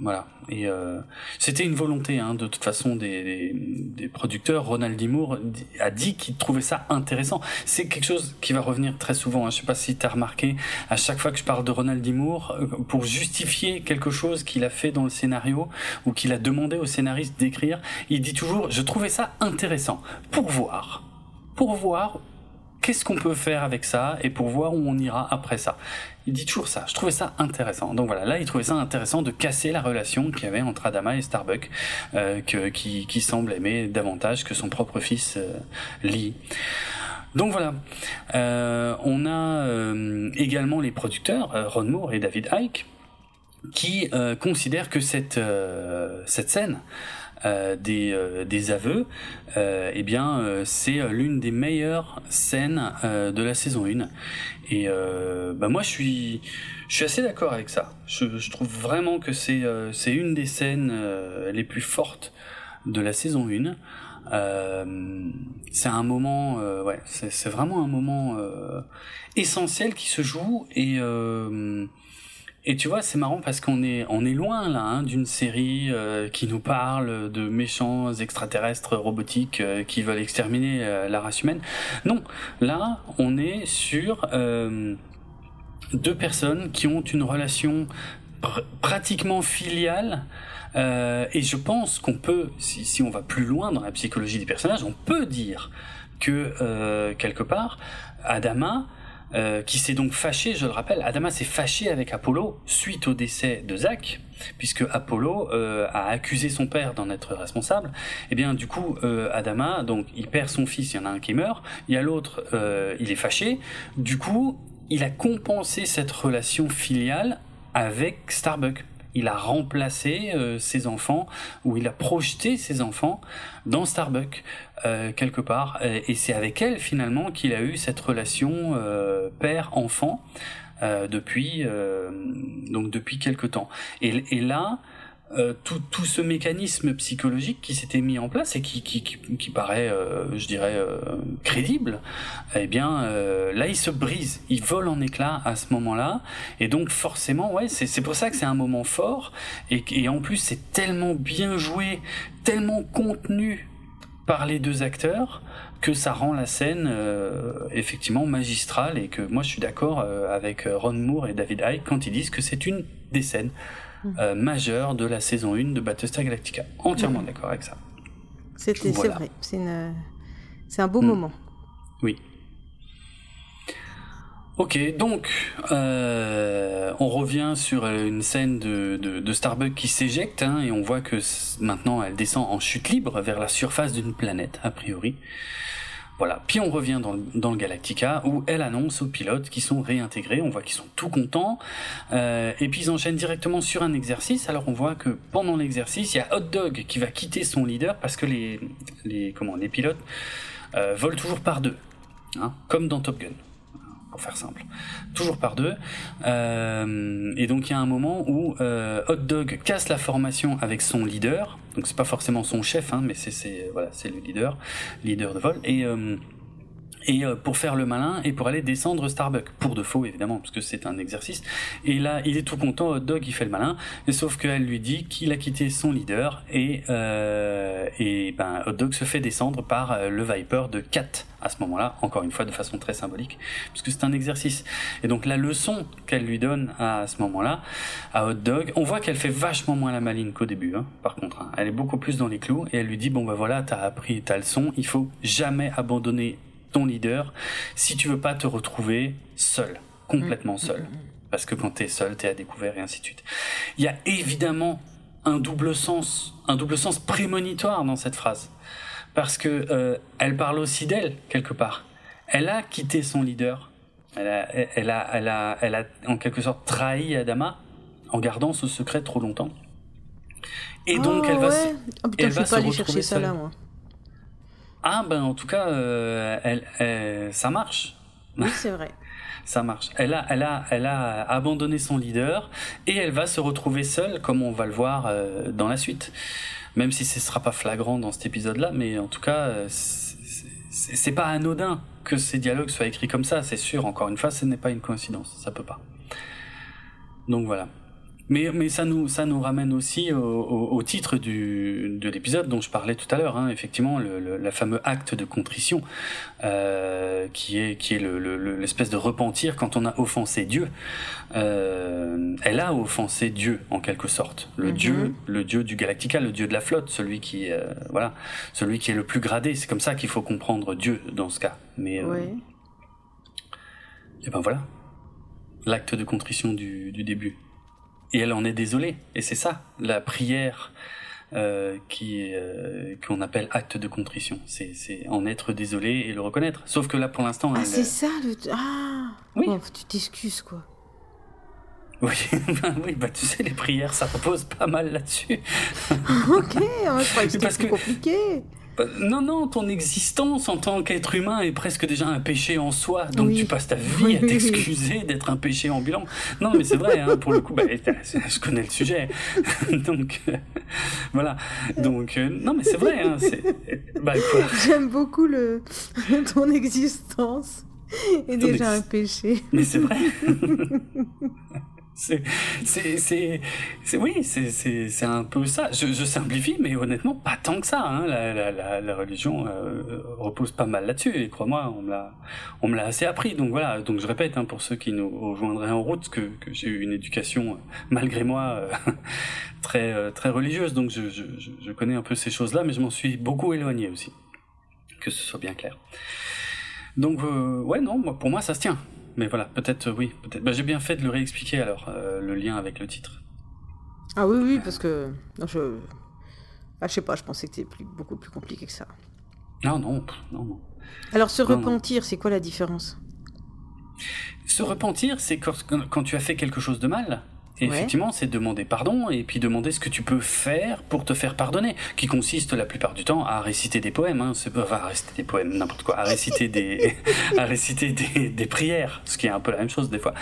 Voilà. Et euh, c'était une volonté, hein, de toute façon, des, des, producteurs. Ronald Dimour a dit qu'il trouvait ça intéressant. C'est quelque chose qui va revenir très souvent. Hein. Je sais pas si tu as remarqué, à chaque fois que je parle de Ronald Dimour, euh, pour justifier quelque chose qu'il a fait dans le scénario ou qu'il a demandé au scénariste d'écrire, il dit toujours, je trouvais ça intéressant pour voir, pour voir qu'est-ce qu'on peut faire avec ça et pour voir où on ira après ça. Il dit toujours ça. Je trouvais ça intéressant. Donc voilà, là, il trouvait ça intéressant de casser la relation qu'il y avait entre Adama et Starbuck, euh, qui, qui, semble aimer davantage que son propre fils euh, Lee. Donc voilà, euh, on a euh, également les producteurs, euh, Ron Moore et David Icke, qui considèrent que cette, cette scène euh, des, euh, des aveux, euh, eh bien c'est l'une des meilleures scènes de la saison 1. Et bah moi je suis je suis assez d'accord avec ça. Je, je, trouve vraiment que c'est c'est une des scènes les plus fortes de la saison 1. Euh, c'est un moment, ouais, c'est vraiment un moment essentiel qui se joue et et tu vois, c'est marrant parce qu'on est on est loin là hein, d'une série euh, qui nous parle de méchants extraterrestres robotiques euh, qui veulent exterminer euh, la race humaine. Non, là, on est sur deux personnes qui ont une relation pratiquement filiale. et je pense qu'on peut, si, si on va plus loin dans la psychologie des personnages, on peut dire que quelque part, Adama euh, qui s'est donc fâché, je le rappelle, Adama s'est fâché avec Apollo suite au décès de Zach, puisque Apollo euh, a accusé son père d'en être responsable. Et eh bien du coup, euh, Adama, donc il perd son fils, il y en a un qui meurt, il y a l'autre, il est fâché. Du coup, il a compensé cette relation filiale avec Starbuck il a remplacé euh, ses enfants ou il a projeté ses enfants dans Starbucks euh, quelque part. Et, c'est avec elle finalement qu'il a eu cette relation euh, père-enfant depuis donc depuis quelque temps. Et là euh, tout, tout, ce mécanisme psychologique qui s'était mis en place et qui, qui, qui, paraît, euh, je dirais, euh, crédible, eh bien, là, il se brise, il vole en éclats à ce moment-là. Et donc, forcément, ouais, c'est pour ça que c'est un moment fort. Et, et en plus, c'est tellement bien joué, tellement contenu par les deux acteurs que ça rend la scène effectivement magistrale et que moi je suis d'accord avec Ron Moore et David Icke quand ils disent que c'est une des scènes euh, majeur de la saison 1 de Battlestar Galactica. Entièrement d'accord avec ça. C'était, c'est vrai, c'est, c'est un beau mm. moment. Oui. Ok, donc euh, on revient sur une scène de, de, Starbuck qui s'éjecte hein, et on voit que maintenant elle descend en chute libre vers la surface d'une planète a priori. Voilà. Puis on revient dans, dans, le Galactica où elle annonce aux pilotes qui sont réintégrés. On voit qu'ils sont tout contents. Euh, et puis ils enchaînent directement sur un exercice. Alors on voit que pendant l'exercice, il y a Hot Dog qui va quitter son leader parce que les, les, comment, les pilotes euh, volent toujours par deux. Hein, comme dans Top Gun faire simple. Toujours par deux. Euh, et donc il y a un moment où euh, Hot Dog casse la formation avec son leader. Donc c'est pas forcément son chef, hein, mais c'est voilà, c'est le leader, leader de vol. Et euh, et euh, pour faire le malin et pour aller descendre Starbuck pour de faux évidemment parce que c'est un exercice. Et là il est tout content Hot Dog il fait le malin. Et sauf qu'elle lui dit qu'il a quitté son leader et euh, et ben Hot Dog se fait descendre par euh, le Viper de Kat à ce moment-là encore une fois de façon très symbolique puisque c'est un exercice. Et donc la leçon qu'elle lui donne à ce moment-là à Hot Dog on voit qu'elle fait vachement moins la maline qu'au début hein, par contre hein. elle est beaucoup plus dans les clous et elle lui dit bon ben voilà t'as appris ta leçon il faut jamais abandonner ton leader si tu veux pas te retrouver seul, complètement mm, seul. Mm, mm. Parce que quand t'es seul, t'es à découvert et ainsi de suite. Il y a évidemment un double sens, un double sens prémonitoire dans cette phrase. Parce que euh, elle parle aussi d'elle, quelque part. Elle a quitté son leader. Elle a, elle a, elle a, elle a en quelque sorte trahi Adama en gardant ce secret trop longtemps. Et donc elle va, oh, elle va se retrouver seule. Là, moi. Ah ben en tout cas, euh, elle, ça marche. Oui, c'est vrai. ça marche. Elle a, elle a, elle a abandonné son leader et elle va se retrouver seule, comme on va le voir euh, dans la suite. Même si ce sera pas flagrant dans cet épisode-là, mais en tout cas, euh, c'est pas anodin que ces dialogues soient écrits comme ça. C'est sûr. Encore une fois, ce n'est pas une coïncidence. Ça peut pas. Donc voilà. Mais, mais ça, nous, ça nous ramène aussi au, au, titre du, de l'épisode dont je parlais tout à l'heure, hein, effectivement, le, le, le, fameux acte de contrition, euh, qui est, qui est l'espèce de repentir quand on a offensé Dieu. Euh, elle a offensé Dieu, en quelque sorte. Le mhm. Dieu, le Dieu du Galactica, le Dieu de la flotte, celui qui, euh, voilà, celui qui est le plus gradé. C'est comme ça qu'il faut comprendre Dieu dans ce cas. Mais, euh, et ben voilà, l'acte de contrition du, du début et elle en est désolée. Et c'est ça, la prière euh, qui euh, qu'on appelle acte de contrition. C'est, en être désolé et le reconnaître. Sauf que là, pour l'instant, ah, c'est ça. Le... Ah, oui. tu t'excuses quoi. Oui, bah, oui, bah tu sais, les prières, ça repose pas mal là-dessus. ok, je croyais que c'était plus compliqué. Bah, non, non, ton existence en tant qu'être humain est presque déjà un péché en soi. Donc tu passes ta vie à t'excuser d'être un péché ambulant. Non, mais c'est vrai, hein, pour le coup, bah, je connais le sujet. donc, euh, voilà. Donc, euh, non, mais c'est vrai. Hein, bah, J'aime beaucoup le... ton existence est déjà un péché. Mais c'est vrai. c'est oui c'est un peu ça. Je, simplifie mais honnêtement pas tant que ça hein. la, religion euh, repose pas mal là-dessus et crois-moi on me l'a assez appris. Donc voilà donc je répète hein, pour ceux qui nous rejoindraient en route que, j'ai eu une éducation euh, malgré moi euh, très très religieuse. Donc je, je je connais un peu ces choses là mais je m'en suis beaucoup éloigné aussi que ce soit bien clair. Donc ouais non pour moi ça se tient mais voilà, peut-être, oui, peut-être. Bah, j'ai bien fait de le réexpliquer alors, euh, le lien avec le titre. Ah oui, oui, parce que. je. Ah, je sais pas, je pensais que c'était plus, beaucoup plus compliqué que ça. Non, non, non, non. Alors, se repentir, c'est quoi la différence? Se repentir, c'est quand, quand tu as fait quelque chose de mal effectivement, c'est demander pardon et puis demander ce que tu peux faire pour te faire pardonner, qui consiste la plupart du temps à réciter des poèmes, hein, c'est enfin, à réciter des poèmes, n'importe quoi, à réciter des, à réciter des, des, prières, ce qui est un peu la même chose des fois.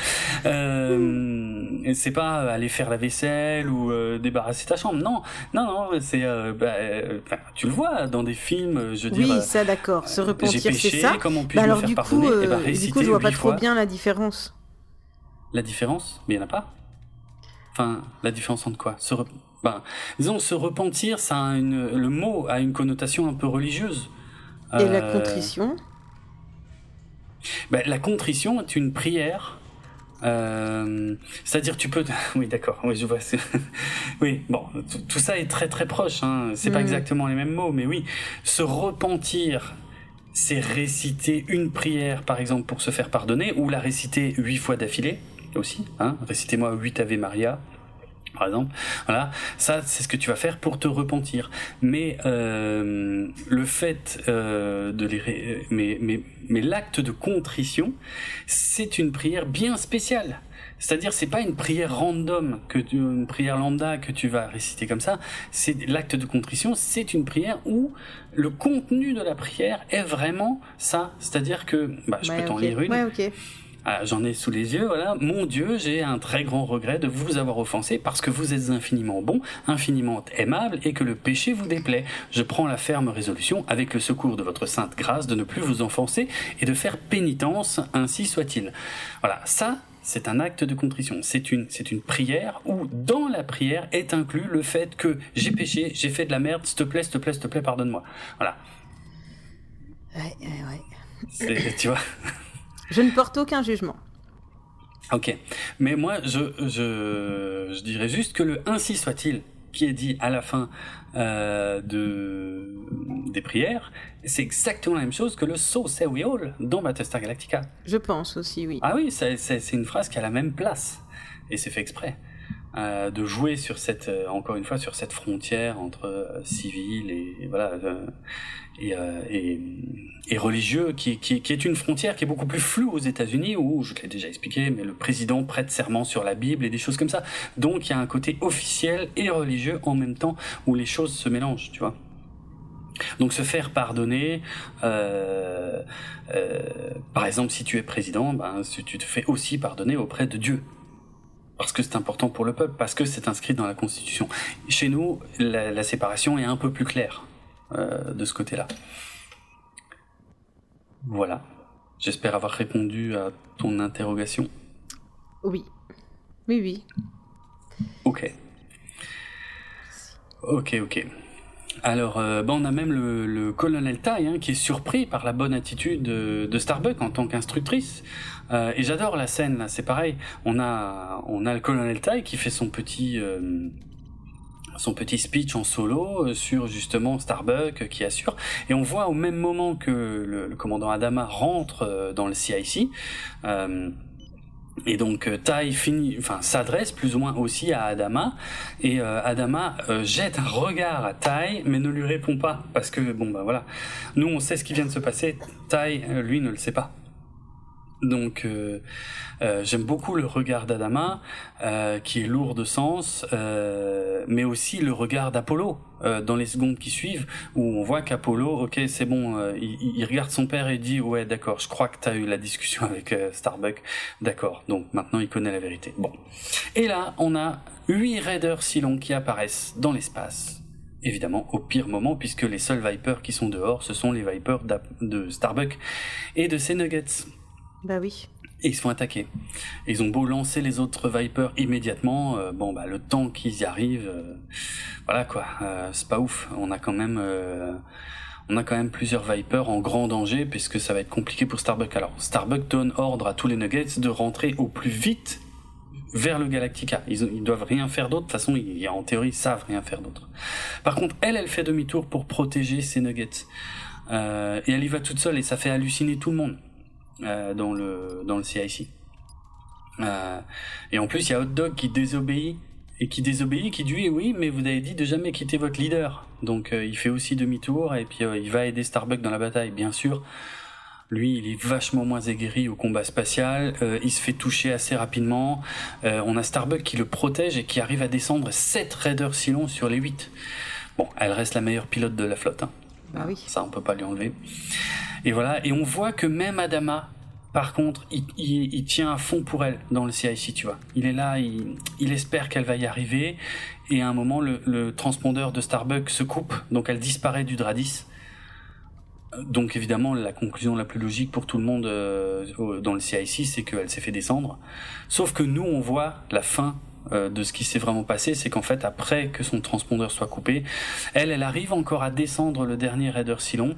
Euh, c'est pas aller faire la vaisselle ou euh, débarrasser ta chambre, non, non, non, c'est, euh, bah, euh, tu le vois dans des films, je dis. Oui, ça d'accord, se repentir, c'est ça. Comment puis-je bah, me faire pardonner? Et bah, Du coup, je vois pas trop bien la différence. La différence? Mais il n'y en a pas. Enfin, la différence entre quoi? Se ben, Disons, se repentir, ça a une... le mot a une connotation un peu religieuse. Et la euh, contrition? Ben, La contrition est une prière. Euh... C'est-à-dire, tu peux. Oui, d'accord. Oui, je vois. oui, bon, tout ça est très très proche. Hein. C'est pas mm. exactement les mêmes mots, mais oui, se repentir, c'est réciter une prière, par exemple, pour se faire pardonner, ou la réciter huit fois d'affilée aussi. Hein Récitez-moi 8 Ave Maria par exemple. Voilà, ça c'est ce que tu vas faire pour te repentir. Mais euh, le fait euh, de les, mais mais mais l'acte de contrition, c'est une prière bien spéciale. C'est-à-dire, c'est pas une prière random que tu, une prière lambda que tu vas réciter comme ça. C'est l'acte de contrition, c'est une prière où le contenu de la prière est vraiment ça. C'est-à-dire que, bah, je peux t'en lire une. Ouais. Ah, j'en ai sous les yeux, voilà. Mon Dieu, j'ai un très grand regret de vous avoir offensé parce que vous êtes infiniment bon, infiniment aimable et que le péché vous déplaît. Je prends la ferme résolution, avec le secours de votre sainte grâce, de ne plus vous offenser et de faire pénitence, ainsi soit-il. Voilà, ça, c'est un acte de contrition. C'est une, c'est une prière où, dans la prière, est inclus le fait que j'ai péché, j'ai fait de la merde, s'il te plaît, s'il te plaît, s'il te plaît, pardonne-moi. Voilà. Ouais, ouais, ouais. Tu vois Je ne porte aucun jugement. Ok. Mais moi, je, je, je dirais juste que le ainsi soit-il, qui est dit à la fin euh, de, des prières, c'est exactement la même chose que le So Say We All dans Battlestar Galactica. Je pense aussi, oui. Ah oui, c'est une phrase qui a la même place. Et c'est fait exprès. Euh, de jouer sur cette, euh, encore une fois, sur cette frontière entre euh, civil et, et, et, religieux, qui, qui, qui, est une frontière qui est beaucoup plus floue aux États-Unis, où je te l'ai déjà expliqué, mais le président prête serment sur la Bible et des choses comme ça. Donc il y a un côté officiel et religieux en même temps où les choses se mélangent, tu vois. Donc se faire pardonner, par exemple, si tu es président, ben, tu te fais aussi pardonner auprès de Dieu parce que c'est important pour le peuple, parce que c'est inscrit dans la Constitution. Chez nous, la, séparation est un peu plus claire euh, de ce côté-là. Voilà. J'espère avoir répondu à ton interrogation. Oui. Oui, oui. Ok. Ok, ok. Alors, euh, on a même le, colonel Tai hein, qui est surpris par la bonne attitude de, Starbuck en tant qu'instructrice. Euh, et j'adore la scène, là, c'est pareil. On a, on a le colonel Tai qui fait son petit, euh, son petit speech en solo sur justement Starbuck qui assure. Et on voit au même moment que le, commandant Adama rentre dans le CIC. Et donc euh, Tai finit, enfin s'adresse plus ou moins aussi à Adama et euh, Adama euh, jette un regard à Tai mais ne lui répond pas parce que bon bah voilà, nous on sait ce qui vient de se passer, Tai lui ne le sait pas. Donc euh, euh, j'aime beaucoup le regard d'Adama, euh, qui est lourd de sens, mais aussi le regard d'Apollo dans les secondes qui suivent, où on voit qu'Apollo, ok c'est bon, il, regarde son père et dit ouais d'accord, je crois que tu as eu la discussion avec Starbuck, d'accord, donc maintenant il connaît la vérité. Bon. Et là on a huit raiders si longs qui apparaissent dans l'espace évidemment au pire moment puisque les seuls Vipers qui sont dehors ce sont les Vipers de Starbuck et de ses Nuggets. Bah oui. Et ils se font attaquer. ils ont beau lancer les autres Vipers immédiatement, euh, bon bah le temps qu'ils y arrivent, euh, voilà quoi, euh, c'est pas ouf. On a quand même, on a quand même plusieurs Vipers en grand danger puisque ça va être compliqué pour Starbuck. Alors Starbuck donne ordre à tous les Nuggets de rentrer au plus vite vers le Galactica. Ils, ils doivent rien faire d'autre. De toute façon, ils, en théorie, ils savent rien faire d'autre. Par contre, elle, elle fait demi-tour pour protéger ses Nuggets. et elle y va toute seule et ça fait halluciner tout le monde. Euh, dans le dans le CIC. Euh, et en plus, il y a Hot Dog qui désobéit et qui désobéit, qui dit oui, mais vous avez dit de jamais quitter votre leader. Donc euh, il fait aussi demi-tour et puis il va aider Starbuck dans la bataille, bien sûr. Lui, il est vachement moins aguerri au combat spatial. il se fait toucher assez rapidement. on a Starbuck qui le protège et qui arrive à descendre 7 raiders Silon sur les 8. Bon, elle reste la meilleure pilote de la flotte. Hein. Bah oui. Ça, on peut pas lui enlever. Et voilà, et on voit que même Adama, par contre, il, tient à fond pour elle dans le CIC, tu vois. Il est là, il, espère qu'elle va y arriver, et à un moment, le, transpondeur de Starbucks se coupe, donc elle disparaît du Dradis. Donc évidemment, la conclusion la plus logique pour tout le monde euh, dans le CIC, c'est qu'elle s'est fait descendre. Sauf que nous, on voit la fin euh, de ce qui s'est vraiment passé, c'est qu'en fait, après que son transpondeur soit coupé, elle, elle arrive encore à descendre le dernier raider Silon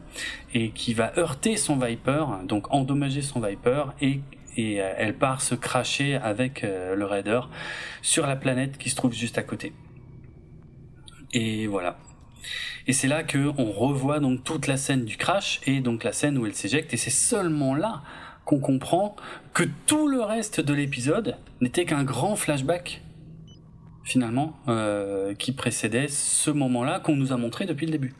et qui va heurter son Viper, donc endommager son Viper et et euh, elle part se cracher avec euh, le raider sur la planète qui se trouve juste à côté. Et voilà. Et c'est là que on revoit donc toute la scène du crash et donc la scène où elle s'éjecte et c'est seulement là qu'on comprend que tout le reste de l'épisode n'était qu'un grand flashback finalement, euh, qui précédait ce moment-là qu'on nous a montré depuis le début.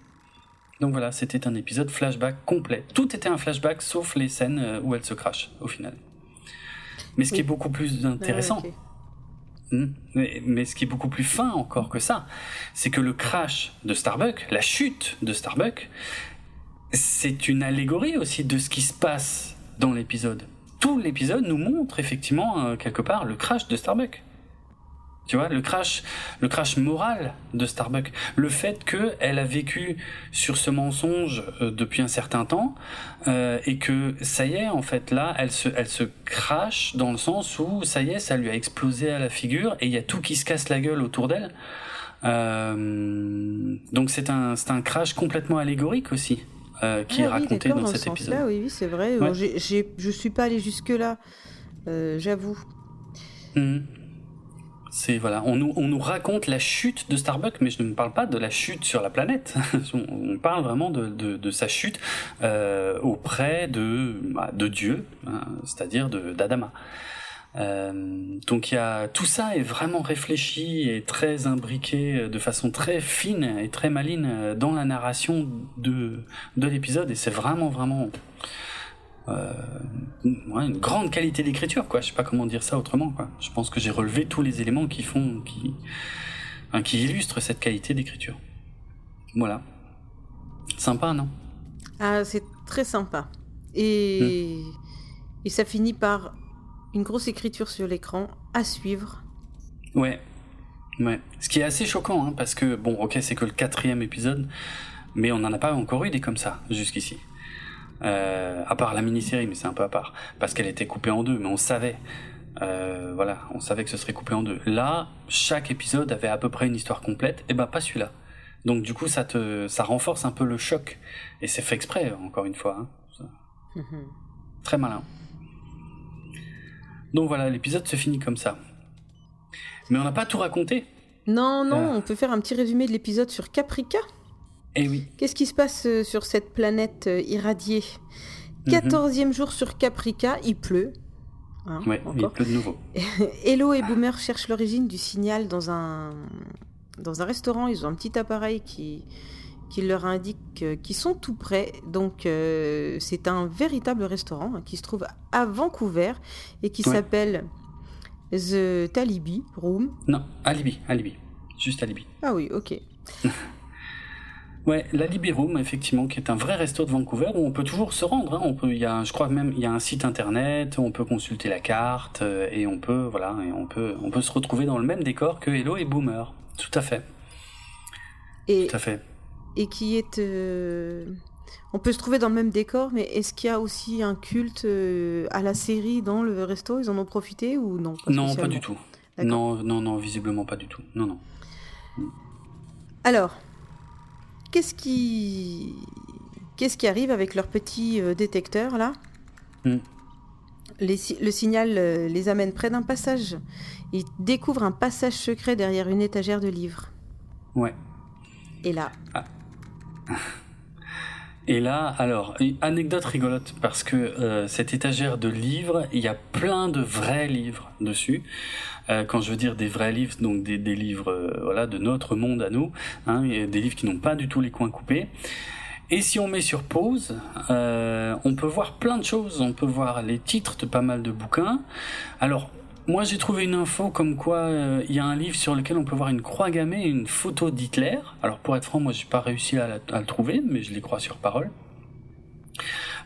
Donc voilà, c'était un épisode flashback complet. Tout était un flashback sauf les scènes euh, où elle se crache au final. Mais ce qui est beaucoup plus intéressant, hmm, mais, ce qui est beaucoup plus fin encore que ça, c'est que le crash de Starbuck, la chute de Starbuck, c'est une allégorie aussi de ce qui se passe dans l'épisode. tout l'épisode nous montre effectivement quelque part le crash de Starbucks. Tu vois, le crash, le crash moral de Starbucks, le fait qu'elle a vécu sur ce mensonge euh, depuis un certain temps euh, et que ça y est, en fait, là, elle se, elle se crache dans le sens où ça y est, ça lui a explosé à la figure et il y a tout qui se casse la gueule autour d'elle. Euh, donc c'est un, c'est un crash complètement allégorique aussi. Qui ah est raconté dans, cet épisode. Là, oui, oui, c'est vrai. Ouais. J'ai, je suis pas allé jusque là, j'avoue. Mmh. C'est voilà, on nous, on nous raconte la chute de Starbucks, mais je ne parle pas de la chute sur la planète. on parle vraiment de, sa chute euh, auprès de, bah, Dieu, hein, c'est-à-dire d'Adama. Euh, donc il y a tout ça est vraiment réfléchi et très imbriqué de façon très fine et très maline dans la narration de de l'épisode et c'est vraiment vraiment euh, une grande qualité d'écriture, quoi. Je sais pas comment dire ça autrement, quoi. Je pense que j'ai relevé tous les éléments qui font, qui, qui illustrent cette qualité d'écriture. Voilà. Sympa, non? Ah, c'est très sympa. Et... Hmm. et ça finit par une grosse écriture sur l'écran à suivre. Ouais. Ouais. Ce qui est assez choquant, hein, parce que, bon, ok, c'est que le quatrième épisode, mais on n'en a pas encore eu des comme ça jusqu'ici. Euh, à part la mini-série, mais c'est un peu à part, parce qu'elle était coupée en deux, mais on savait. Euh, voilà, on savait que ce serait coupé en deux. Là, chaque épisode avait à peu près une histoire complète, et bah pas celui-là. Donc du coup, ça te, ça renforce un peu le choc, et c'est fait exprès, encore une fois. Hein. Mhm. Très malin. Donc voilà, l'épisode se finit comme ça. Mais on n'a pas tout raconté. Non, non, euh. on peut faire un petit résumé de l'épisode sur Caprica? Eh oui. Qu'est-ce qui se passe euh, sur cette planète euh, irradiée? Mhm. Quatorzième jour sur Caprica, il pleut. Hein, ouais, il pleut de nouveau. Hello et Boomer cherchent l'origine du signal dans un, dans un restaurant. Ils ont un petit appareil qui, qui leur indique qu'ils sont tout près. Donc euh, c'est un véritable restaurant hein, qui se trouve à Vancouver et qui s'appelle The Talibi Room. Non, Alibi, Alibi. Juste Alibi. Ah oui, ok. Ouais, la Room, effectivement, qui est un vrai resto de Vancouver où on peut toujours se rendre. Hein. On peut, il y a, je crois même, il y a un site internet, on peut consulter la carte euh, et on peut, voilà, et on peut, on peut se retrouver dans le même décor que Hello et Boomer. Tout à fait. Et, Tout à fait. Et qui est, euh, on peut se trouver dans le même décor, mais est-ce qu'il y a aussi un culte euh, à la série dans le resto? Ils en ont profité ou non? Non, pas du tout. Non, non, non, visiblement pas du tout. Non, non. Alors, Qu'est-ce qui... Qu'est-ce qui arrive avec leur petit euh, détecteur là hmm. Le signal euh, les amène près d'un passage. Ils découvrent un passage secret derrière une étagère de livres. Ouais. Et là. Ah. Et là, alors, anecdote rigolote, parce que euh, cette étagère de livres, il y a plein de vrais livres dessus. Euh, quand je veux dire des vrais livres, donc des, livres euh, voilà, de notre monde à nous, hein, des livres qui n'ont pas du tout les coins coupés. Et si on met sur pause, euh, on peut voir plein de choses. On peut voir les titres de pas mal de bouquins. Alors, moi, j'ai trouvé une info comme quoi il y a un livre sur lequel on peut voir une croix gammée et une photo d'Hitler. Alors, pour être franc, moi, j'ai pas réussi à, à, le trouver, mais je les crois sur parole.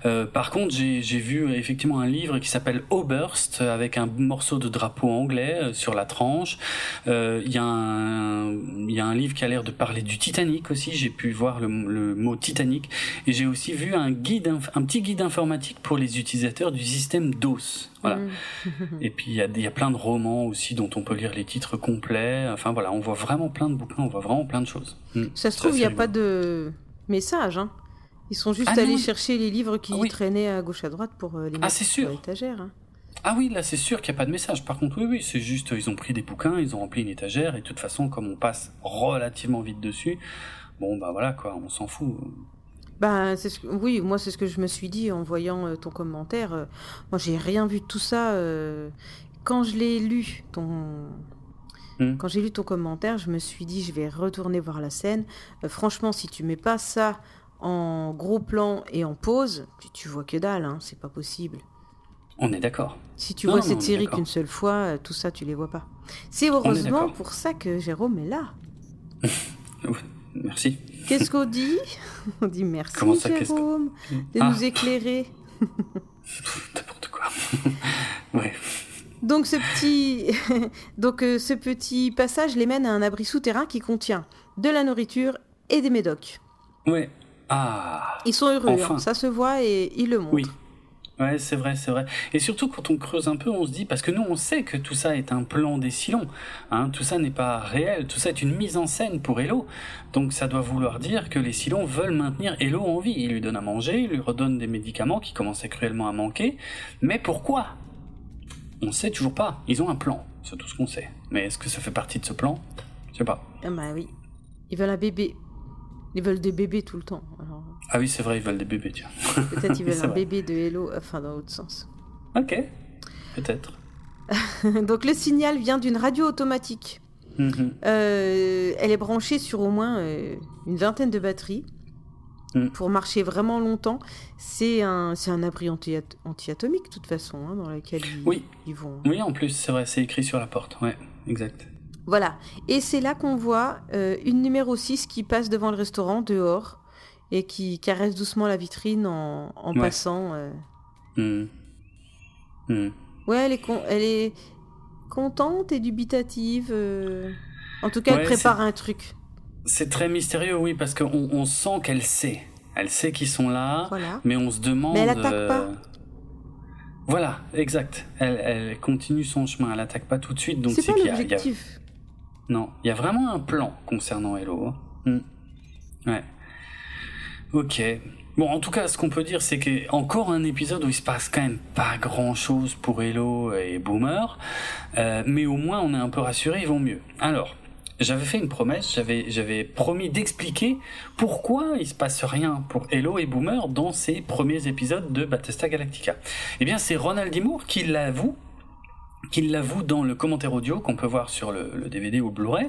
Euh, par contre, j'ai vu effectivement un livre qui s'appelle Oberst avec un morceau de drapeau anglais euh, sur la tranche. Euh, il y, a un livre qui a l'air de parler du Titanic aussi. J'ai pu voir le, mot Titanic et j'ai aussi vu un guide, un, petit guide informatique pour les utilisateurs du système DOS. Voilà. Mm. et puis il y a, y a plein de romans aussi dont on peut lire les titres complets. Enfin voilà, on voit vraiment plein de bouquins, on voit vraiment plein de choses. Mm. Ça se trouve, il n'y a pas de message. Hein ils sont juste ah allés chercher les livres qui traînaient à gauche à droite pour euh, les ah, mettre sur l'étagère. Hein. Ah oui, là c'est sûr qu'il n'y a pas de message. Par contre, oui, oui, c'est juste, ils ont pris des bouquins, ils ont rempli une étagère, et de toute façon, comme on passe relativement vite dessus, bon bah voilà quoi, on s'en fout. Bah, ce oui, moi c'est ce que je me suis dit en voyant euh, ton commentaire. Euh, moi j'ai rien vu de tout ça. quand je l'ai lu, ton, hmm. Quand j'ai lu ton commentaire, je me suis dit, je vais retourner voir la scène. franchement, si tu mets pas ça en gros plan et en pause, tu, vois que dalle, hein, c'est pas possible. On est d'accord. Si tu vois cette série qu'une seule fois, euh, tout ça, tu les vois pas. C'est heureusement pour ça que Jérôme est là. merci. Qu'est-ce qu'on dit? On dit merci Jérôme de nous ah. éclairer. N'importe quoi. ouais. Donc ce petit, donc euh, ce petit passage les mène à un abri souterrain qui contient de la nourriture et des médocs. Ouais. Ah. Ils sont heureux, hein. ça se voit et ils le montrent. Oui. Ouais, c'est vrai, c'est vrai. Et surtout quand on creuse un peu, on se dit parce que nous on sait que tout ça est un plan des Silons. Hein, tout ça n'est pas réel, tout ça est une mise en scène pour Hello. Donc ça doit vouloir dire que les Silons veulent maintenir Hello en vie. Ils lui donnent à manger, ils lui redonnent des médicaments qui commençaient cruellement à manquer. Mais pourquoi? On sait toujours pas. Ils ont un plan, c'est tout ce qu'on sait. Mais est-ce que ça fait partie de ce plan? Je sais pas. Ah bah oui. Ils veulent un bébé. Ils veulent des bébés tout le temps. Ah oui, c'est vrai, ils veulent des bébés, tiens. Peut-être ils veulent un bébé de Hello, enfin dans l'autre sens. Ok, peut-être. Donc le signal vient d'une radio automatique. Mhm. Euh, elle est branchée sur au moins euh, une vingtaine de batteries. Mhm. Pour marcher vraiment longtemps, c'est un, un abri anti-atomique, de toute façon, hein, dans lequel ils, oui. ils vont. Oui, en plus, c'est vrai, c'est écrit sur la porte. Ouais, exact. Voilà. Et c'est là qu'on voit euh, une numéro 6 qui passe devant le restaurant dehors et qui caresse doucement la vitrine en, passant. Euh. Mmh. Mmh. Ouais, elle est, elle est contente et dubitative. Euh. En tout cas, elle prépare un truc. C'est très mystérieux, oui, parce qu'on on sent qu'elle sait. Elle sait qu'ils sont là, mais on se demande. Mais elle attaque pas. Voilà, exact. Elle, elle, continue son chemin, elle attaque pas tout de suite, donc c'est pas l'objectif. Non, il y a vraiment un plan concernant Hello. Hmm. Ouais. Ok. Bon, en tout cas, ce qu'on peut dire, c'est que encore un épisode où il se passe quand même pas grand chose pour Hello et Boomer, euh, mais au moins on est un peu rassuré, ils vont mieux. Alors, j'avais fait une promesse, j'avais j'avais promis d'expliquer pourquoi il se passe rien pour Hello et Boomer dans ces premiers épisodes de Battlestar Galactica. Eh bien, c'est Ronald D. qui l'avoue qu'il l'avoue dans le commentaire audio qu'on peut voir sur le, DVD ou Blu-ray,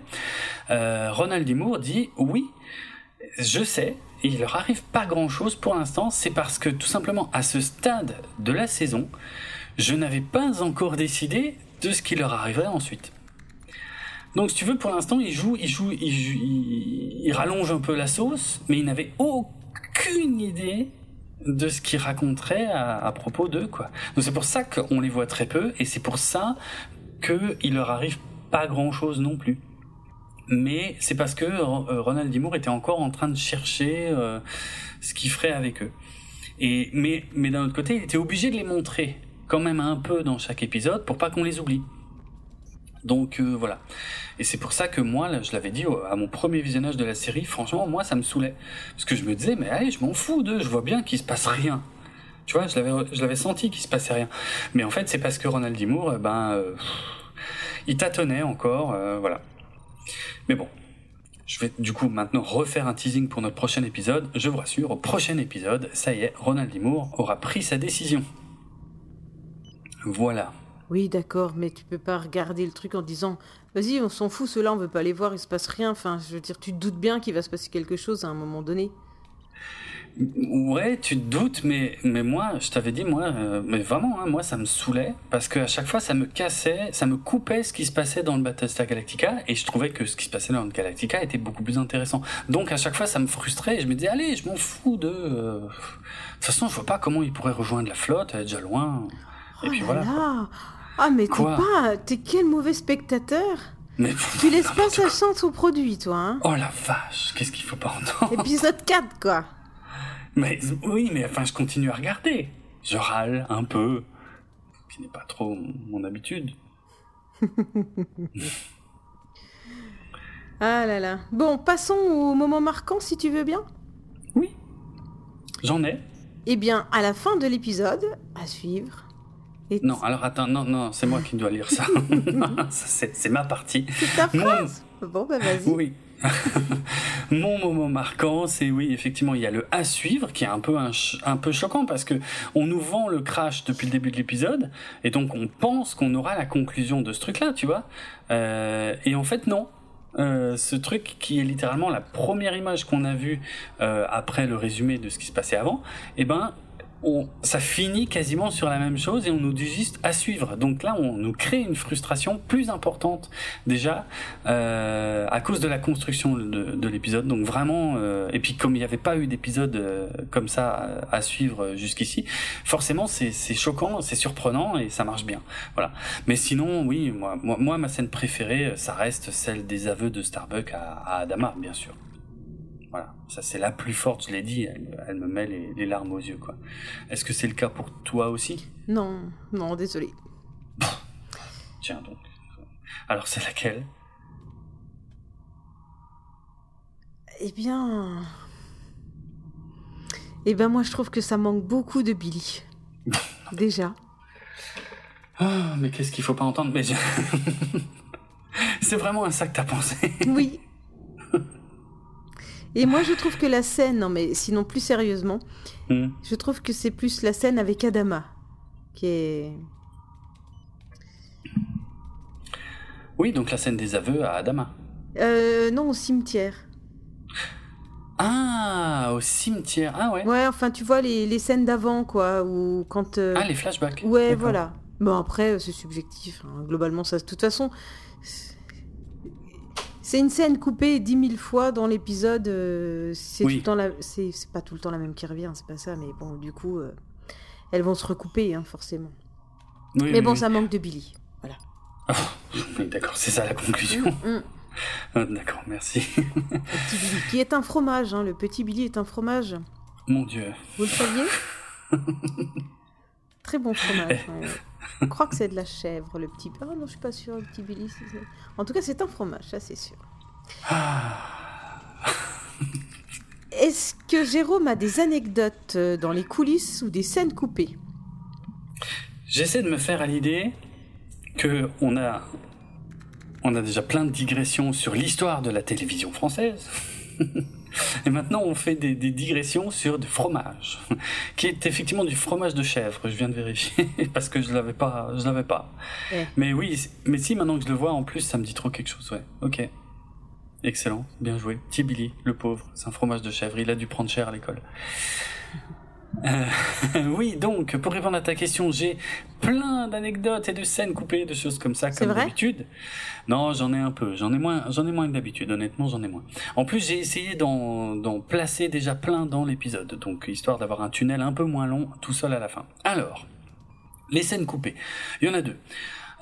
euh, Ronald D. dit oui, je sais, il leur arrive pas grand chose pour l'instant, c'est parce que tout simplement à ce stade de la saison, je n'avais pas encore décidé de ce qui leur arriverait ensuite. Donc si tu veux, pour l'instant, il joue, il joue, il rallonge un peu la sauce, mais il n'avait aucune idée de ce qu'ils raconteraient à, propos d'eux, quoi. Donc c'est pour ça qu'on les voit très peu, et c'est pour ça qu'il leur arrive pas grand chose non plus. Mais c'est parce que euh, Ronald Dimour était encore en train de chercher euh, ce qu'il ferait avec eux. Et mais mais d'un autre côté, il était obligé de les montrer quand même un peu dans chaque épisode pour pas qu'on les oublie. Donc euh, voilà. Et c'est pour ça que moi, je l'avais dit à mon premier visionnage de la série, franchement, moi, ça me saoulait. Parce que je me disais, mais allez, je m'en fous d'eux, je vois bien qu'il se passe rien. Tu vois, je l'avais, je l'avais senti qu'il se passait rien. Mais en fait, c'est parce que Ronald Dimour, eh ben, euh, il tâtonnait encore, euh, voilà. Mais bon, je vais du coup maintenant refaire un teasing pour notre prochain épisode. Je vous rassure, au prochain épisode, ça y est, Ronald Dimour aura pris sa décision. Voilà. Oui, d'accord, mais tu peux pas regarder le truc en disant Vas-y, on s'en fout, ceux-là, on veut pas les voir, il se passe rien. Enfin, je veux dire, tu te doutes bien qu'il va se passer quelque chose à un moment donné. Ouais, tu te doutes, mais, mais moi, je t'avais dit, moi, euh, mais vraiment, hein, moi, ça me saoulait, parce qu'à chaque fois, ça me cassait, ça me coupait ce qui se passait dans le Battlestar Galactica, et je trouvais que ce qui se passait dans le Galactica était beaucoup plus intéressant. Donc, à chaque fois, ça me frustrait, et je me disais, allez, je m'en fous de... Euh, de toute façon, je vois pas comment ils pourraient rejoindre la flotte, elle est déjà loin. Et puis oh voilà. Ah, mais t'es pas. T'es quel mauvais spectateur mais Tu laisses pas sa chance au produit, toi. Hein oh la vache, qu'est-ce qu'il faut pas entendre Épisode 4, quoi. Mais oui, mais enfin, je continue à regarder. Je râle un peu, ce qui n'est pas trop mon habitude. ah là là. Bon, passons au moment marquant, si tu veux bien. Oui, j'en ai. Eh bien, à la fin de l'épisode, à suivre, non, alors attends, non, non, c'est moi qui dois lire ça. c'est ma partie. C'est ta phrase Bon, bah vas-y. Oui. Mon moment marquant, c'est oui, effectivement, il y a le à suivre qui est un peu un, peu choquant parce que on nous vend le crash depuis le début de l'épisode et donc on pense qu'on aura la conclusion de ce truc-là, tu vois. Euh, et en fait, non. Euh, ce truc qui est littéralement la première image qu'on a vue euh, après le résumé de ce qui se passait avant, eh ben on, ça finit quasiment sur la même chose et on nous dit juste à suivre. Donc là, on nous crée une frustration plus importante déjà euh, à cause de la construction de, de l'épisode. Donc vraiment, euh, et puis comme il n'y avait pas eu d'épisode euh, comme ça à, suivre jusqu'ici, forcément c'est choquant, c'est surprenant et ça marche bien. Voilà. Mais sinon, oui, moi, moi, ma scène préférée, ça reste celle des aveux de Starbuck à, à bien sûr. Voilà, ça c'est la plus forte, je l'ai dit, elle, me met les, larmes aux yeux. quoi. Est-ce que c'est le cas pour toi aussi? Non, non, désolé. Tiens donc. Alors c'est laquelle? Eh bien... Eh bien moi je trouve que ça manque beaucoup de Billy. Déjà. Ah, mais qu'est-ce qu'il faut pas entendre? Mais c'est vraiment un ça que t'as pensé. oui, et moi, je trouve que la scène, non mais sinon plus sérieusement, hmm. je trouve que c'est plus la scène avec Adama qui est. Oui, donc la scène des aveux à Adama. Euh, non, au cimetière. Ah, au cimetière. Ah ouais. Ouais, enfin, tu vois les, les scènes d'avant, quoi, ou quand. Euh, ah, les flashbacks. Ouais, voilà. Bon, après, c'est subjectif. Hein. Globalement, ça, de toute façon, c'est une scène coupée dix mille fois dans l'épisode. Euh, c'est c'est pas tout le temps la même qui revient, c'est pas ça. Mais bon, du coup, euh, elles vont se recouper, hein, forcément. mais bon, ça manque de Billy. Voilà. d'accord, c'est ça la conclusion. Mm, mm. Ah, d'accord, merci. le petit Billy, qui est un fromage. Hein, le petit Billy est un fromage. Mon Dieu. Vous le saviez? Très bon fromage. Je crois que c'est de la chèvre, le petit. Ah non, je suis pas sûre, le petit Billy. En tout cas, c'est un fromage, ça c'est sûr. Est-ce que Jérôme a des anecdotes euh, dans les coulisses ou des scènes coupées? J'essaie de me faire à l'idée que on a, on a déjà plein de digressions sur l'histoire de la télévision française. Et maintenant, on fait des, digressions sur du fromage, qui est effectivement du fromage de chèvre. Je viens de vérifier parce que je l'avais pas, je l'avais pas. Mais oui, mais si maintenant que je le vois, en plus, ça me dit trop quelque chose. Ouais. Ok. Excellent, bien joué. Billy, le pauvre, c'est un fromage de chèvre. Il a dû prendre cher à l'école. Euh, oui, donc, pour répondre à ta question, j'ai plein d'anecdotes et de scènes coupées, de choses comme ça, comme d'habitude. Non, j'en ai un peu. J'en ai moins, j'en ai moins que d'habitude. Honnêtement, j'en ai moins. En plus, j'ai essayé d'en placer déjà plein dans l'épisode. Donc, histoire d'avoir un tunnel un peu moins long, tout seul à la fin. Alors, les scènes coupées. Il y en a deux.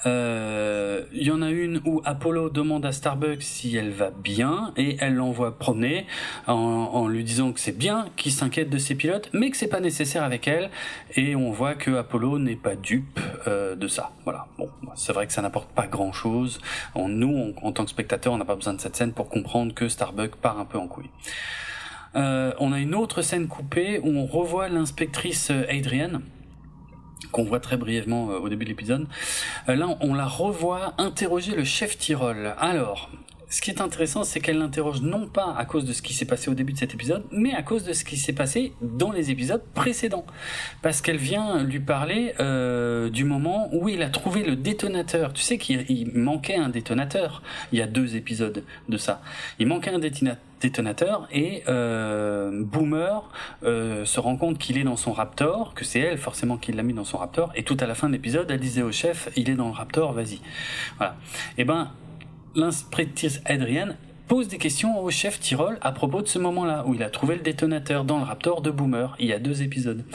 Euh, il y en a une où Apollo demande à Starbucks si elle va bien et elle l'envoie promener en, lui disant que c'est bien qu'il s'inquiète de ses pilotes, mais que c'est pas nécessaire avec elle. Et on voit que Apollo n'est pas dupe euh, de ça. Voilà. Bon, c'est vrai que ça n'apporte pas grand chose. nous, en tant que spectateurs, on n'a pas besoin de cette scène pour comprendre que Starbucks part un peu en couille. Euh, on a une autre scène coupée où on revoit l'inspectrice Adrienne qu'on voit très brièvement euh, au début de l'épisode. Euh, là, on la revoit interroger le chef Tyrol. Alors, ce qui est intéressant, c'est qu'elle l'interroge non pas à cause de ce qui s'est passé au début de cet épisode, mais à cause de ce qui s'est passé dans les épisodes précédents. Parce qu'elle vient lui parler euh, du moment où il a trouvé le détonateur. Tu sais qu'il manquait un détonateur. Il y a deux épisodes de ça. Il manquait un détonateur et euh, Boomer euh, se rend compte qu'il est dans son Raptor, que c'est elle forcément qui l'a mis dans son Raptor, et tout à la fin de l'épisode, elle disait au chef, il est dans le Raptor, vas-y. Voilà. Et eh ben, l'inspectrice Adrienne pose des questions au chef Tyrol à propos de ce moment-là, où il a trouvé le détonateur dans le Raptor de Boomer, il y a deux épisodes.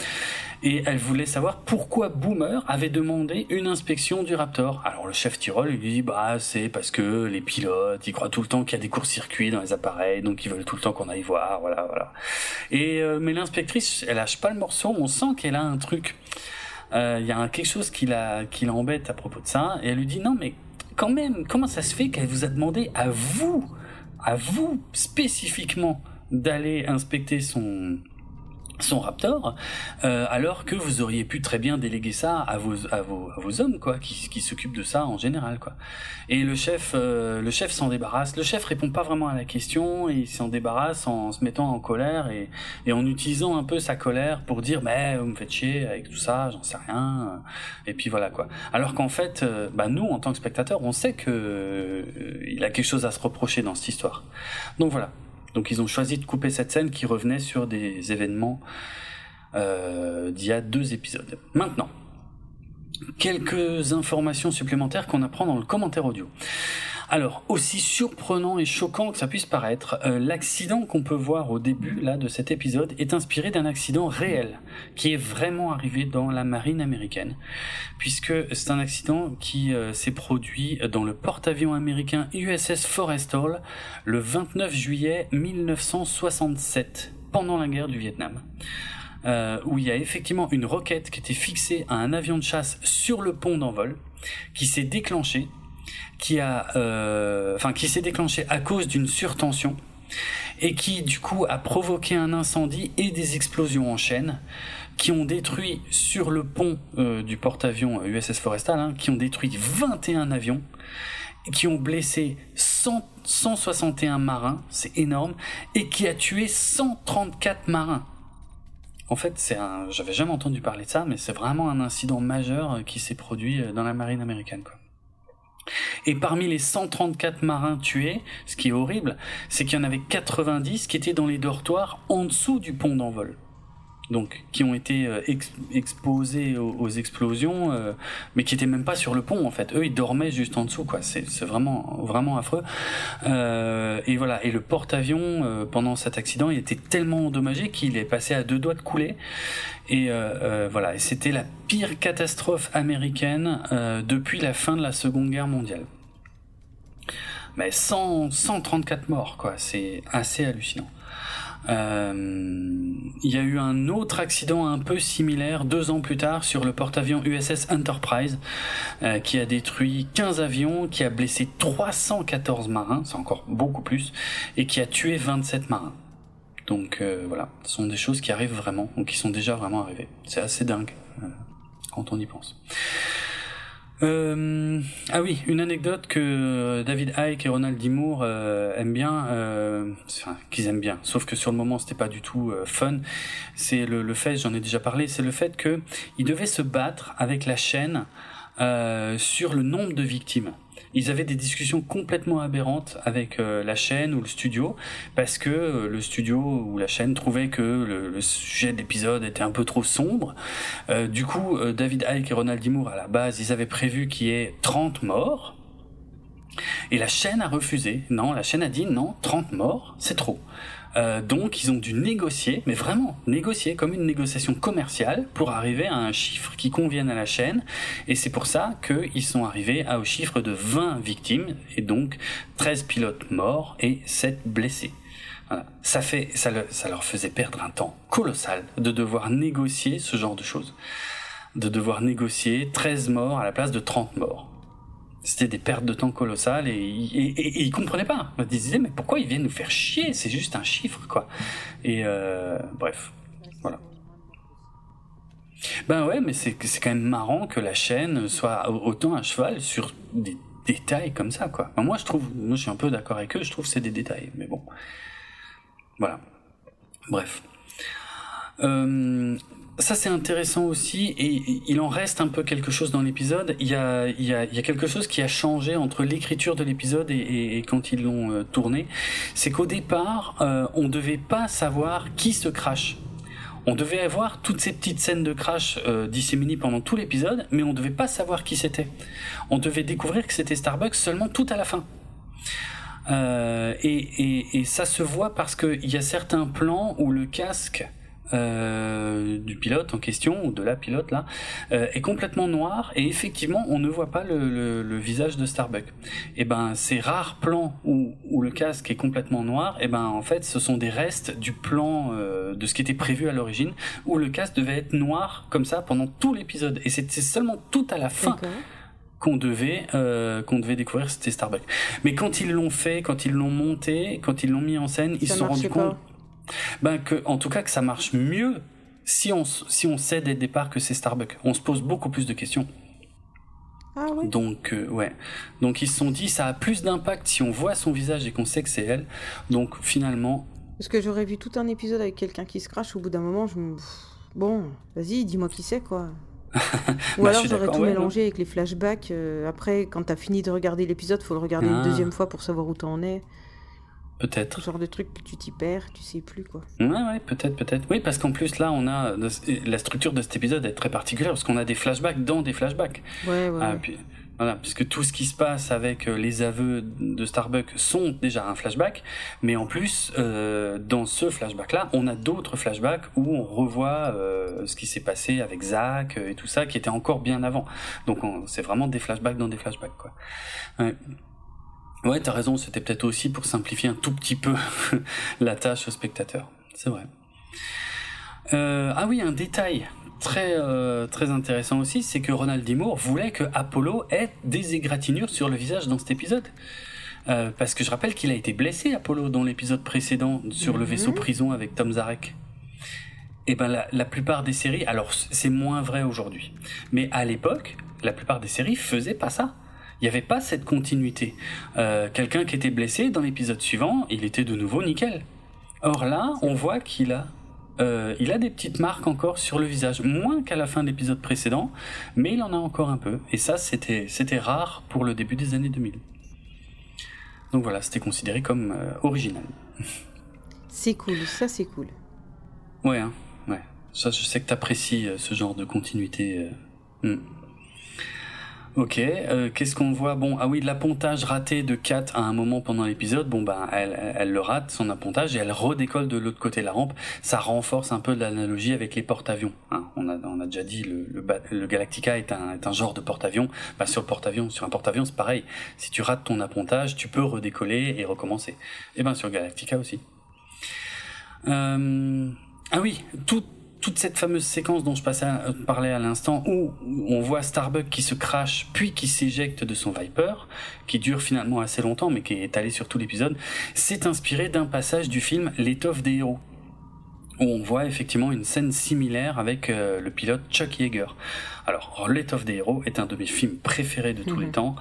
Et elle voulait savoir pourquoi Boomer avait demandé une inspection du Raptor. Alors le chef Tyrol lui dit bah c'est parce que les pilotes ils croient tout le temps qu'il y a des courts-circuits dans les appareils, donc ils veulent tout le temps qu'on aille voir, voilà voilà. Et euh, mais l'inspectrice elle lâche pas le morceau, on sent qu'elle a un truc. Euh, il y a quelque chose qui qui l'embête à propos de ça, et elle lui dit non mais quand même, comment ça se fait qu'elle vous a demandé à vous, à vous spécifiquement, d'aller inspecter son, son Raptor, euh, alors que vous auriez pu très bien déléguer ça à vos à vos, à vos hommes quoi, qui, qui s'occupent de ça en général quoi. Et le chef euh, le chef s'en débarrasse. Le chef répond pas vraiment à la question et il s'en débarrasse en se mettant en colère et, et en utilisant un peu sa colère pour dire mais vous me faites chier avec tout ça, j'en sais rien. Et puis voilà quoi. Alors qu'en fait, euh, bah nous en tant que spectateurs, on sait que il a quelque chose à se reprocher dans cette histoire. Donc voilà, donc ils ont choisi de couper cette scène qui revenait sur des événements d'il y a deux épisodes. Maintenant, quelques informations supplémentaires qu'on apprend dans le commentaire audio. Alors, aussi surprenant et choquant que ça puisse paraître, euh, l'accident qu'on peut voir au début là de cet épisode est inspiré d'un accident réel qui est vraiment arrivé dans la marine américaine, puisque c'est un accident qui euh, s'est produit dans le porte-avions américain USS Forrestal le 29 juillet 1967, pendant la guerre du Vietnam. Euh, où il y a effectivement une roquette qui était fixée à un avion de chasse sur le pont d'envol, qui s'est déclenchée qui a, euh, enfin, qui s'est déclenché à cause d'une surtension et qui du coup a provoqué un incendie et des explosions en chaîne qui ont détruit sur le pont euh, du porte-avions USS euh, Forestal, hein, qui ont détruit 21 avions, qui ont blessé 100, 161 marins, c'est énorme, et qui a tué 134 marins. En fait, c'est un, j'avais jamais entendu parler de ça, mais c'est vraiment un incident majeur qui s'est produit dans la marine américaine. Et parmi les 134 marins tués, ce qui est horrible, c'est qu'il y en avait 90 qui étaient dans les dortoirs en dessous du pont d'envol donc qui ont été euh, exposés aux, explosions, euh, mais qui étaient même pas sur le pont en fait. Eux, ils dormaient juste en dessous, quoi. C'est vraiment vraiment affreux. Euh, et voilà. Et le porte-avions pendant cet accident, il était tellement endommagé qu'il est passé à deux doigts de couler. Et voilà. Et c'était la pire catastrophe américaine depuis la fin de la Seconde Guerre mondiale. Mais 100, 134 morts, quoi. C'est assez hallucinant. Euh, il y a eu un autre accident un peu similaire deux ans plus tard sur le porte-avions USS Enterprise euh, qui a détruit 15 avions, qui a blessé 314 marins, c'est encore beaucoup plus, et qui a tué 27 marins. Donc euh, voilà, ce sont des choses qui arrivent vraiment, ou qui sont déjà vraiment arrivées. C'est assez dingue quand on y pense. Euh, ah oui, une anecdote que David Icke et Ronald D. euh, aiment bien, euh, qu'ils aiment bien, sauf que sur le moment c'était pas du tout euh, fun. C'est le, le, fait, j'en ai déjà parlé, c'est le fait que ils devaient se battre avec la chaîne euh, sur le nombre de victimes ils avaient des discussions complètement aberrantes avec euh, la chaîne ou le studio parce que euh, le studio ou la chaîne trouvait que le, sujet de l'épisode était un peu trop sombre. Euh, du coup, David Icke et Ronald D. à la base, ils avaient prévu qu'il y ait 30 morts. Et la chaîne a refusé. Non, la chaîne a dit non, 30 morts, c'est trop. Euh, donc ils ont dû négocier, mais vraiment négocier comme une négociation commerciale pour arriver à un chiffre qui convienne à la chaîne. Et c'est pour ça qu'ils sont arrivés au chiffre de 20 victimes et donc 13 pilotes morts et 7 blessés. Ça, fait, ça, ça leur faisait perdre un temps colossal de devoir négocier ce genre de choses. De devoir négocier 13 morts à la place de 30 morts c'était des pertes de temps colossales et, et, ils comprenaient pas. Ils disaient mais pourquoi ils viennent nous faire chier? C'est juste un chiffre quoi. Et euh, bref, voilà. Ben ouais, mais c'est quand même marrant que la chaîne soit autant à cheval sur des détails comme ça quoi. moi je trouve, moi je suis un peu d'accord avec eux, je trouve que c'est des détails, mais bon, voilà. Bref. Euh, ça c'est intéressant aussi et il en reste un peu quelque chose dans l'épisode. Il y a, il il y a quelque chose qui a changé entre l'écriture de l'épisode et, et, quand ils l'ont euh, tourné. C'est qu'au départ, euh, on devait pas savoir qui se crache. On devait avoir toutes ces petites scènes de crash euh, disséminées pendant tout l'épisode, mais on devait pas savoir qui c'était. On devait découvrir que c'était Starbucks seulement tout à la fin. Euh, et, et, et, ça se voit parce qu'il y a certains plans où le casque euh, du pilote en question ou de la pilote là euh, est complètement noir et effectivement on ne voit pas le, le, visage de Starbuck. Et ben ces rares plans où, où, le casque est complètement noir, et ben en fait ce sont des restes du plan euh, de ce qui était prévu à l'origine où le casque devait être noir comme ça pendant tout l'épisode et c'était seulement tout à la fin qu'on devait euh, qu'on devait découvrir c'était Starbuck. Mais quand ils l'ont fait, quand ils l'ont monté, quand ils l'ont mis en scène, ils se sont rendus compte ben que, en tout cas, que ça marche mieux si on, si on sait dès le départ que c'est Starbucks. On se pose beaucoup plus de questions. Ah oui. Donc, euh, ouais. Donc, ils se sont dit, ça a plus d'impact si on voit son visage et qu'on sait que c'est elle. Donc, finalement. Parce que j'aurais vu tout un épisode avec quelqu'un qui se crache, au bout d'un moment, je me. Bon, vas-y, dis-moi qui c'est, quoi. Ou bah, alors j'aurais tout mélangé avec les flashbacks. Euh, après, quand t'as fini de regarder l'épisode, faut le regarder une ah. deuxième fois pour savoir où t'en es. Peut-être. Ce genre de truc que tu t'y perds, tu sais plus quoi. Ouais, ouais, peut-être, peut-être. Oui, parce qu'en plus là, on a la structure de cet épisode est très particulière parce qu'on a des flashbacks dans des flashbacks. Ouais, ouais. Ah, puis, voilà, puisque tout ce qui se passe avec euh, les aveux de Starbuck sont déjà un flashback, mais en plus, euh, dans ce flashback-là, on a d'autres flashbacks où on revoit euh, ce qui s'est passé avec Zach et tout ça, qui était encore bien avant. Donc c'est vraiment des flashbacks dans des flashbacks, quoi. Ouais. Ouais, t'as raison, c'était peut-être aussi pour simplifier un tout petit peu la tâche au spectateur. C'est vrai. ah oui, un détail très euh, très intéressant aussi, c'est que Ronald D. voulait que Apollo ait des égratignures sur le visage dans cet épisode. Euh, parce que je rappelle qu'il a été blessé, Apollo, dans l'épisode précédent, sur le mhm. vaisseau prison avec Tom Zarek. Et eh ben la, la plupart des séries, alors c'est moins vrai aujourd'hui, mais à l'époque, la plupart des séries faisaient pas ça. Il n'y avait pas cette continuité. Euh, Quelqu'un qui était blessé dans l'épisode suivant, il était de nouveau nickel. Or là, on voit qu'il a euh, il a des petites marques encore sur le visage, moins qu'à la fin de l'épisode précédent, mais il en a encore un peu. Et ça, c'était, c'était rare pour le début des années 2000. Donc voilà, c'était considéré comme euh, original. C'est cool, ça c'est cool. Ouais, hein, ouais. Ça, je sais que t'apprécies euh, ce genre de continuité. Hmm. Ok, euh, qu'est-ce qu'on voit? Bon, ah oui, l'appontage raté de Kat à un moment pendant l'épisode. Bon, ben, elle, elle le rate son appontage et elle redécolle de l'autre côté de la rampe. Ça renforce un peu l'analogie avec les porte-avions. Hein. On, a, on a déjà dit le, le, Galactica est un, est un genre de porte-avions. Bah, sur le porte-avions, sur un porte-avions, c'est pareil. Si tu rates ton appontage, tu peux redécoller et recommencer. Et eh ben sur Galactica aussi. Euh, ah oui, tout, toute cette fameuse séquence dont je passais parlais à l'instant, où on voit Starbuck qui se crache, puis qui s'éjecte de son Viper, qui dure finalement assez longtemps, mais qui est étalé sur tout l'épisode, c'est inspiré d'un passage du film L'étoffe des héros où on voit effectivement une scène similaire avec euh, le pilote Chuck Yeager. Alors, L'étoffe des héros est un de mes films préférés de tous les mhm. temps.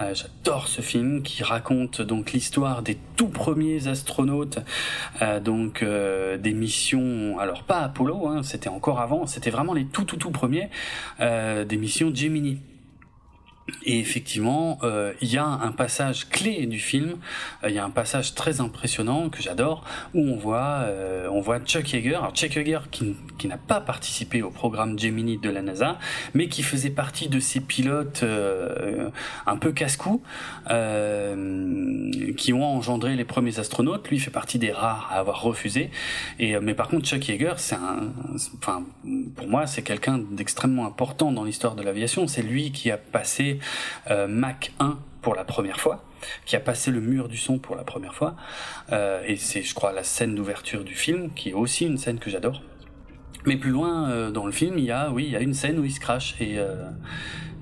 Euh, j'adore ce film qui raconte donc l'histoire des tout premiers astronautes, euh, donc des missions. Alors pas Apollo, hein, c'était encore avant. C'était vraiment les tout tout tout premiers des missions Gemini. Et effectivement, euh, il y a un passage clé du film, euh, il y a un passage très impressionnant que j'adore, où on voit, euh, on voit Chuck Yeager, alors Chuck Yeager qui, qui n'a pas participé au programme Gemini de la NASA, mais qui faisait partie de ces pilotes un peu casse-cou, qui ont engendré les premiers astronautes. Lui fait partie des rares à avoir refusé. Et mais par contre, Chuck Yeager, c'est un, enfin pour moi, c'est quelqu'un d'extrêmement important dans l'histoire de l'aviation. C'est lui qui a passé euh, Mac 1 pour la première fois, qui a passé le mur du son pour la première fois. Euh, et c'est, je crois, la scène d'ouverture du film, qui est aussi une scène que j'adore. Mais plus loin euh, dans le film, il y a, oui, il y a une scène où il se crache et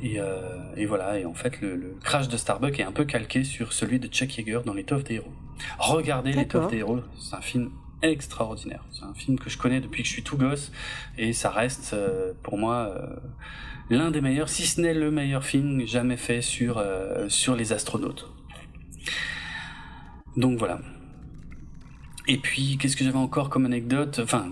et, voilà. Et en fait, le, crash de Starbuck est un peu calqué sur celui de Chuck Yeager dans L'étoffe des héros. Regardez L'étoffe des héros, c'est un film extraordinaire. C'est un film que je connais depuis que je suis tout gosse et ça reste pour moi l'un des meilleurs, si ce n'est le meilleur film jamais fait sur, euh, sur les astronautes. Donc voilà. Et puis, qu'est-ce que j'avais encore comme anecdote, enfin,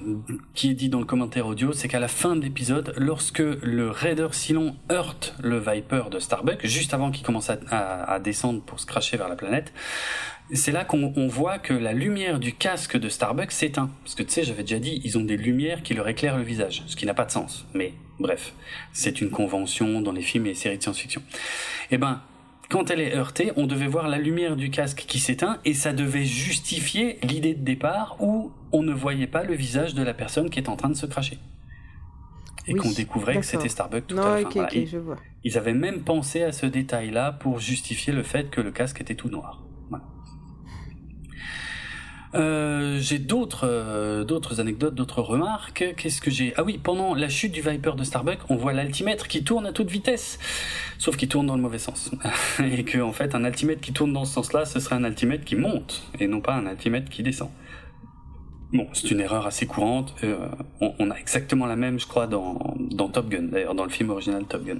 qui est dit dans le commentaire audio, c'est qu'à la fin de l'épisode, lorsque le Raider Silon heurte le Viper de Starbuck, juste avant qu'il commence à, descendre pour se cracher vers la planète, c'est là qu'on voit que la lumière du casque de Starbuck s'éteint. Parce que tu sais, j'avais déjà dit, ils ont des lumières qui leur éclairent le visage, ce qui n'a pas de sens. Mais bref, c'est une convention dans les films et les séries de science-fiction. Eh ben, quand elle est heurtée, on devait voir la lumière du casque qui s'éteint et ça devait justifier l'idée de départ où on ne voyait pas le visage de la personne qui est en train de se cracher. Et qu'on découvrait que c'était Starbucks tout à l'heure. ils, avaient même pensé à ce détail-là pour justifier le fait que le casque était tout noir. Euh, j'ai d'autres euh, d'autres anecdotes, d'autres remarques. Qu'est-ce que j'ai? Ah oui, pendant la chute du Viper de Starbuck, on voit l'altimètre qui tourne à toute vitesse, sauf qu'il tourne dans le mauvais sens. et que en fait, un altimètre qui tourne dans ce sens-là, ce serait un altimètre qui monte et non pas un altimètre qui descend. Bon, c'est une erreur assez courante. Euh, on, a exactement la même, je crois, dans Top Gun, d'ailleurs, dans le film original Top Gun.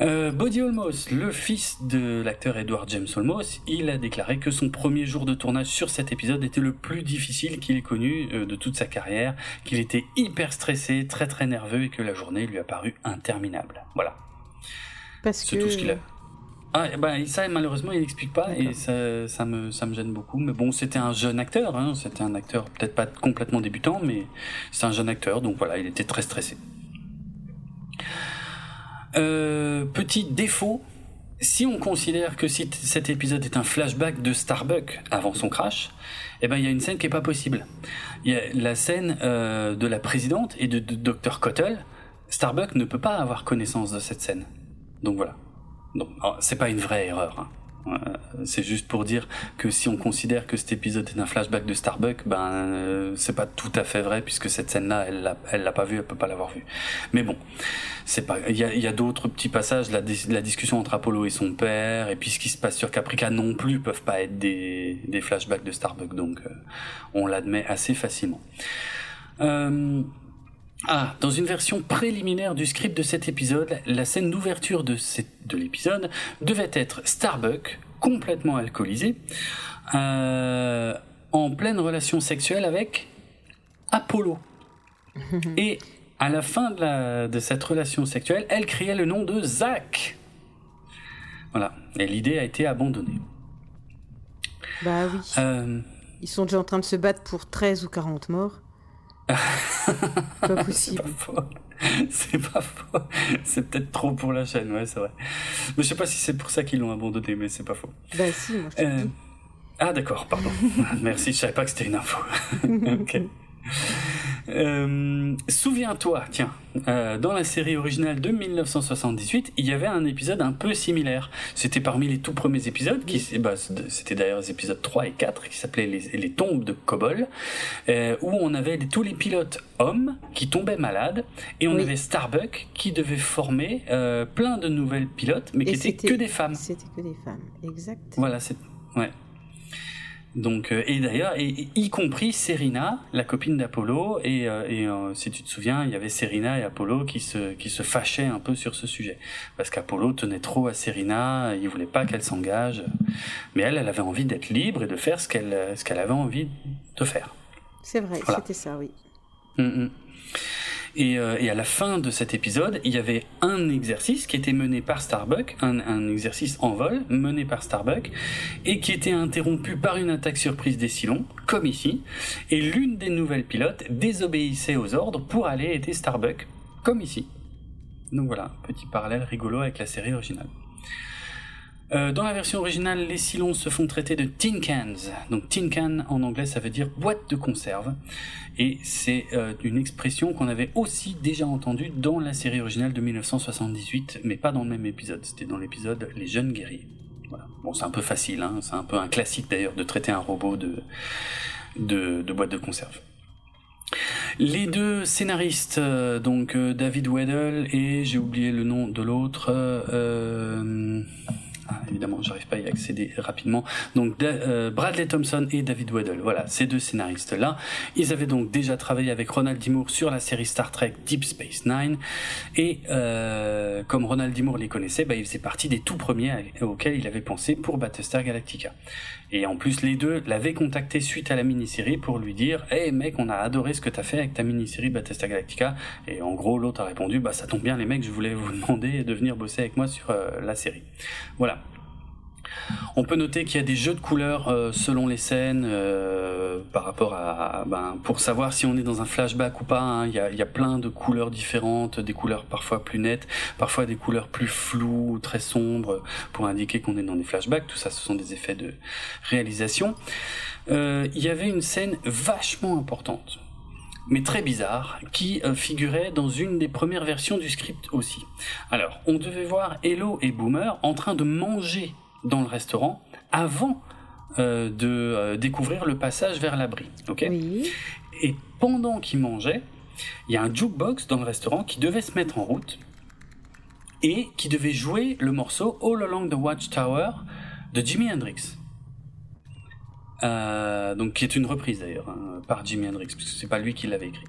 Euh, Bodie Olmos, le fils de l'acteur Edward James Olmos, il a déclaré que son premier jour de tournage sur cet épisode était le plus difficile qu'il ait connu euh, de toute sa carrière, qu'il était hyper stressé, très très nerveux et que la journée lui a paru interminable. Voilà. Parce que... tout ce qu'il a. Ah, bah, ça, malheureusement, il n'explique pas et ça, ça, me, ça me gêne beaucoup. Mais bon, c'était un jeune acteur, hein, c'était un acteur peut-être pas complètement débutant, mais c'est un jeune acteur, donc voilà, il était très stressé. Euh, petit défaut, si on considère que si cet épisode est un flashback de Starbuck avant son crash, eh ben il y a une scène qui est pas possible. Il y a la scène euh, de la présidente et de, de Dr Cottle. Starbuck ne peut pas avoir connaissance de cette scène. Donc voilà. Donc, oh, c'est pas une vraie erreur. Hein. Euh, c'est juste pour dire que si on considère que cet épisode est un flashback de Starbuck, ben euh, c'est pas tout à fait vrai puisque cette scène-là, elle l'a, l'a pas vue, elle peut pas l'avoir vue. Mais bon, c'est pas. Il y a, d'autres petits passages, la, discussion entre Apollo et son père, et puis ce qui se passe sur Caprica non plus peuvent pas être des, flashbacks de Starbuck, donc euh, on l'admet assez facilement. Ah, dans une version préliminaire du script de cet épisode, la scène d'ouverture de, de l'épisode devait être Starbuck, complètement alcoolisé, euh, en pleine relation sexuelle avec Apollo. Et à la fin de, la, de, cette relation sexuelle, elle criait le nom de Zach. Voilà, et l'idée a été abandonnée. Bah oui. Euh, Ils sont déjà en train de se battre pour 13 ou 40 morts pas possible. C'est pas faux. C'est peut-être trop pour la chaîne, ouais, c'est vrai. Mais je sais pas si c'est pour ça qu'ils l'ont abandonné, mais c'est pas faux. Bah si, moi je euh... Ah d'accord, pardon. Merci, je savais pas que c'était une info. ok. Euh, Souviens-toi, tiens, euh, dans la série originale de 1978, il y avait un épisode un peu similaire. C'était parmi les tout premiers épisodes, qui, bah, c'était d'ailleurs les épisodes 3 et 4, qui s'appelaient les, les, tombes de Kobol, euh, où on avait tous les pilotes hommes qui tombaient malades, et on avait Starbuck qui devait former euh, plein de nouvelles pilotes, mais qui étaient que des femmes. C'était que des femmes, exact. Voilà, c'est... Ouais. Donc, euh, et d'ailleurs, et, y compris Serena, la copine d'Apollo, et, euh, et euh, si tu te souviens, il y avait Serena et Apollo qui se, qui se fâchaient un peu sur ce sujet. Parce qu'Apollo tenait trop à Serena, il voulait pas qu'elle s'engage. Mais elle, elle avait envie d'être libre et de faire ce qu'elle ce qu'elle avait envie de faire. C'est vrai, c'était ça, oui. Mm, mm. Et, euh, et, à la fin de cet épisode, il y avait un exercice qui était mené par Starbuck, un, exercice en vol mené par Starbuck, et qui était interrompu par une attaque surprise des Cylons, comme ici. Et l'une des nouvelles pilotes désobéissait aux ordres pour aller aider Starbuck, comme ici. Donc voilà, petit parallèle rigolo avec la série originale. Euh, dans la version originale, les Cylons se font traiter de tin cans. Donc tin can en anglais, ça veut dire boîte de conserve. Et c'est euh, une expression qu'on avait aussi déjà entendue dans la série originale de 1978, mais pas dans le même épisode. C'était dans l'épisode Les Jeunes Guerriers. Bon, c'est un peu facile, hein. c'est un peu un classique d'ailleurs de traiter un robot de, boîte de conserve. Les deux scénaristes, euh, donc David Weddle et j'ai oublié le nom de l'autre. Ah, évidemment, j'arrive pas à y accéder rapidement. Donc euh, Bradley Thompson et David Weddle, voilà, ces deux scénaristes-là, ils avaient donc déjà travaillé avec Ronald D. Sur la série Star Trek Deep Space Nine, et euh, comme Ronald D. Les connaissait, bah, il faisait partie des tout premiers auxquels il avait pensé pour Battlestar Galactica. Et en plus, les deux l'avaient contacté suite à la mini-série pour lui dire Hey mec, on a adoré ce que t'as fait avec ta mini-série Battlestar Galactica. Et en gros, l'autre a répondu Bah ça tombe bien les mecs, je voulais vous demander de venir bosser avec moi sur euh, la série. Voilà. On peut noter qu'il y a des jeux de couleurs euh, selon les scènes euh, par rapport à, ben, pour savoir si on est dans un flashback ou pas. Hein. il, y a, plein de couleurs différentes, des couleurs parfois plus nettes, parfois des couleurs plus floues, très sombres, pour indiquer qu'on est dans des flashbacks. Tout ça, ce sont des effets de réalisation. Euh, il y avait une scène vachement importante mais très bizarre, qui figurait dans une des premières versions du script aussi. Alors, on devait voir Hello et Boomer en train de manger dans le restaurant avant euh, de euh, découvrir le passage vers l'abri. ok? Et pendant qu'ils mangeaient, il y a un jukebox dans le restaurant qui devait se mettre en route et qui devait jouer le morceau All Along the Watchtower de Jimi Hendrix. Euh, donc qui est une reprise d'ailleurs hein, par Jimi Hendrix, parce que c'est pas lui qui l'avait écrit.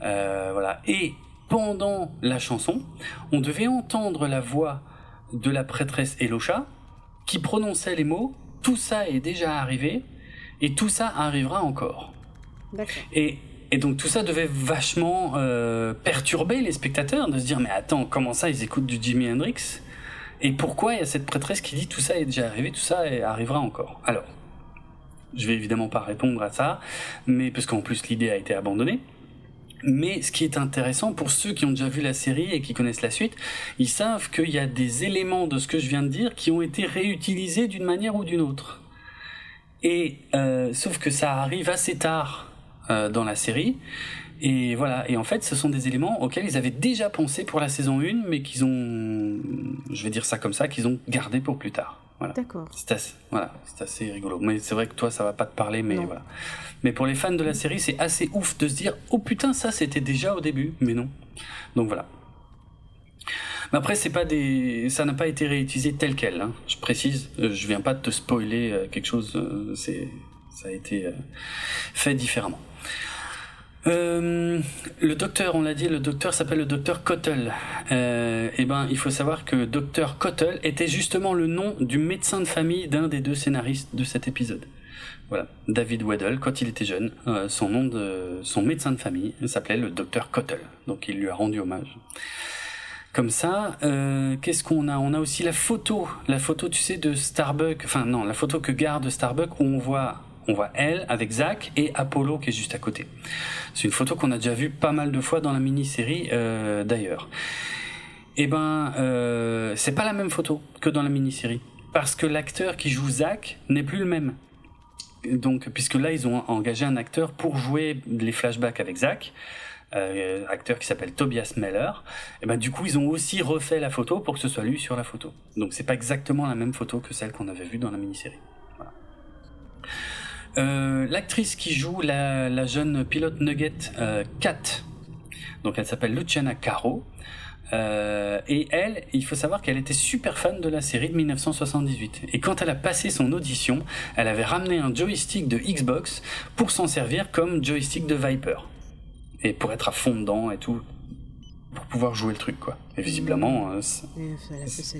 voilà. Et pendant la chanson, on devait entendre la voix de la prêtresse Elocha qui prononçait les mots tout ça est déjà arrivé et tout ça arrivera encore. Et, et, donc tout ça devait vachement euh, perturber les spectateurs de se dire mais attends comment ça ils écoutent du Jimi Hendrix? Et pourquoi il y a cette prêtresse qui dit tout ça est déjà arrivé, tout ça arrivera encore? Alors, je vais évidemment pas répondre à ça, mais parce qu'en plus l'idée a été abandonnée. Mais ce qui est intéressant pour ceux qui ont déjà vu la série et qui connaissent la suite, ils savent qu'il y a des éléments de ce que je viens de dire qui ont été réutilisés d'une manière ou d'une autre. Et euh, sauf que ça arrive assez tard euh, dans la série. Et voilà. Et en fait, ce sont des éléments auxquels ils avaient déjà pensé pour la saison 1, mais qu'ils ont, je vais dire ça comme ça, qu'ils ont gardé pour plus tard. Voilà. D'accord. C'est assez, voilà, c'est assez rigolo. Mais c'est vrai que toi, ça va pas te parler, mais voilà. Mais pour les fans de la série, c'est assez ouf de se dire, oh putain, ça c'était déjà au début, mais non. Donc voilà. Mais après, c'est pas des, ça n'a pas été réutilisé tel quel. Hein. Je précise, euh, je viens pas de te spoiler euh, quelque chose. Euh, c'est, ça a été fait différemment. Le docteur, on l'a dit, le docteur s'appelle le docteur Cottle. Et eh ben, il faut savoir que docteur Cottle était justement le nom du médecin de famille d'un des deux scénaristes de cet épisode. Voilà, David Weddle, quand il était jeune, euh, son de son médecin de famille s'appelait le docteur Cottle. Donc il lui a rendu hommage. Comme ça, euh, qu'est-ce qu'on a? On a aussi la photo, la photo, tu sais, de Starbuck. Enfin non, la photo que garde Starbuck où on voit on voit elle avec Zach et Apollo qui est juste à côté. C'est une photo qu'on a déjà vue pas mal de fois dans la mini-série euh, d'ailleurs. Eh ben, euh, c'est pas la même photo que dans la mini-série parce que l'acteur qui joue Zach n'est plus le même. Donc, puisque là, ils ont engagé un acteur pour jouer les flashbacks avec Zach. Euh, acteur qui s'appelle Tobias Meller, et ben du coup ils ont aussi refait la photo pour que ce soit lui sur la photo. Donc c'est pas exactement la même photo que celle qu'on avait vue dans la mini-série. Euh, l'actrice qui joue la, jeune pilote Nugget euh, Kat, donc elle s'appelle Luciana Caro. Euh, et elle, il faut savoir qu'elle était super fan de la série de 1978. Et quand elle a passé son audition, elle avait ramené un joystick de Xbox pour s'en servir comme joystick de Viper. Et pour être à fond dedans et tout. Pour pouvoir jouer le truc, quoi. Et visiblement. Euh, elle a fait sa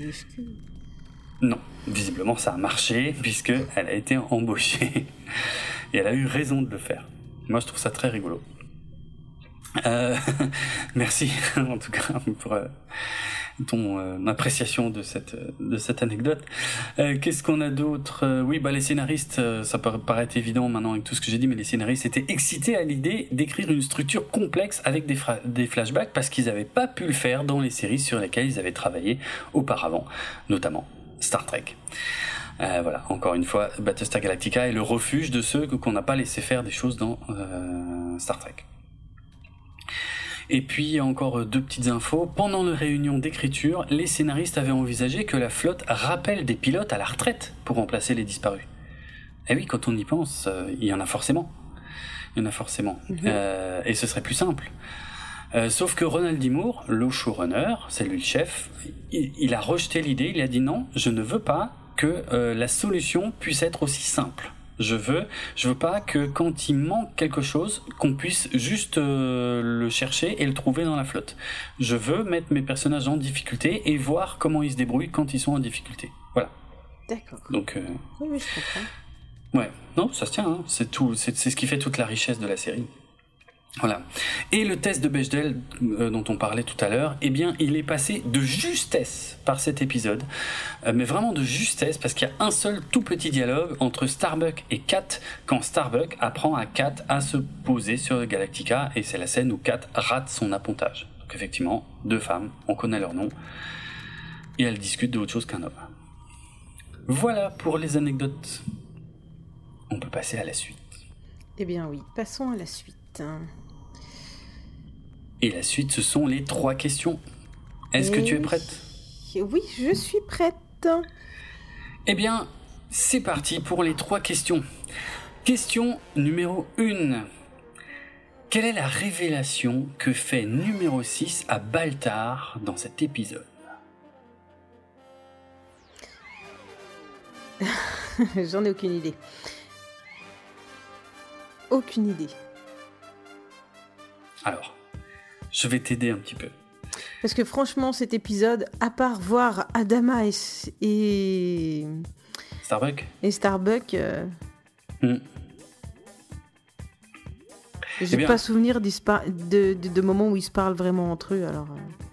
non, visiblement ça a marché puisque elle a été embauchée et elle a eu raison de le faire. Moi je trouve ça très rigolo. Euh, merci en tout cas pour euh, ton euh, appréciation de cette de cette anecdote. Qu'est-ce qu'on a d'autre? Oui, bah les scénaristes, ça paraît, paraît évident maintenant avec tout ce que j'ai dit, mais les scénaristes étaient excités à l'idée d'écrire une structure complexe avec des, des flashbacks parce qu'ils n'avaient pas pu le faire dans les séries sur lesquelles ils avaient travaillé auparavant, notamment Star Trek. Euh, voilà, encore une fois, Battlestar Galactica est le refuge de ceux qu'on n'a pas laissé faire des choses dans euh, Star Trek. Et puis encore deux petites infos. Pendant la réunion d'écriture, les scénaristes avaient envisagé que la flotte rappelle des pilotes à la retraite pour remplacer les disparus. Eh oui, quand on y pense, euh, il y en a forcément. Il y en a forcément. Mhm. et ce serait plus simple. Euh, sauf que Ronald D. Moore, le showrunner, c'est lui le chef, il, a rejeté l'idée, il a dit non, je ne veux pas que euh, la solution puisse être aussi simple. Je veux, je veux pas que quand il manque quelque chose, qu'on puisse juste euh, le chercher et le trouver dans la flotte. Je veux mettre mes personnages en difficulté et voir comment ils se débrouillent quand ils sont en difficulté. Voilà. D'accord. Donc. oui, oui, je comprends. Ouais, non, ça se tient. Hein. C'est tout, c'est ce qui fait toute la richesse de la série. Voilà. Et le test de Bechdel euh, dont on parlait tout à l'heure, eh bien, il est passé de justesse par cet épisode, euh, mais vraiment de justesse parce qu'il y a un seul tout petit dialogue entre Starbuck et Kat quand Starbuck apprend à Kat à se poser sur Galactica et c'est la scène où Kat rate son appontage. Donc effectivement, deux femmes, on connaît leur nom et elles discutent d'autre chose qu'un homme. Voilà pour les anecdotes. On peut passer à la suite. Eh bien oui, passons à la suite. Et la suite, ce sont les trois questions. Est-ce que tu es prête? Oui, je suis prête. Eh bien, c'est parti pour les trois questions. Question numéro 1. Quelle est la révélation que fait numéro 6 à Baltar dans cet épisode? J'en ai aucune idée. Aucune idée. Alors, je vais t'aider un petit peu. Parce que franchement, cet épisode, à part voir Adama et. Starbuck Et Starbuck. Euh... Hmm. J'ai eh pas souvenir de, de, moments où ils se parlent vraiment entre eux, alors. Euh.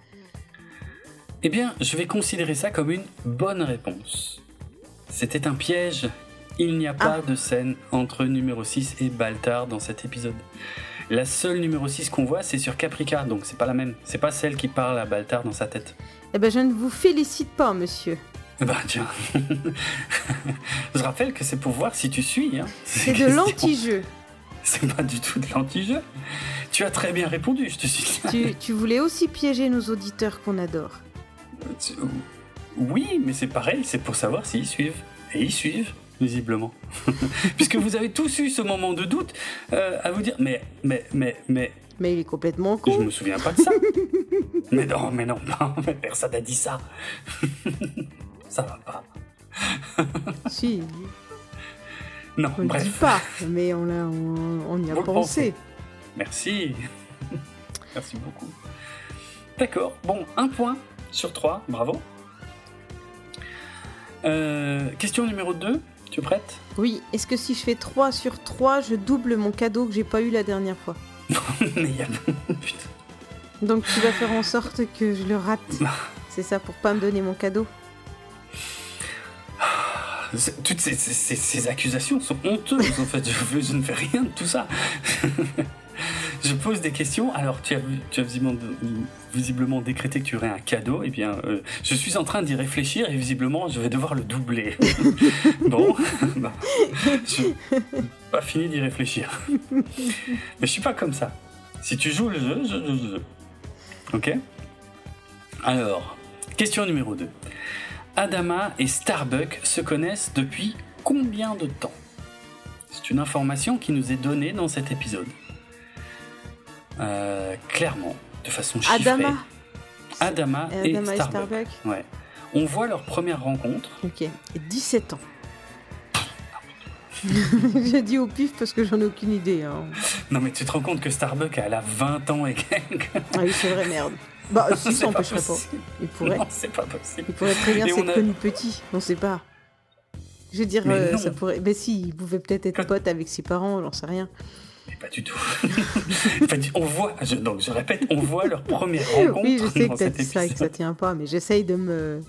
Eh bien, je vais considérer ça comme une bonne réponse. C'était un piège. Il n'y a pas Ah. de scène entre numéro 6 et Baltar dans cet épisode. La seule numéro 6 qu'on voit, c'est sur Caprica, donc c'est pas la même. C'est pas celle qui parle à Baltar dans sa tête. Eh ben, je ne vous félicite pas, monsieur. Bah tiens. je rappelle que c'est pour voir si tu suis. Hein, C'est de l'anti-jeu. C'est pas du tout de l'anti-jeu. Tu as très bien répondu, je te suis. tu, tu voulais aussi piéger nos auditeurs qu'on adore. Tu- Oui, mais c'est pareil, c'est pour savoir s'ils suivent. Et ils suivent, visiblement. Puisque vous avez tous eu ce moment de doute euh, à vous dire mais, mais, mais, mais, Mais il est complètement je con. me souviens pas de ça. mais non, mais non, non, mais personne n'a dit ça. ça va pas. Si, Non, on bref. dit pas, mais on, l'a- on, on y a Vous pensé. Merci. Merci beaucoup. D'accord. Bon, un point sur trois. Bravo. Euh, question numéro 2. Tu Oui, est-ce que si je fais 3 sur 3, je double mon cadeau que j'ai pas eu la dernière fois. Donc tu vas faire en sorte que je le rate. C'est ça pour pas me donner mon cadeau Toutes ces, ces- ces- ces accusations sont honteuses en fait. Je, je ne fais rien de tout ça. je pose des questions. Alors tu as, vu- tu as visiblement, visiblement décrété que tu aurais un cadeau. Eh bien, euh, je suis en train d'y réfléchir et visiblement je vais devoir le doubler. bon, bah, je pas fini d'y réfléchir. Mais je suis pas comme ça. Si tu joues le jeu, je joue le jeu. Ok? Alors, question numéro 2. Adama et Starbuck se connaissent depuis combien de temps? C'est une information qui nous est donnée dans cet épisode. Euh, clairement, de façon chiffrée. Adama Adama et Adama et Starbuck. Starbuck Ouais. On voit leur première rencontre. Ok. Et 17 ans. j'ai dit au pif parce que j'en ai aucune idée. hein. Non mais tu te rends compte que Starbuck elle a 20 ans et quelques Ah oui, c'est vrai, merde. Bah, si, ça empêcherait pas. possible. Il pourrait, Non, c'est pas possible. il pourrait très bien s'être a- connu petit. On sait pas. Je veux dire, euh, ça pourrait. Mais si, il pouvait peut-être être Quand- pote avec ses parents, j'en sais rien. Pas du tout. Du- on voit, je- donc je répète, on voit leur première rencontre Oui, je sais que t'as dit ça et que ça tient pas, mais j'essaye de me,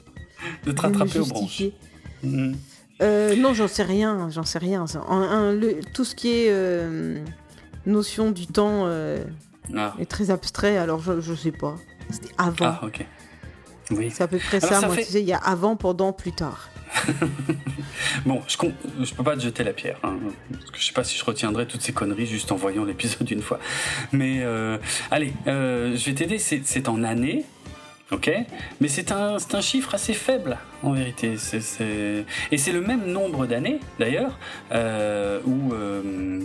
de te rattraper aux branches. Mhm. Euh, non, j'en sais rien, j'en sais rien. un- le- tout ce qui est euh, notion du temps euh, Ah. est très abstrait, alors je, je sais pas. C'était avant. ah, ok. Oui. C'est à peu près Alors, ça, ça moi, fait- tu sais, il y a avant, pendant, plus tard. Bon, je, peux pas te jeter la pierre. hein, parce que je sais pas si je retiendrai toutes ces conneries juste en voyant l'épisode une fois. Mais euh, allez, euh, je vais t'aider. C'est en années. Ok, mais c'est un, chiffre assez faible en vérité. Et c'est le même nombre d'années d'ailleurs euh, où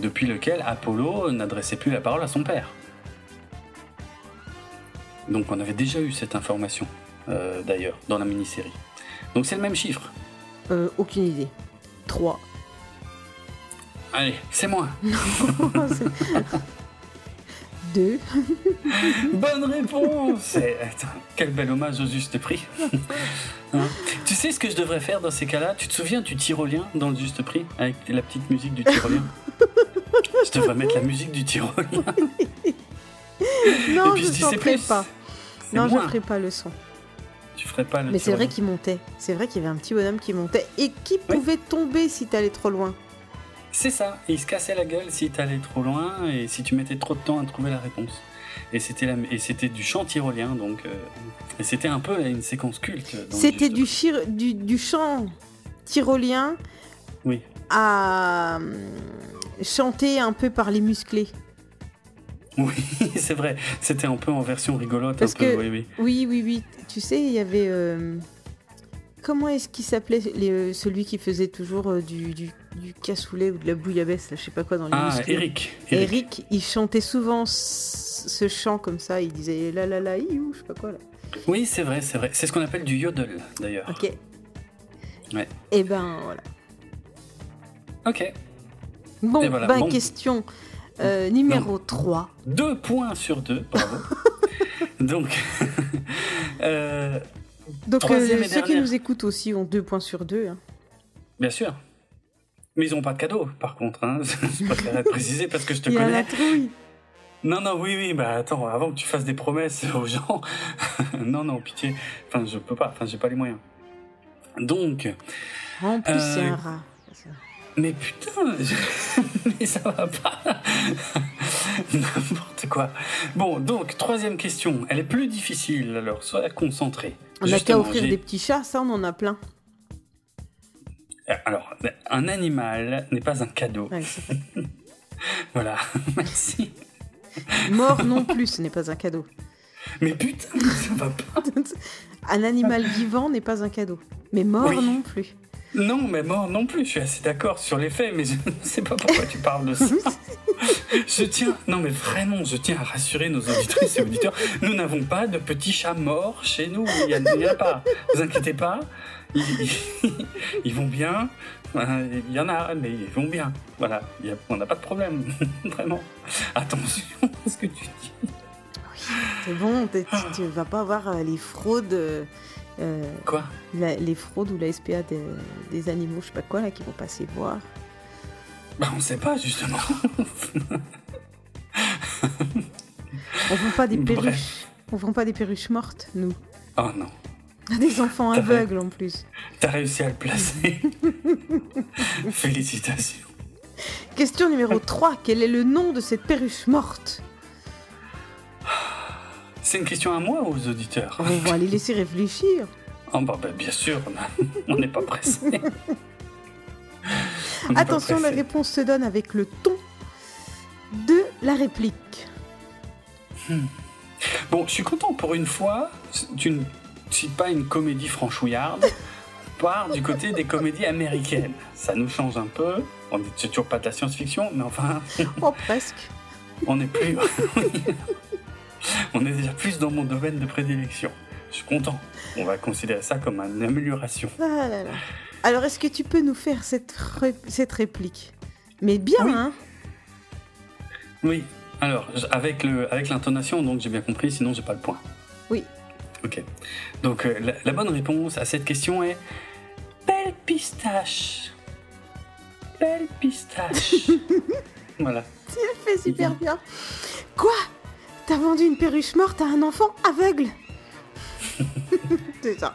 depuis lequel Apollo n'adressait plus la parole à son père. Donc on avait déjà eu cette information d'ailleurs dans la mini-série. Donc c'est le même chiffre. Euh, aucune idée. 3. Allez, c'est moi. 2. Bonne réponse Eh, attends, Quel bel hommage au juste prix. Hein tu sais ce que je devrais faire dans ces cas-là? Tu te souviens du tyrolien dans le juste prix Avec la petite musique du tyrolien? Je devrais mettre la musique du tyrolien. Non, Et puis je c'est ferai pas. Non, je moins. ferai pas le son. Tu ferais pas le Mais c'est vrai qu'il montait. C'est vrai qu'il y avait un petit bonhomme qui montait et qui pouvait tomber si t'allais trop loin. C'est ça. Et il se cassait la gueule si t'allais trop loin et si tu mettais trop de temps à trouver la réponse. Et c'était la... et c'était du chant tyrolien donc euh, et c'était un peu une séquence culte. C'était du, chir- du, du chant tyrolien Oui. à euh, chanter un peu par les musclés. Oui, c'est vrai. C'était un peu en version rigolote. Parce un peu, que- oui, oui. Oui, oui, oui. Tu sais, il y avait. euh, Comment est-ce qu'il s'appelait euh, celui qui faisait toujours euh, du, du, du cassoulet ou de la bouillabaisse, là, je sais pas quoi, dans les Ah, musclés Eric. Eric, il chantait souvent ce chant comme ça, il disait la la la iou, je sais pas quoi là. Oui, c'est vrai, c'est vrai. C'est ce qu'on appelle du yodel, d'ailleurs. Ok. Ouais. Et ben voilà. Ok. Bon, ben bon. question euh, numéro 3. Deux points sur deux, bravo. Donc, euh, Donc euh, ceux qui nous écoutent aussi ont 2 points sur 2. bien sûr. Mais ils n'ont pas de cadeau, par contre. Hein. Je préfère être précisé parce que je te Il y a connais. la trouille. Non, non, oui, oui, bah attends, avant que tu fasses des promesses aux gens. non, non, pitié. Enfin, je peux pas, enfin, j'ai pas les moyens. Donc. En plus, c'est un rat. Mais putain, mais ça va pas. N'importe quoi. Bon, donc, troisième question. Elle est plus difficile, alors sois concentré. On n'a qu'à offrir des petits chats, ça, on en a plein. Alors, un animal n'est pas un cadeau. voilà, merci. Mort non plus, ce n'est pas un cadeau. Mais putain, ça va pas. un animal vivant n'est pas un cadeau. Mais mort non plus. Non, mais mort non plus, je suis assez d'accord sur les faits, mais je ne sais pas pourquoi tu parles de ça. je tiens, non mais vraiment, je tiens à rassurer nos auditrices et auditeurs, nous n'avons pas de petits chats morts chez nous, il n'y en a, pas. Ne vous inquiétez pas, ils, vont bien, il y en a, mais ils vont bien. Voilà, on n'a pas de problème, vraiment. Attention à ce que tu dis. Oui, c'est bon, tu ne vas pas avoir euh, les fraudes... Euh, quoi? Les fraudes ou la SPA des, animaux, je sais pas quoi, là, qui vont passer voir. Bah, on sait pas, justement. on vend pas des perruches. On vend pas des perruches mortes, nous. Oh non. Des enfants aveugles en plus. T'as réussi à le placer. Félicitations. Question numéro 3. Quel est le nom de cette perruche morte? C'est une question à moi ou aux auditeurs On va les laisser réfléchir. Oh bah, bah bien sûr, on n'est pas pressé. Attention, la réponse se donne avec le ton de la réplique. Hmm. Bon, je suis content pour une fois. Tu ne cites pas une comédie franchouillarde. part du côté des comédies américaines. Ça nous change un peu. On n'est toujours pas de la science-fiction, mais enfin. oh, presque. On n'est plus. on est déjà plus dans mon domaine de prédilection. Je suis content. On va considérer ça comme une amélioration. Ah Alors, est-ce que tu peux nous faire cette, cette réplique? Mais bien, oui. hein? Oui. Alors, avec l'intonation, donc j'ai bien compris, sinon j'ai pas le point. Oui. Ok. Donc, euh, la, bonne réponse à cette question est Belle pistache. Belle pistache. voilà. Tu le fais super bien. Quoi? T'as vendu une perruche morte à un enfant aveugle C'est ça,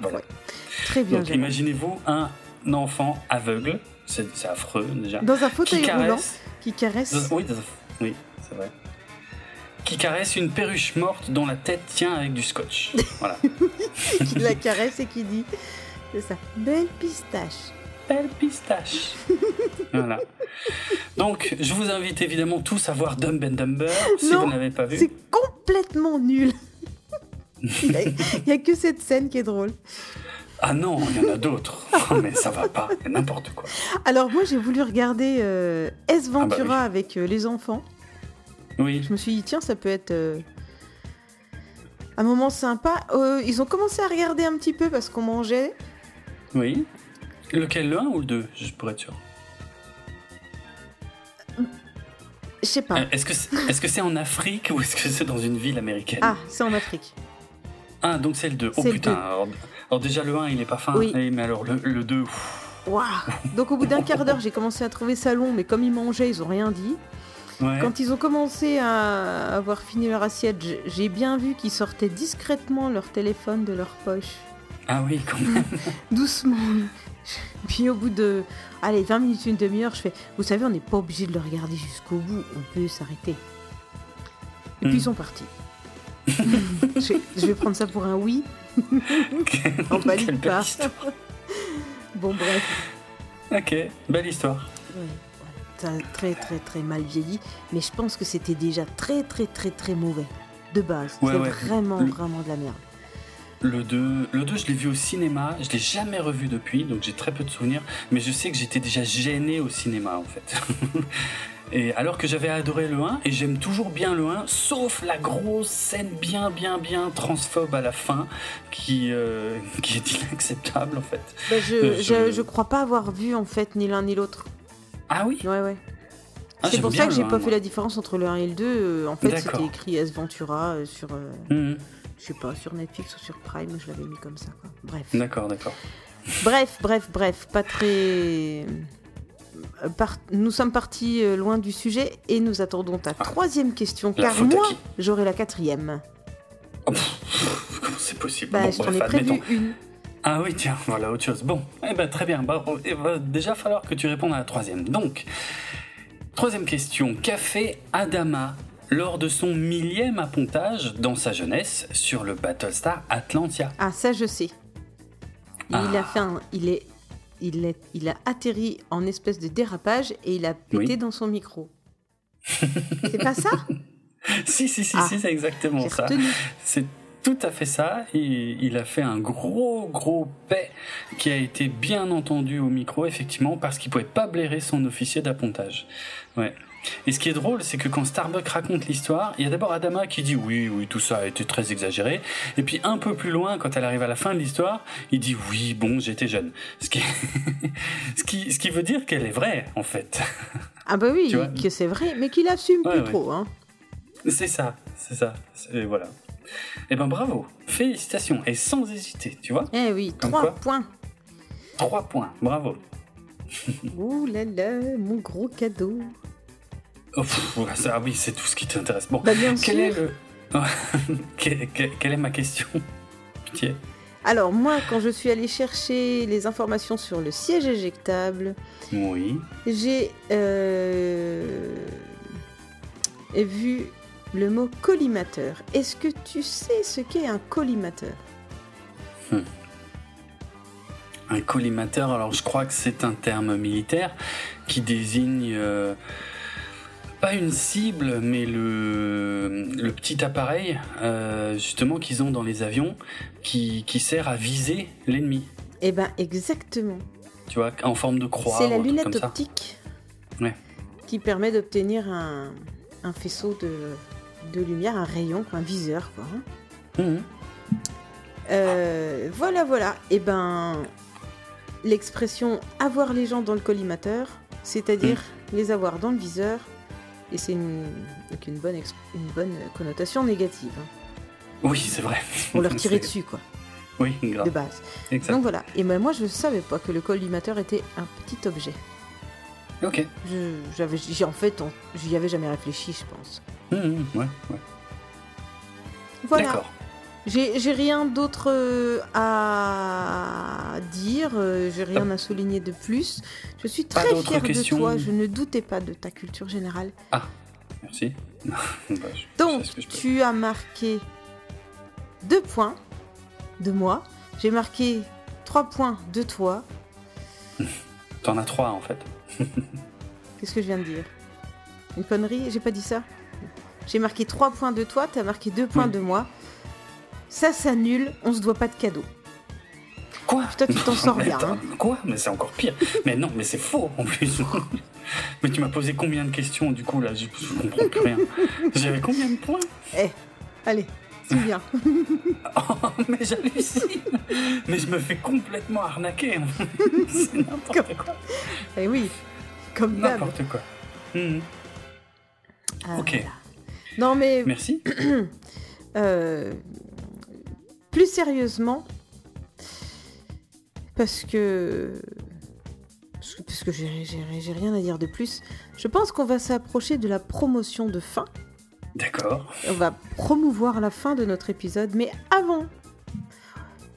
Très bien. Donc imaginez-vous un enfant aveugle, c'est affreux déjà. Dans un fauteuil roulant, qui caresse. oui, oui c'est vrai. Qui caresse une perruche morte dont la tête tient avec du scotch. Voilà. qui la caresse et qui dit C'est ça. Belle pistache belle pistache. voilà. Donc, je vous invite évidemment tous à voir Dumb and Dumber si vous n'avez pas vu. C'est complètement nul. Il n'y a, que cette scène qui est drôle. Ah non, il y en a d'autres. mais ça va pas, n'importe quoi. Alors moi j'ai voulu regarder euh, S ah bah Ventura avec euh, les enfants. Oui. Je me suis dit tiens ça peut être euh, un moment sympa. ils ont commencé à regarder un petit peu parce qu'on mangeait. Oui. Lequel, le 1 ou le 2 Je pourrais être sûr. Je sais pas. Euh, est-ce que c'est est -ce en Afrique ou est-ce que c'est dans une ville américaine Ah, c'est en Afrique. Ah, donc c'est le 2. Oh putain. Alors, déjà, le 1, il est pas fin. Oui. Mais alors, le, le 2. Waouh Donc, au bout d'un quart d'heure, j'ai commencé à trouver ça long, mais comme ils mangeaient, ils ont rien dit. Quand ils ont commencé à avoir fini leur assiette, j'ai bien vu qu'ils sortaient discrètement leur téléphone de leur poche. Ah oui, quand même. Doucement. Puis au bout de, allez, 20 minutes, une demi-heure, je fais, vous savez, on n'est pas obligé de le regarder jusqu'au bout, on peut s'arrêter. Et puis ils hmm. sont partis. je, vais, prendre ça pour un oui. On valide pas. bon, bref. Ok, belle histoire. Ouais, ça a très très très mal vieilli, mais je pense que c'était déjà très très très très mauvais de base. c'est vraiment vraiment de la merde. Le 2, le 2 je l'ai vu au cinéma, je l'ai jamais revu depuis, donc j'ai très peu de souvenirs, mais je sais que j'étais déjà gêné au cinéma en fait. et alors que j'avais adoré le 1, et j'aime toujours bien le 1, sauf la grosse scène bien bien bien transphobe à la fin, qui, euh, qui est inacceptable en fait. Bah, je, je... je, crois pas avoir vu en fait ni l'un ni l'autre. Ah oui? Ouais ouais. Ah, c'est pour ça que j'ai pas fait la différence entre le 1 et le 2. Euh, en fait, c'était écrit S Ventura euh, sur. Je sais pas, sur Netflix ou sur Prime, je l'avais mis comme ça. Bref. D'accord, d'accord. Bref, bref, bref, pas très. nous sommes partis euh, loin du sujet et nous attendons ta ah. troisième question, car moi, j'aurai la quatrième. Oh, comment c'est possible bah, Je t'en ai prévu une. Ah oui, tiens, voilà autre chose. Bon, eh ben, très bien. Bah, il va déjà falloir que tu répondes à la troisième. Donc, troisième question. Fait Adama lors de son millième appontage dans sa jeunesse sur le Battlestar Atlantia Ah, ça je sais. Il a ah. fait un, il est il, est, il a atterri en espèce de dérapage et il a pété dans son micro. c'est pas ça? Si, si, si, ah, si c'est exactement ça. C'est tout à fait ça. Il, il, a fait un gros, gros paix qui a été bien entendu au micro, effectivement, parce qu'il pouvait pas blairer son officier d'appontage. Ouais. Et ce qui est drôle, c'est que quand Starbuck raconte l'histoire, il y a d'abord Adama qui dit oui, oui, tout ça a été très exagéré. Et puis un peu plus loin, quand elle arrive à la fin de l'histoire, il dit oui, bon, j'étais jeune. Ce qui, ce qui, ce qui veut dire qu'elle est vraie, en fait. Ah bah oui, que c'est vrai, mais qu'il assume plus trop. Hein. C'est ça, c'est ça. Et voilà. Eh ben bravo, félicitations, et sans hésiter, tu vois. Eh oui, trois points. Trois points, bravo. Ouh là là, mon gros cadeau. Oh, ah oui, c'est tout ce qui t'intéresse. Bon, bah, bien quel est le... quelle est ma question Pitié. Alors moi, quand je suis allée chercher les informations sur le siège éjectable, oui. j'ai euh, vu le mot collimateur. Est-ce que tu sais ce qu'est un collimateur? Hmm. Un collimateur, alors je crois que c'est un terme militaire qui désigne euh, pas une cible, mais le, le petit appareil euh, justement qu'ils ont dans les avions qui, qui sert à viser l'ennemi. Eh ben exactement. Tu vois, en forme de croix. C'est la lunette optique ouais. qui permet d'obtenir un, un, faisceau de, de, lumière, un rayon, un viseur. Quoi. Hein. Mmh. Euh, voilà, voilà. Et eh ben l'expression avoir les gens dans le collimateur, c'est-à-dire mmh. les avoir dans le viseur, et c'est une, une, bonne, une bonne connotation négative. Hein. Oui, c'est vrai. Pour leur tirer dessus, quoi. Oui, grave. De base. Donc voilà. Et ben, moi, je ne savais pas que le collimateur était un petit objet. Ok. J'avais, en fait, j'y avais jamais réfléchi, je pense. Mmh, mmh, ouais, ouais. Voilà. D'accord. J'ai rien d'autre euh, à dire, euh, j'ai rien à souligner de plus. Je suis très fière de toi, je ne doutais pas de ta culture générale. Ah, merci. Bah, Donc, tu as marqué deux points de moi, j'ai marqué trois points de toi. T'en as trois en fait. Qu'est-ce que je viens de dire? Une connerie? J'ai pas dit ça? J'ai marqué trois points de toi, t'as marqué deux points de moi ça s'annule, on se doit pas de cadeau. Quoi Putain, tu t'en sors bien. Hein. Quoi Mais c'est encore pire. mais non, mais c'est faux en plus. mais tu m'as posé combien de questions du coup là Je comprends plus rien. J'avais combien de points? Eh, allez, c'est bien. oh, mais j'hallucine. mais je me fais complètement arnaquer. c'est n'importe quoi. Eh oui, comme N'importe quoi. Hmm. Ah, ok. Non mais. Merci. euh, plus sérieusement, parce que parce que j'ai rien à dire de plus, je pense qu'on va s'approcher de la promotion de fin. D'accord. On va promouvoir la fin de notre épisode, mais avant,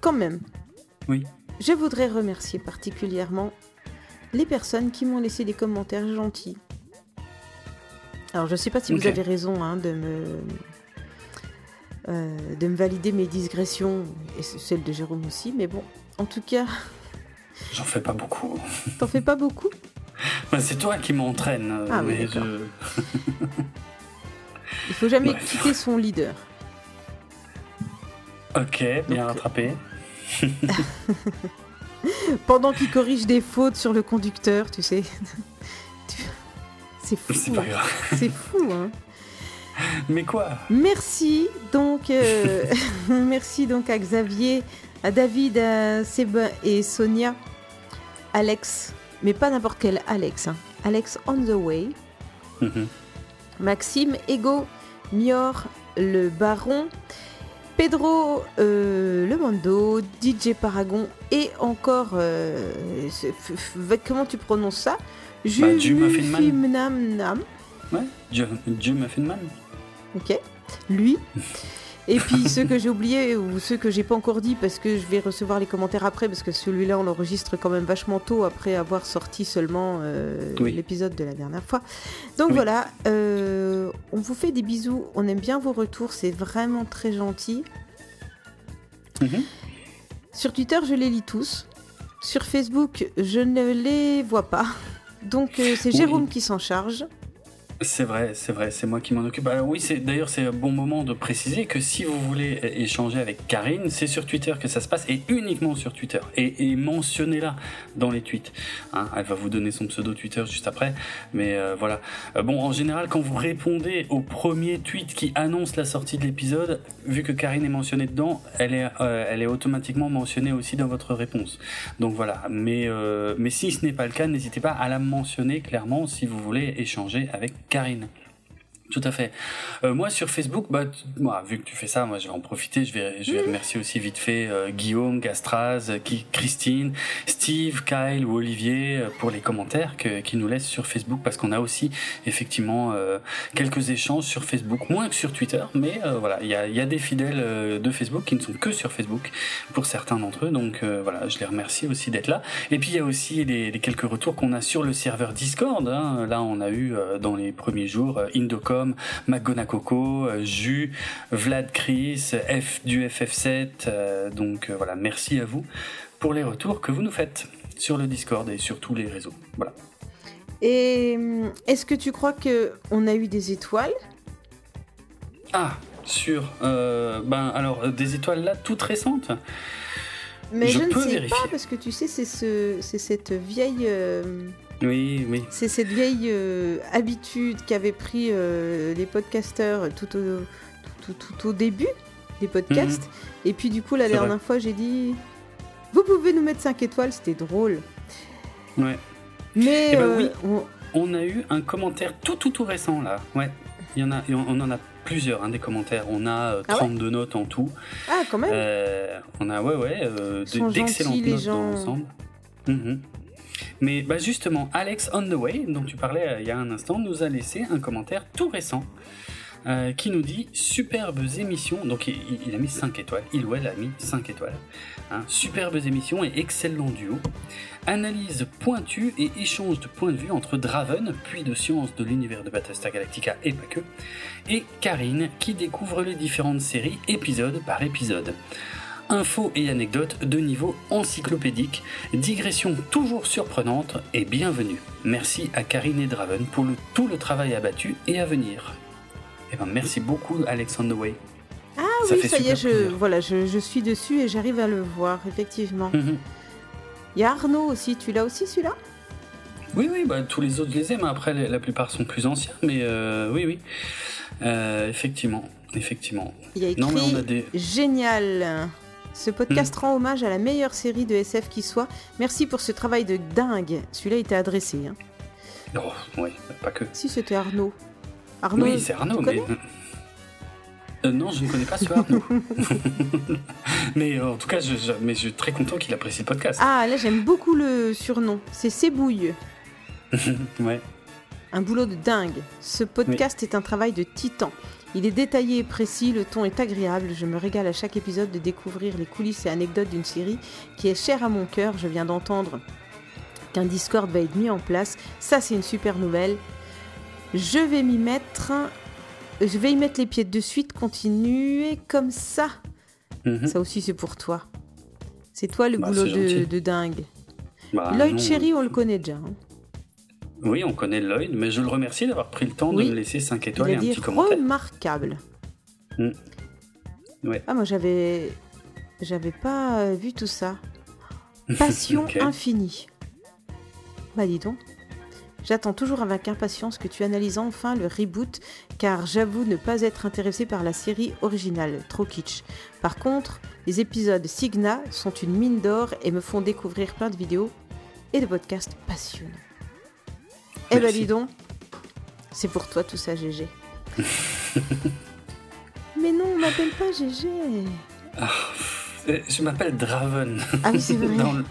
quand même. Oui. Je voudrais remercier particulièrement les personnes qui m'ont laissé des commentaires gentils. Alors, je ne sais pas si vous avez raison hein, de me euh, de me valider mes digressions, et celle de Jérôme aussi, mais bon, en tout cas... J'en fais pas beaucoup. T'en fais pas beaucoup? C'est toi qui m'entraîne. Euh, ah, mais je... Il faut jamais quitter son leader. Ok, bien rattrapé. Pendant qu'il corrige des fautes sur le conducteur, tu sais. C'est fou. C'est pas hein. grave. C'est fou, hein. Mais quoi? Merci donc, euh, merci donc à Xavier, à David, à Seb et Sonia, Alex, mais pas n'importe quel Alex, hein. Alex on the way, mhm. Maxime, Ego, Mior, le Baron, Pedro euh, Le Mando, DJ Paragon et encore, euh, comment tu prononces ça? Muffin Man. Nam Nam. Ouais, Man. Ok. Lui. Et puis ceux que j'ai oubliés ou ceux que j'ai pas encore dit parce que je vais recevoir les commentaires après parce que celui-là on l'enregistre quand même vachement tôt après avoir sorti seulement euh, Oui. l'épisode de la dernière fois. Donc Oui. voilà, euh, on vous fait des bisous, on aime bien vos retours, c'est vraiment très gentil. Mhm. Sur Twitter je les lis tous. Sur Facebook je ne les vois pas. Donc euh, c'est Oui. Jérôme qui s'en charge. C'est vrai, c'est vrai, c'est moi qui m'en occupe. Alors oui, c'est d'ailleurs c'est un bon moment de préciser que si vous voulez échanger avec Karine, c'est sur Twitter que ça se passe et uniquement sur Twitter. Et, et mentionnez-la dans les tweets. Hein, elle va vous donner son pseudo Twitter juste après, mais euh, voilà. Euh, bon, en général, quand vous répondez au premier tweet qui annonce la sortie de l'épisode, vu que Karine est mentionnée dedans, elle est, euh, elle est automatiquement mentionnée aussi dans votre réponse. Donc voilà. Mais mais si ce n'est pas le cas, n'hésitez pas à la mentionner clairement si vous voulez échanger avec Karine. Tout à fait. Euh, moi sur Facebook, bah, moi, vu que tu fais ça, moi je vais en profiter. Je vais, je vais remercier aussi vite fait euh, Guillaume, Gastraz, euh, qui, Christine, Steve, Kyle ou Olivier euh, pour les commentaires que, qu'ils nous laissent sur Facebook parce qu'on a aussi effectivement euh, quelques échanges sur Facebook, moins que sur Twitter, mais euh, voilà, il y a, il y a des fidèles euh, de Facebook qui ne sont que sur Facebook pour certains d'entre eux. Donc euh, voilà, je les remercie aussi d'être là. Et puis il y a aussi les, les quelques retours qu'on a sur le serveur Discord. hein. Là, on a eu euh, dans les premiers jours euh, Indocom, McGonacoco, euh, Jus, Vlad Chris, F du FF7. euh, donc euh, voilà, merci à vous pour les retours que vous nous faites sur le Discord et sur tous les réseaux. Voilà. Et hum, est-ce que tu crois que on a eu des étoiles? Ah, sur euh, ben alors des étoiles là toutes récentes? Mais Je je, ne peux sais vérifier. pas parce que tu sais, c'est ce, c'est cette vieille, euh, Oui, oui. c'est cette vieille euh, habitude qu'avaient pris euh, les podcasteurs tout au, tout, tout- tout au début des podcasts. Et puis du coup, la Mhm. Vrai. dernière fois, j'ai dit, vous pouvez nous mettre 5 étoiles, c'était drôle. Ouais. Mais Eh ben euh, oui. on- On a eu un commentaire tout tout tout récent là. Ouais. Il y en a, on en a plusieurs hein, des commentaires. On a euh, Ah ouais 32 notes en tout. ah quand même. Euh, on a ouais ouais d'excellentes notes gens. dans l'ensemble. Mhm. Mais bah justement, Alex on the way, dont tu parlais euh, il y a un instant, nous a laissé un commentaire tout récent euh, qui nous dit superbes émissions. Donc il, a mis 5 étoiles. Il ou elle a mis 5 étoiles. Hein, superbes émissions et excellent duo. Analyse pointue et échange de points de vue entre Draven, puis de science de l'univers de Battlestar Galactica et pas que, et Karine qui découvre les différentes séries épisode par épisode. Infos et anecdotes de niveau encyclopédique, digression toujours surprenante et bienvenue. Merci à Karine et Draven pour le- tout le travail abattu et à venir. Eh ben, merci beaucoup Alexander Way. Ah ça oui, ça y est, je, voilà, je, je suis dessus et j'arrive à le voir, effectivement. Mhm. Il y a Arnaud aussi, tu l'as aussi celui-là? Oui, oui, bah, tous les autres les aime. Après, la plupart sont plus anciens, mais euh, oui, oui. Euh, effectivement, effectivement. Il y a écrit Non, mais on a des. Génial Ce podcast Hmm. rend hommage à la meilleure série de SF qui soit. Merci pour ce travail de dingue. Celui-là était adressé. Hein. Oh, ouais, pas que. Si c'était Arnaud. Arnaud, oui, c'est Arnaud, mais. connais Euh, non, je ne connais pas ce Arnaud. mais euh, en tout cas, je, je- mais je suis très content qu'il apprécie le podcast. Ah, là j'aime beaucoup le surnom. C'est Sébouille. Ouais. Un boulot de dingue. Ce podcast est un travail de titan. Il est détaillé et précis, le ton est agréable. Je me régale à chaque épisode de découvrir les coulisses et anecdotes d'une série qui est chère à mon cœur. Je viens d'entendre qu'un Discord va être mis en place. Ça, c'est une super nouvelle. Je vais m'y mettre. Je vais y mettre les pieds de suite. Continuez comme ça. Mhm. Ça aussi, c'est pour toi. C'est toi le Bah, boulot de, dingue. Bah, Lloyd Cherry, on le connaît déjà. hein. Oui, on connaît Lloyd, mais je le remercie d'avoir pris le temps Oui. de me laisser 5 Il étoiles et un petit commentaire. remarquable. Mm. Ouais. Ah, moi j'avais. J'avais pas euh, vu tout ça. Passion infinie. Bah dis donc. J'attends toujours avec impatience que tu analyses enfin le reboot, car j'avoue ne pas être intéressé par la série originale, trop kitsch. Par contre, les épisodes Signa sont une mine d'or et me font découvrir plein de vidéos et de podcasts passionnants. Eh ben dis donc, c'est pour toi tout ça, GG. Mais non, on m'appelle pas GG. Euh, Je m'appelle Draven. Ah oui, c'est vrai. dans, le,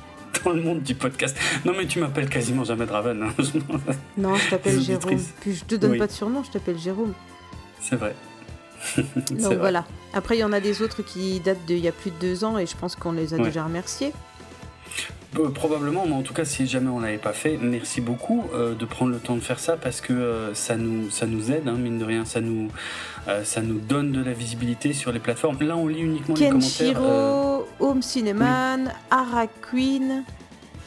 dans le monde du podcast. Non, mais tu m'appelles quasiment jamais Draven. hein. Non, je t'appelle Jérôme. Puis je te donne Oui. pas de surnom, je t'appelle Jérôme. C'est vrai. Donc voilà. Après, il y en a des autres qui datent d'il y a plus de deux ans et je pense qu'on les a Ouais. déjà remerciés. Euh, probablement, mais en tout cas, si jamais on l'avait pas fait, merci beaucoup euh, de prendre le temps de faire ça parce que euh, ça nous ça nous aide, hein, mine de rien, ça nous ça nous donne de la visibilité sur les plateformes. Là, on lit uniquement les commentaires. Kenshiro, Home Cineman, Ara Queen,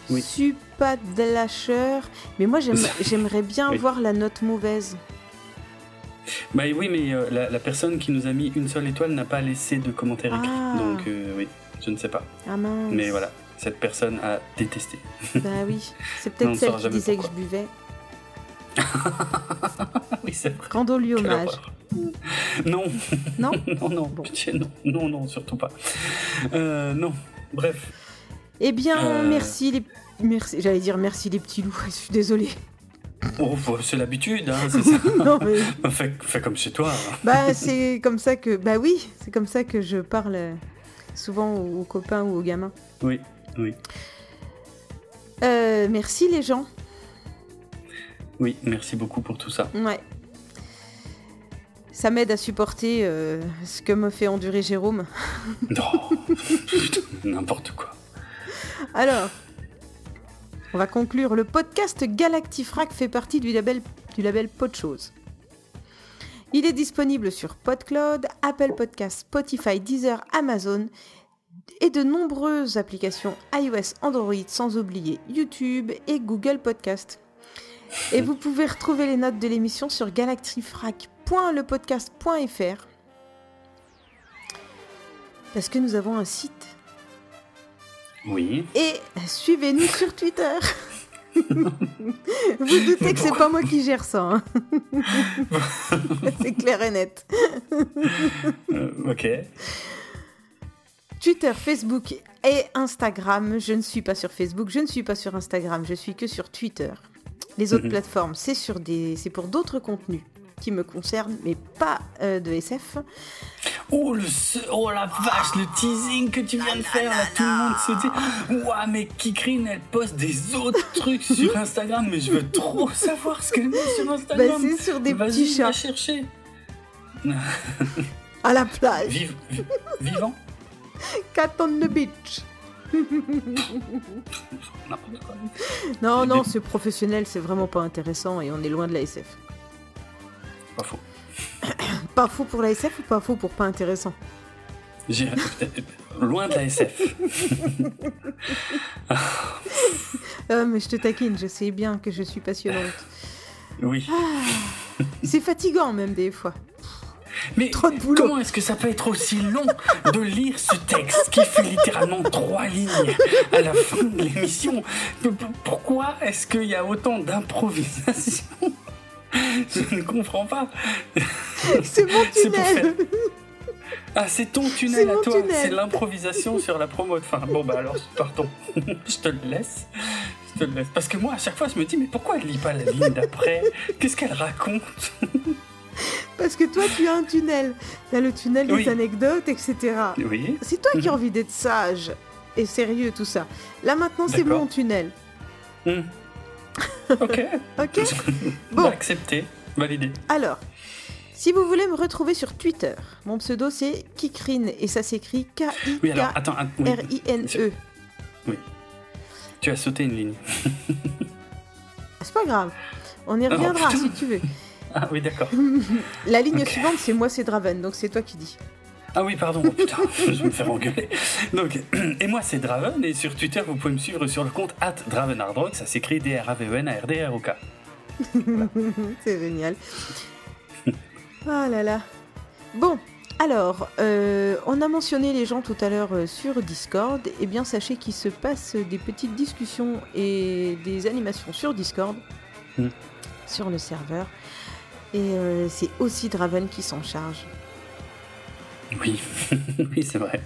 Oui. Supadlasher. Mais moi, j'aime- j'aimerais bien Oui. voir la note mauvaise. Bah oui, mais la, la personne qui nous a mis une seule étoile n'a pas laissé de commentaire écrit, Ah. donc oui, je ne sais pas. Ah mince. Mais voilà, cette personne a détesté. Bah oui. C'est peut-être celle qui disait que je buvais. oui, c'est vrai. Rendons lui hommage. Non, Non non, non, Bon. pitié, non, non, non, surtout pas. Euh, non, bref. Eh bien, Euh. merci les. Merci, j'allais dire merci les petits loups, je suis désolée. Oh, bah, c'est l'habitude, hein, c'est ça. non mais fais, fais comme chez toi. bah c'est comme ça que bah oui, c'est comme ça que je parle euh, souvent aux copains ou aux gamins. Oui, oui. Euh, merci les gens. Oui, merci beaucoup pour tout ça. Ouais. Ça m'aide à supporter euh, ce que me fait endurer Jérôme. Non, n'importe quoi. Alors, on va conclure. Le podcast Galactifrac fait partie du label, du label Podchose. Il est disponible sur PodCloud, Apple Podcasts, Spotify, Deezer, Amazon et de nombreuses applications iOS, Android, sans oublier YouTube et Google Podcast. Et vous pouvez retrouver les notes de l'émission sur galactifrac.lepodcast.fr parce que nous avons un site. Oui. Et suivez-nous sur Twitter. Vous doutez que c'est pas moi qui gère ça. hein. c'est clair et net. Euh, ok. Twitter, Facebook et Instagram. Je ne suis pas sur Facebook, je ne suis pas sur Instagram, je suis que sur Twitter. Les autres Mhm. plateformes, c'est sur des, c'est pour d'autres contenus qui me concernent, mais pas euh, de SF. Oh, le oh la vache, le teasing que tu viens de faire, là, tout le monde se dit Ouah, mais Kikrine, elle poste des autres trucs sur Instagram, mais je veux trop savoir ce qu'elle met sur Bah, Instagram. c'est sur des Vas-y, petits va chats chercher. à la plage, vivant cat on the beach. N'importe quoi. Non, non, c'est professionnel, c'est vraiment pas intéressant et on est loin de la SF. Pas faux. Pas faux pour la SF ou pas faux pour pas intéressant? J'ai- Loin de la SF. Euh, mais je te taquine, je sais bien que je suis passionnante. Oui. C'est fatigant même des fois. Mais Trop de boulot. comment est-ce que ça peut être aussi long de lire ce texte qui fait littéralement trois lignes à la fin de l'émission? Pourquoi est-ce qu'il y a autant d'improvisation? Je ne comprends pas. C'est mon C'est pour tunnel Ah, c'est ton tunnel à toi, tunnel. c'est l'improvisation sur la promo de fin. Bon, bah alors, pardon, je te le laisse. Je te le laisse. Parce que moi, à chaque fois, je me dis, mais pourquoi elle lit pas la ligne d'après? Qu'est-ce qu'elle raconte? Parce que toi tu as un tunnel. T'as le tunnel des Oui. anecdotes, etc. Oui, C'est toi qui as envie d'être sage et sérieux, tout ça. Là maintenant c'est mon tunnel. Hmm. ok. Ok Bon. Accepté, validé. Alors, si vous voulez me retrouver sur Twitter, mon pseudo c'est Kikrine et ça s'écrit Oui, alors, attends, att- oui. K-I-K-R-I-N-E. tu as sauté une ligne. C'est pas grave. On y reviendra si tu veux. Ah oui, d'accord. La ligne suivante c'est moi c'est Draven, donc c'est toi qui dis. Ah oui, pardon, oh, putain, je vais me faire engueuler. Donc, et moi, c'est Draven, et sur Twitter, vous pouvez me suivre sur le compte at ça s'écrit D-R-A-V-E-N-A-R-D-R-O-K. c'est génial. Ah là là. Bon, alors, euh, on a mentionné les gens tout à l'heure euh, sur Discord. Eh bien, sachez qu'il se passe des petites discussions et des animations sur Discord, Mm. sur le serveur. Et euh, c'est aussi Draven qui s'en charge. Oui, oui, c'est vrai.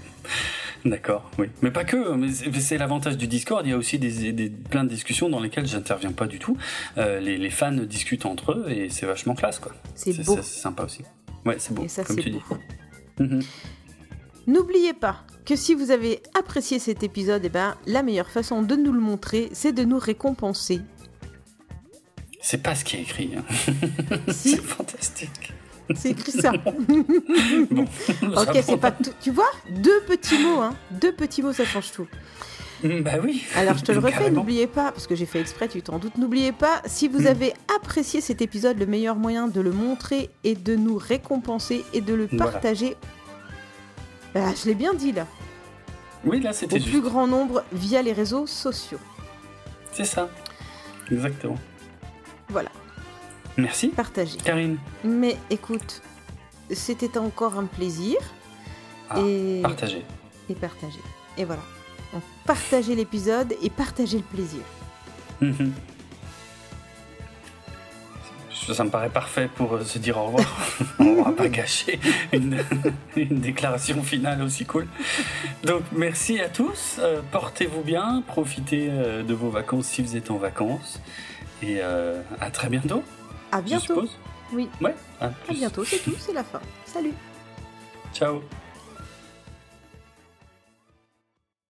D'accord, oui. Mais pas que, mais c'est l'avantage du Discord, il y a aussi des, des- plein de discussions dans lesquelles j'interviens pas du tout. Euh, les, les fans discutent entre eux et c'est vachement classe, quoi. C'est beau. C'est sympa aussi. Ouais, c'est beau, Et ça, comme tu beau. dis. Mhm. N'oubliez pas que si vous avez apprécié cet épisode, eh ben, la meilleure façon de nous le montrer, c'est de nous récompenser. C'est pas ce qui est écrit. hein. Si. c'est fantastique. C'est écrit ça. Bon, ok, c'est pas tout. Tu vois Deux petits mots, hein. Deux petits mots, ça change tout. Bah oui. Alors je te le refais, n'oubliez pas, parce que j'ai fait exprès, tu t'en doutes, n'oubliez pas, si vous avez apprécié cet épisode, le meilleur moyen de le montrer et de nous récompenser et de le Voilà. partager, Bah, je l'ai bien dit là, Oui, là au c'était plus juste. grand nombre via les réseaux sociaux. C'est ça. Exactement. Voilà, Merci. partagez. Karine, Mais écoute, c'était encore un plaisir Ah, et, partagez. et partagez. Et voilà, Donc, partagez l'épisode et partagez le plaisir. Mhm. Ça ça me paraît parfait pour euh, se dire au revoir. On va pas gâcher une, une déclaration finale aussi cool. Donc merci à tous. Euh, Portez-vous bien. Profitez euh, de vos vacances si vous êtes en vacances. Et euh, à très bientôt. À Je bientôt. suppose. Oui, Ouais. À bientôt, c'est tout, c'est la fin. Salut Ciao.